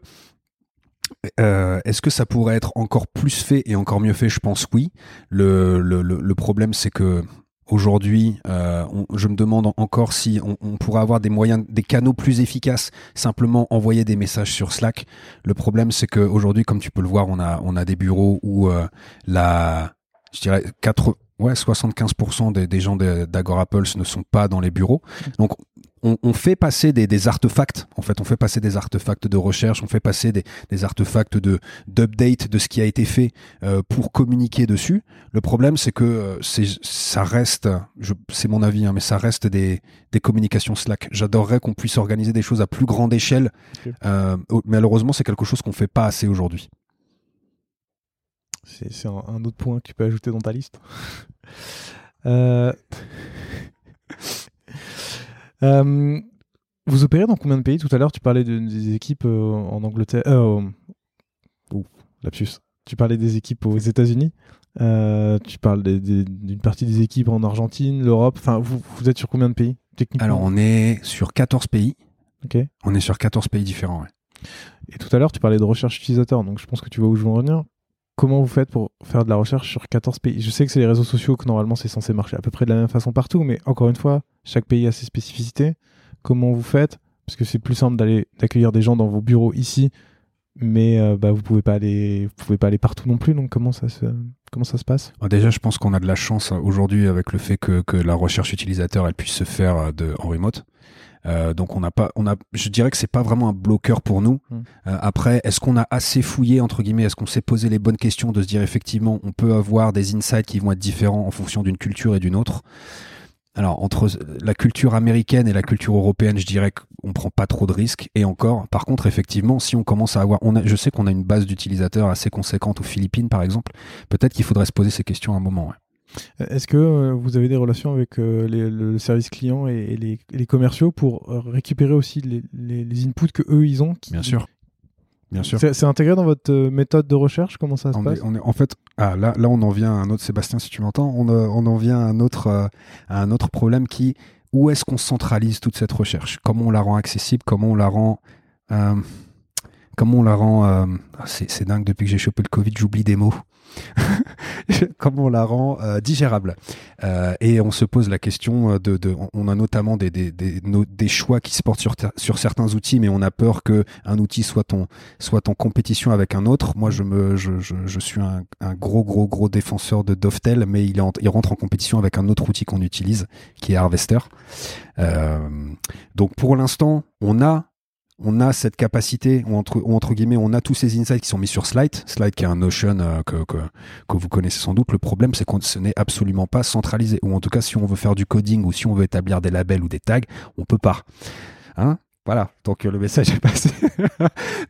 euh, ça pourrait être encore plus fait et encore mieux fait? Je pense oui. Le problème, c'est que Aujourd'hui, euh, je me demande encore si on, on, pourrait avoir des moyens, des canaux plus efficaces, simplement envoyer des messages sur Slack. Le problème, c'est qu'aujourd'hui, comme tu peux le voir, on a, on a des bureaux où euh, la, je dirais, 4, ouais, 75% des, des gens d'Agorapulse ne sont pas dans les bureaux. Donc, on, on, fait passer des, des, artefacts. En fait, on fait passer des artefacts de recherche, on fait passer des, des artefacts de d'update de ce qui a été fait euh, pour communiquer dessus. Le problème, c'est que euh, c'est ça reste, c'est mon avis, hein, mais ça reste des, des communications Slack. J'adorerais qu'on puisse organiser des choses à plus grande échelle. Okay. Euh, malheureusement, c'est quelque chose qu'on fait pas assez aujourd'hui. C'est un, un, autre point que tu peux ajouter dans ta liste. euh... Euh, vous opérez dans combien de pays? Tout à l'heure, tu parlais de, des équipes euh, en Angleterre. Oh, lapsus. Tu parlais des équipes aux États-Unis. Tu parles d'une partie des équipes en Argentine, l'Europe. Enfin, vous, vous, êtes sur combien de pays techniquement? Alors, on est sur 14 pays. Ok. On est sur 14 pays différents. Ouais. Et tout à l'heure, tu parlais de recherche utilisateur. Donc, je pense que tu vois où je veux en revenir. Comment vous faites pour faire de la recherche sur 14 pays? Je sais que c'est les réseaux sociaux que normalement c'est censé marcher à peu près de la même façon partout, mais encore une fois, chaque pays a ses spécificités. Comment vous faites? Parce que c'est plus simple d'accueillir des gens dans vos bureaux ici, mais euh, bah, vous pouvez pas aller, vous pouvez pas aller partout non plus. Donc comment ça se comment ça se passe? Déjà, je pense qu'on a de la chance aujourd'hui avec le fait que, la recherche utilisateur elle puisse se faire de, en remote. Euh, donc on n'a pas, on a, je dirais que c'est pas vraiment un bloqueur pour nous. Mmh. Euh, après, est-ce qu'on a assez fouillé entre guillemets Est-ce qu'on s'est posé les bonnes questions de se dire effectivement, on peut avoir des insights qui vont être différents en fonction d'une culture et d'une autre? Alors entre la culture américaine et la culture européenne, je dirais qu'on prend pas trop de risques. Et encore, par contre, effectivement, si on commence à avoir, on a, je sais qu'on a une base d'utilisateurs assez conséquente aux Philippines, par exemple. Peut-être qu'il faudrait se poser ces questions à un moment. Ouais. Est-ce que euh, vous avez des relations avec euh, les, le service client et, les, les, commerciaux pour euh, récupérer aussi les, les, inputs que eux ils ont qui, Bien sûr. Bien sûr. C'est intégré dans votre méthode de recherche? Comment ça se on passe? est, on est, En fait, ah, là, là, on en vient à un autre, Sébastien, si tu m'entends, on, on en vient à un autre, euh, à un autre problème qui, où est-ce qu'on centralise toute cette recherche? Comment on la rend accessible? Comment on la rend... Euh, comment on la rend... Euh, C'est dingue, depuis que j'ai chopé le Covid, j'oublie des mots. comment on la rend euh, digérable. Euh, et on se pose la question de, de on a notamment des, des, des, des, choix qui se portent sur, sur certains outils, mais on a peur que un outil soit en, soit en compétition avec un autre. Moi, je me, je, je, suis un, gros, gros, gros défenseur de Dovetail, mais il, en, il rentre en compétition avec un autre outil qu'on utilise, qui est Harvester. Euh, donc pour l'instant, on a on a cette capacité, ou entre, ou entre guillemets, on a tous ces insights qui sont mis sur Slide. Slide qui est un Notion euh, que, que, que, vous connaissez sans doute. Le problème, c'est qu'on ce n'est absolument pas centralisé. Ou en tout cas, si on veut faire du coding ou si on veut établir des labels ou des tags, on peut pas. Hein? Voilà, donc le message est passé.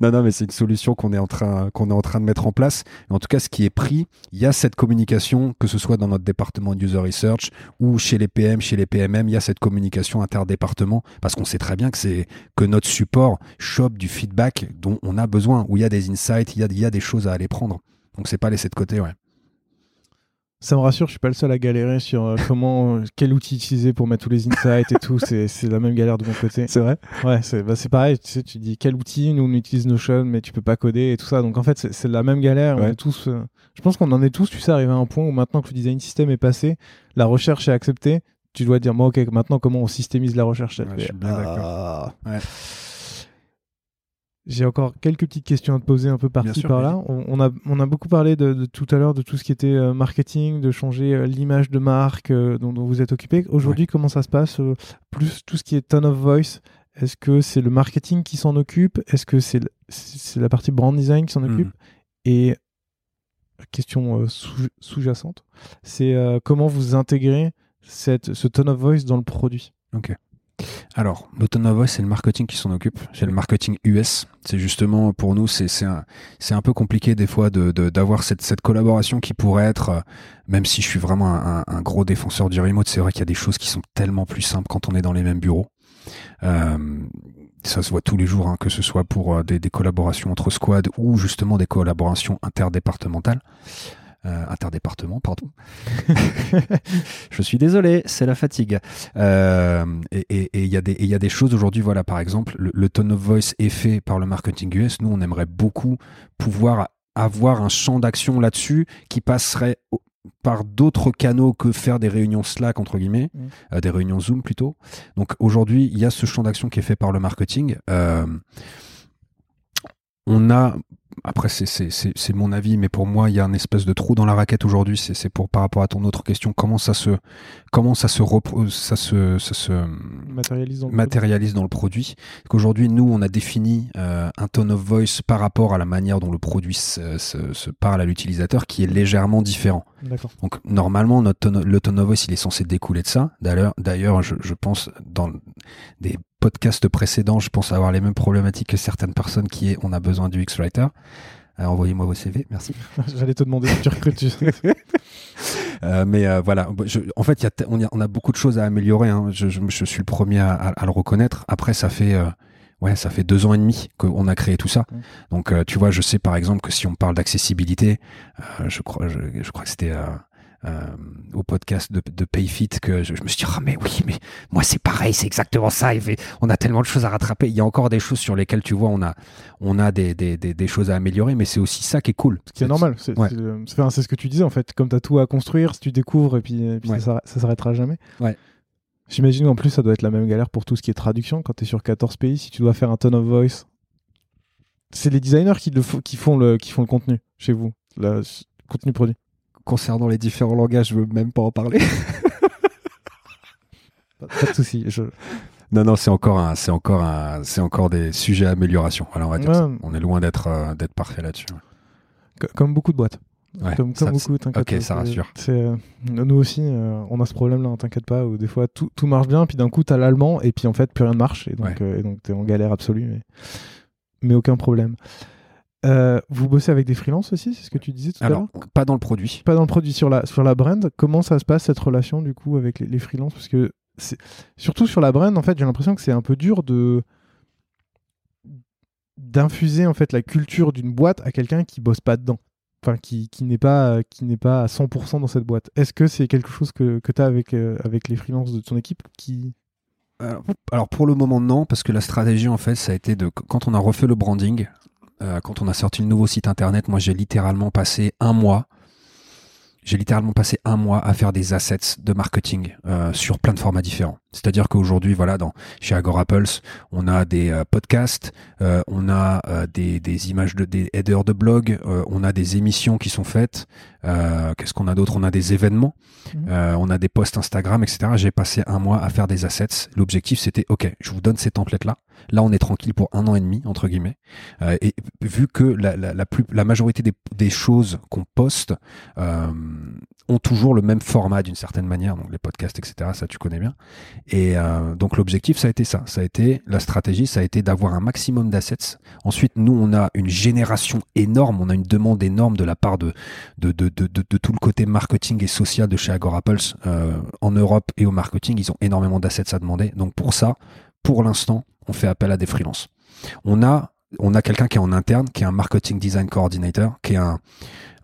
non, non, mais c'est une solution qu'on est en train qu'on est en train de mettre en place. en tout cas, ce qui est pris, il y a cette communication, que ce soit dans notre département de user research ou chez les PM, chez les PMM, il y a cette communication interdépartement parce qu'on sait très bien que c'est que notre support chope du feedback dont on a besoin, où il y a des insights, il y a, il y a des choses à aller prendre. Donc c'est pas laissé de côté, ouais. Ça me rassure, je suis pas le seul à galérer sur euh, comment, euh, quel outil utiliser pour mettre tous les insights et tout. C'est, la même galère de mon côté. C'est vrai Ouais, c'est, bah, c'est pareil. Tu sais, tu dis quel outil, nous on utilise Notion, mais tu peux pas coder et tout ça. Donc en fait, c'est, la même galère. On est tous, euh, je pense qu'on en est tous, tu sais, arrivé à un point où maintenant que le design système est passé, la recherche est acceptée. Tu dois dire, bon, ok, maintenant comment on systémise la recherche? Ouais, Je suis bien d'accord. Ah. Ouais. J'ai encore quelques petites questions à te poser un peu par-ci par-là. On, a, on a beaucoup parlé de, tout à l'heure de tout ce qui était euh, marketing, de changer euh, l'image de marque euh, dont, vous êtes occupé. Aujourd'hui, comment ça se passe Plus tout ce qui est tone of voice, est-ce que c'est le marketing qui s'en occupe? Est-ce que c'est la partie brand design qui s'en occupe? Hmm. Et question sous-jacente, c'est comment vous intégrez cette, ce tone of voice dans le produit? Ok. Alors, Voice, c'est le marketing qui s'en occupe. C'est le marketing US. C'est justement, pour nous, c'est un, un peu compliqué des fois d'avoir de, cette, cette collaboration qui pourrait être, euh, même si je suis vraiment un, gros défenseur du remote, c'est vrai qu'il y a des choses qui sont tellement plus simples quand on est dans les mêmes bureaux. Euh, ça se voit tous les jours, hein, que ce soit pour euh, des, des, collaborations entre squads ou justement des collaborations interdépartementales euh, interdépartement, pardon. je suis désolé, c'est la fatigue. Euh, et il y, a des, y a des choses aujourd'hui, voilà, par exemple, le, tone of voice est fait par le marketing US. Nous, on aimerait beaucoup pouvoir avoir un champ d'action là-dessus qui passerait par d'autres canaux que faire des réunions Slack entre guillemets, mmh. euh, des réunions Zoom plutôt. Donc aujourd'hui, il y a ce champ d'action qui est fait par le marketing. Euh, on a après c'est mon avis, mais pour moi il y a un espèce de trou dans la raquette aujourd'hui. C'est pour par rapport à ton autre question, comment ça se comment ça se ça se, ça se matérialise dans le matérialise produit. Dans le produit. Qu'aujourd'hui nous on a défini euh, un tone of voice par rapport à la manière dont le produit se, se, parle à l'utilisateur qui est légèrement différent. Donc normalement notre le tone of voice il est censé découler de ça. D'ailleurs d'ailleurs je, je pense dans des podcast précédent, je pense avoir les mêmes problématiques que certaines personnes qui est on a besoin du X-Writer. Euh, envoyez-moi vos CV, merci. J'allais te demander si tu recrutes. euh, mais euh, voilà, en fait, y a on, a, on, a, beaucoup de choses à améliorer. Hein. Je, je, je, suis le premier à, à, le reconnaître. Après, ça fait euh, ouais, ça fait deux ans et demi qu'on a créé tout ça. Donc, tu vois, je sais par exemple que si on parle d'accessibilité, je crois, je, je, crois que c'était euh, au podcast de, de Payfit que je, me suis dit ah mais oui mais moi c'est pareil c'est exactement ça. On a tellement de choses à rattraper. Il y a encore des choses sur lesquelles tu vois on a on a des, des, des, choses à améliorer mais c'est aussi ça qui est cool. C'est normal. C'est ce que tu disais en fait. Comme tu as tout à construire si tu découvres et puis, ça, ça s'arrêtera jamais. Ouais J'imagine en plus ça doit être la même galère pour tout ce qui est traduction quand tu es sur 14 pays si tu dois faire un tone of voice c'est les designers qui, le qui, font le, qui font le contenu chez vous, le contenu produit concernant les différents langages, je veux même pas en parler. pas de souci. Non, non, c'est encore un, c'est encore un, c'est encore des sujets d'amélioration. Alors on va dire On est loin d'être, euh, d'être parfait là-dessus. Comme beaucoup de boîtes. Comme, beaucoup, Ok, ça rassure. Euh, nous aussi, euh, on a ce problème-là, hein, t'inquiète pas, où des fois tout, tout marche bien, puis d'un coup t'as l'allemand, et puis en fait plus rien ne marche, et donc, et donc t'es en galère absolue, mais, mais aucun problème. Euh, vous bossez avec des freelances aussi, c'est ce que tu disais tout à l'heure Pas dans le produit. Pas dans le produit, sur la, sur la brand. Comment ça se passe cette relation du coup avec les, les freelances? Parce que surtout sur la brand, en fait, j'ai l'impression que c'est un peu dur de d'infuser en fait la culture d'une boîte à quelqu'un qui bosse pas dedans. Enfin, qui, n'est pas, qui n'est pas à 100% dans cette boîte. Est-ce que c'est quelque chose que, que tu as avec, euh, avec les freelances de ton équipe qui... Alors pour le moment non, parce que la stratégie en fait ça a été de quand on a refait le branding, euh, quand on a sorti le nouveau site internet, moi j'ai littéralement passé un mois. J'ai littéralement passé un mois à faire des assets de marketing euh, sur plein de formats différents. C'est-à-dire qu'aujourd'hui, voilà, dans chez Agora Pulse, on a des euh, podcasts, euh, on a euh, des, des, images de des headers de blog, on a des émissions qui sont faites. Qu'est-ce qu'on a d'autre? On a des événements, mmh. on a des posts Instagram, etc. J'ai passé un mois à faire des assets. L'objectif, c'était OK, je vous donne ces templates là. Là, on est tranquille pour un an et demi entre guillemets. et vu que la, majorité des, choses qu'on poste ont toujours le même format d'une certaine manière, donc les podcasts, etc. Ça, tu connais bien. Et euh, donc l'objectif, ça a été ça. Ça a été la stratégie, ça a été d'avoir un maximum d'assets. Ensuite, nous, on a une génération énorme, on a une demande énorme de la part de tout le côté marketing et social de chez Agora euh, en Europe et au marketing. Ils ont énormément d'assets à demander. Donc pour ça, pour l'instant, on fait appel à des freelances. On a on a quelqu'un qui est en interne, qui est un marketing design coordinator, qui est un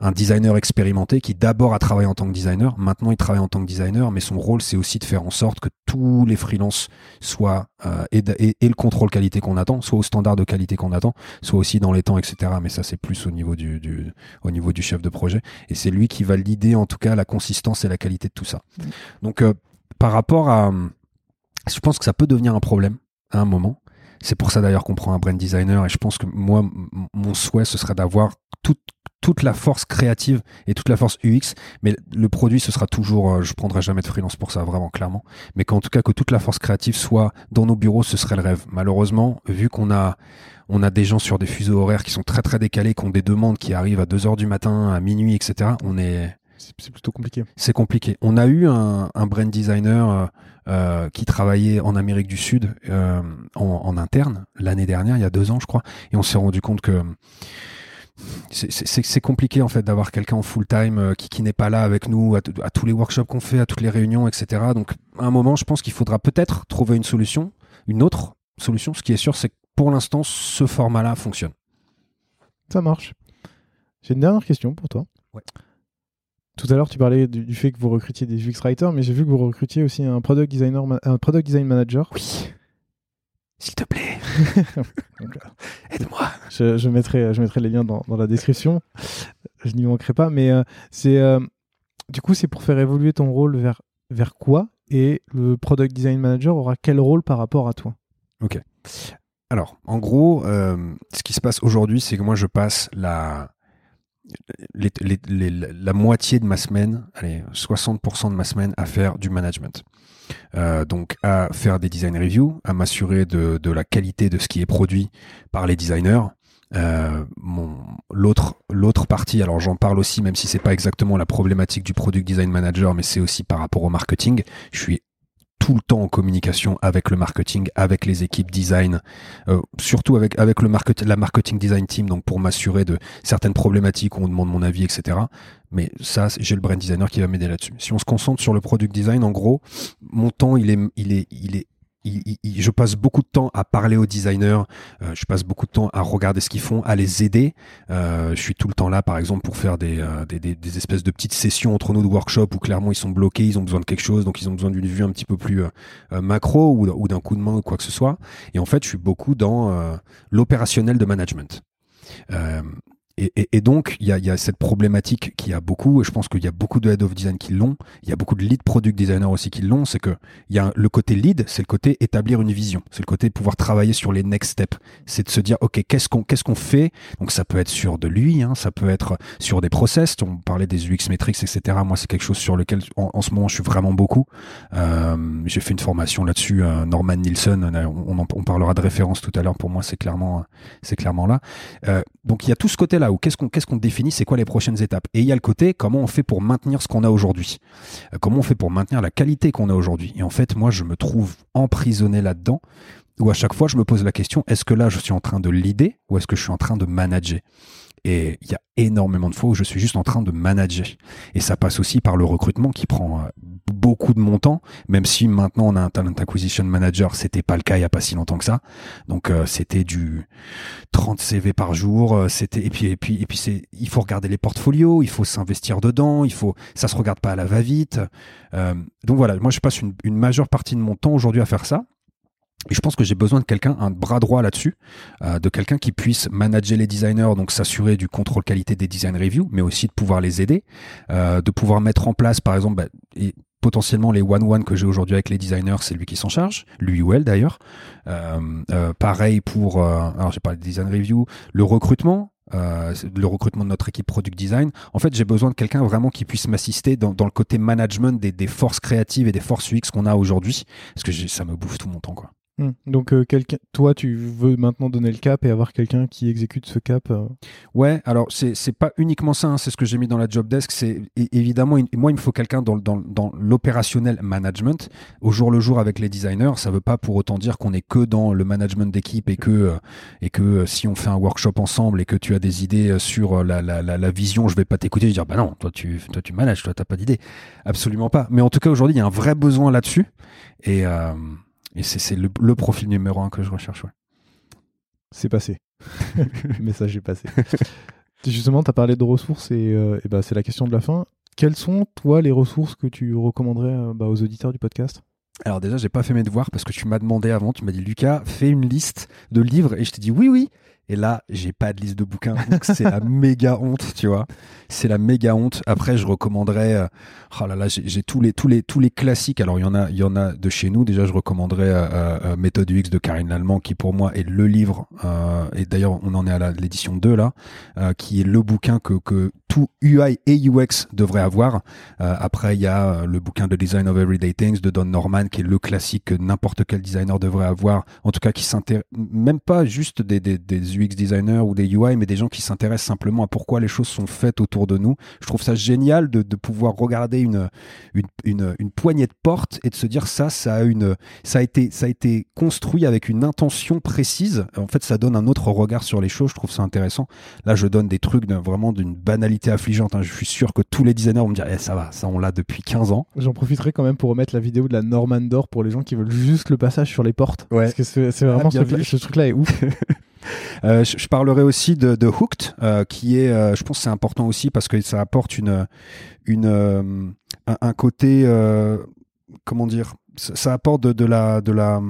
un designer expérimenté qui d'abord a travaillé en tant que designer, maintenant il travaille en tant que designer, mais son rôle c'est aussi de faire en sorte que tous les freelances soient euh, et, le contrôle qualité qu'on attend, soit au standard de qualité qu'on attend, soit aussi dans les temps, etc. Mais ça c'est plus au niveau du, du, au niveau du chef de projet et c'est lui qui va l'idée en tout cas la consistance et la qualité de tout ça. Mm. Donc euh, par rapport à, je pense que ça peut devenir un problème à un moment. C'est pour ça d'ailleurs qu'on prend un brand designer et je pense que moi mon souhait ce serait d'avoir toute la force créative et toute la force UX, mais le produit ce sera toujours, euh, je prendrai jamais de freelance pour ça, vraiment clairement, mais qu'en tout cas que toute la force créative soit dans nos bureaux, ce serait le rêve. Malheureusement, vu qu'on a a des gens sur des fuseaux horaires qui sont très très décalés, qui ont des demandes qui arrivent à 2 heures du matin, à minuit, etc. On est c'est plutôt compliqué. C'est compliqué. On a eu un, un brand designer euh, euh qui travaillait en Amérique du Sud euh, en, en, interne l'année dernière, il y a deux ans, je crois, et on s'est rendu compte que c'est compliqué en fait d'avoir quelqu'un en full time euh, qui, qui n'est pas là avec nous à, tous les workshops qu'on fait, à toutes les réunions, etc. Donc à un moment, je pense qu'il faudra peut-être trouver une solution, une autre solution. Ce qui est sûr, c'est que pour l'instant, ce format-là fonctionne. Ça marche. J'ai une dernière question pour toi. Tout à l'heure, tu parlais du, fait que vous recrutiez des UX writers, mais j'ai vu que vous recrutiez aussi un product designer, un product design manager. Oui. S'il te plaît. Aide-moi. Je, mettrai, je mettrai les liens dans, la description. Je n'y manquerai pas. Mais euh, c'est euh, du coup, c'est pour faire évoluer ton rôle vers, vers quoi? Et le product design manager aura quel rôle par rapport à toi? Ok. Alors, en gros, euh, ce qui se passe aujourd'hui, c'est que moi, je passe la, la moitié de ma semaine, allez, 60% de ma semaine à faire du management. Euh, donc à faire des design reviews, à m'assurer de, la qualité de ce qui est produit par les designers. Euh, l'autre partie, alors j'en parle aussi, même si c'est pas exactement la problématique du product design manager, mais c'est aussi par rapport au marketing. Tout le temps en communication avec le marketing, avec les équipes design, euh, surtout avec avec le la marketing design team, donc pour m'assurer de certaines problématiques où on demande mon avis, etc. Mais ça, j'ai le brand designer qui va m'aider là-dessus. Si on se concentre sur le product design, en gros, mon temps, il est il est il est je passe beaucoup de temps à parler aux designers, euh, je passe beaucoup de temps à regarder ce qu'ils font, à les aider. Euh, je suis tout le temps là, par exemple, pour faire des, euh, des, espèces de petites sessions entre nous de workshop où clairement ils sont bloqués, ils ont besoin de quelque chose, donc ils ont besoin d'une vue un petit peu plus macro ou d'un coup de main ou quoi que ce soit. Et en fait, je suis beaucoup dans l'opérationnel de management. Et, donc, il y a, y cette problématique qui a beaucoup, et je pense qu'il y a beaucoup de head of design qui l'ont, il y a beaucoup de lead product designers aussi qui l'ont, c'est que y a le côté lead, c'est le côté établir une vision, c'est le côté pouvoir travailler sur les next steps, c'est de se dire, ok, qu'est-ce qu'on qu'est-ce fait? Donc ça peut être sur de lui, hein, ça peut être sur des process, on parlait des UX metrics, etc. Moi, c'est quelque chose sur lequel, en, ce moment, je suis vraiment beaucoup. Euh, J'ai fait une formation là-dessus, euh, Norman Nielsen, on, on, parlera de référence tout à l'heure, pour moi, c'est clairement, clairement là. Euh, donc il y a tout ce côté-là ou qu'est-ce qu'on qu'est-ce qu'on définit, c'est quoi les prochaines étapes? Et il y a le côté comment on fait pour maintenir ce qu'on a aujourd'hui, euh, comment on fait pour maintenir la qualité qu'on a aujourd'hui? Et en fait, moi, je me trouve emprisonné là-dedans, où à chaque fois, je me pose la question est-ce que là, je suis en train de l'idée ou est-ce que je suis en train de manager? Et il y a énormément de fois où je suis juste en train de manager. Et ça passe aussi par le recrutement qui prend euh, beaucoup de mon temps, même si maintenant on a un talent acquisition manager, c'était pas le cas il y a pas si longtemps que ça. Donc euh, c'était du 30 CV par jour, euh, c'était et puis et puis et puis c'est il faut regarder les portfolios, il faut s'investir dedans, il faut ça se regarde pas à la va-vite. donc voilà, moi je passe une, une majeure partie de mon temps aujourd'hui à faire ça. Je pense que j'ai besoin de quelqu'un, un bras droit là-dessus, euh, de quelqu'un qui puisse manager les designers, donc s'assurer du contrôle qualité des design reviews, mais aussi de pouvoir les aider, euh, de pouvoir mettre en place, par exemple, bah, et potentiellement les one-one que j'ai aujourd'hui avec les designers, c'est lui qui s'en charge, lui ou elle d'ailleurs. pareil pour, alors j'ai parlé de design review, le recrutement. le recrutement de notre équipe product design. En fait, j'ai besoin de quelqu'un vraiment qui puisse m'assister dans, le côté management des, des, forces créatives et des forces UX qu'on a aujourd'hui, parce que ça me bouffe tout mon temps, quoi. Hmm. Donc euh, quelqu'un, toi, tu veux maintenant donner le cap et avoir quelqu'un qui exécute ce cap. Euh ouais, alors c'est pas uniquement ça. Hein, c'est ce que j'ai mis dans la job desk. C'est évidemment moi il me faut quelqu'un dans l'opérationnel management au jour le jour avec les designers. Ça veut pas pour autant dire qu'on est que dans le management d'équipe et que euh, et que si on fait un workshop ensemble et que tu as des idées sur la vision, je vais pas t'écouter et dire bah non, toi tu toi tu manages, toi t'as pas d'idée. Absolument pas. Mais en tout cas aujourd'hui il y a un vrai besoin là-dessus et et c'est le, profil numéro un que je recherche. Ouais. C'est passé. le message est passé. Justement, tu as parlé de ressources et, euh, bah, c'est la question de la fin. Quelles sont, toi, les ressources que tu recommanderais euh, bah, aux auditeurs du podcast? Alors déjà, j'ai pas fait mes devoirs parce que tu m'as demandé avant, tu m'as dit Lucas, fais une liste de livres et je t'ai dit oui oui. Et là, j'ai pas de liste de bouquins. Donc c'est la méga honte, tu vois. C'est la méga honte. Après, je recommanderais. Euh, oh là là, j'ai tous les tous les tous les classiques. Alors il y en a il y en a de chez nous. Déjà, je recommanderais euh, euh, Méthode UX de Karine Lallemand, qui pour moi est le livre. et d'ailleurs, on en est à l'édition 2 là, qui est le bouquin que que tout UI et UX devrait avoir. après, il y a le bouquin de Design of Everyday Things de Don Norman, qui est le classique que n'importe quel designer devrait avoir. En tout cas, qui s'intéresse même pas juste des des, des UX designers ou des UI, mais des gens qui s'intéressent simplement à pourquoi les choses sont faites autour de nous. Je trouve ça génial de, de pouvoir regarder une, une, une, une, poignée de porte et de se dire ça, ça a, une, ça, a été, ça a été construit avec une intention précise. En fait, ça donne un autre regard sur les choses. Je trouve ça intéressant. Là, je donne des trucs vraiment d'une banalité affligeante. Hein. Je suis sûr que tous les designers vont me dire eh, ça va, ça on l'a depuis 15 ans. J'en profiterai quand même pour remettre la vidéo de la Norman d'or pour les gens qui veulent juste le passage sur les portes. Ouais. Parce que c'est vraiment ah, ce, ce truc-là est ouf. Euh, je, parlerai aussi de, Hooked, euh, qui est, euh, je pense, c'est important aussi parce que ça apporte une, une, un, côté, comment dire, ça, apporte de, la, de la,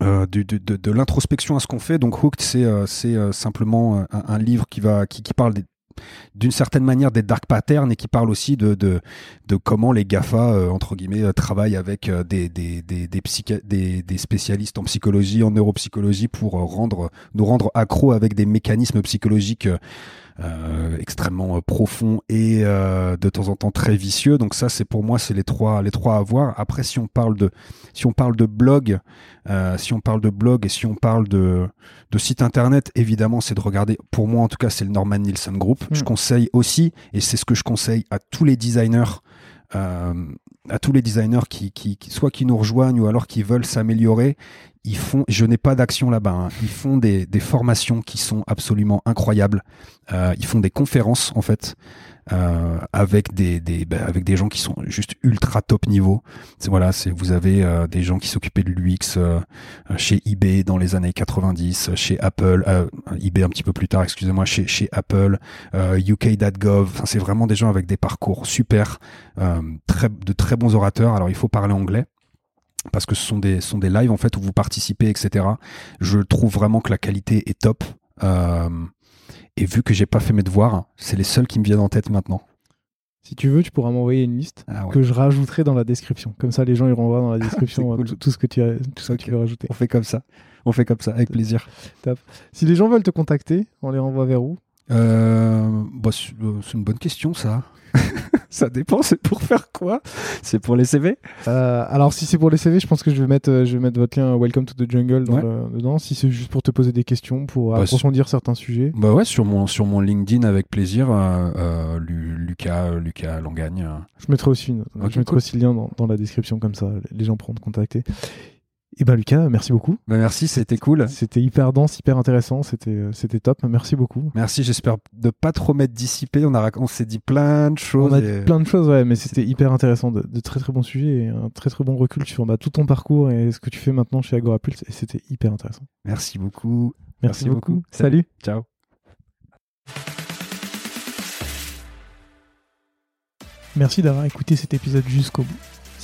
l'introspection à ce qu'on fait. Donc Hooked, c'est c'est simplement un, un, livre qui va qui, qui parle des, d'une certaine manière des dark patterns et qui parle aussi de, de, de comment les GAFA, euh, entre guillemets, euh, travaillent avec euh, des, des, des, des, spécialistes en psychologie, en neuropsychologie pour rendre, nous rendre accros avec des mécanismes psychologiques extrêmement euh, profond et euh, de temps en temps très vicieux. Donc ça, c'est pour moi, c'est les trois, les trois à voir. Après, si on parle de, si on parle de blog, si on parle de blog et si on parle de, de site internet, évidemment, c'est de regarder. Pour moi, en tout cas, c'est le Norman Nielsen Group. Je mm. conseille aussi, et c'est ce que je conseille à tous les designers. À tous les designers qui, qui, soit qui nous rejoignent ou alors qui veulent s'améliorer, ils font, je n'ai pas d'action là-bas, hein. ils font des, des, formations qui sont absolument incroyables. Euh, ils font des conférences en fait euh, avec des, des bah, avec des gens qui sont juste ultra top niveau. C'est voilà, c'est vous avez euh, des gens qui s'occupaient de l'UX euh, chez eBay dans les années 90, chez Apple, euh, eBay un petit peu plus tard, excusez-moi, chez chez Apple, UK.gov. Enfin, c'est vraiment des gens avec des parcours super, très de très bons orateurs. Alors il faut parler anglais parce que ce sont des, sont des lives en fait où vous participez, etc. Je trouve vraiment que la qualité est top. Euh, et vu que j'ai pas fait mes devoirs, c'est les seuls qui me viennent en tête maintenant. Si tu veux, tu pourras m'envoyer une liste ah que je rajouterai dans la description. Comme ça, les gens iront voir dans la description euh, tout, ce que tu as, tout ce que tu veux rajouter. On fait comme ça. On fait comme ça, avec plaisir. Top. Si les gens veulent te contacter, on les renvoie vers où? Euh, bah, euh, C'est une bonne question, ça. ça dépend, c'est pour faire quoi? C'est pour les CV euh, Alors si c'est pour les CV, je pense que je vais mettre, euh, je vais mettre votre lien Welcome to the Jungle dedans. Si c'est juste pour te poser des questions, pour bah, approfondir certains sujets. Bah ouais, sur mon, sur mon LinkedIn avec plaisir, euh, Lucas, Lucas Langagne. Je mettrai aussi, je mettrai aussi le lien dans, dans, la description comme ça, les gens pourront te contacter. Et ben Lucas, merci beaucoup. Ben merci, c'était cool. C'était hyper dense, hyper intéressant, c'était euh, c'était top. Merci beaucoup. Merci, j'espère de pas trop m'être dissipé. On a on s'est dit plein de choses. On a dit plein de choses, ouais, mais c'était hyper intéressant, de, très très bons sujets et un très très bon recul sur bah, tout ton parcours et ce que tu fais maintenant chez Agorapulse. Et c'était hyper intéressant. Merci beaucoup. Merci, beaucoup. Salut. Ciao. Merci d'avoir écouté cet épisode jusqu'au bout.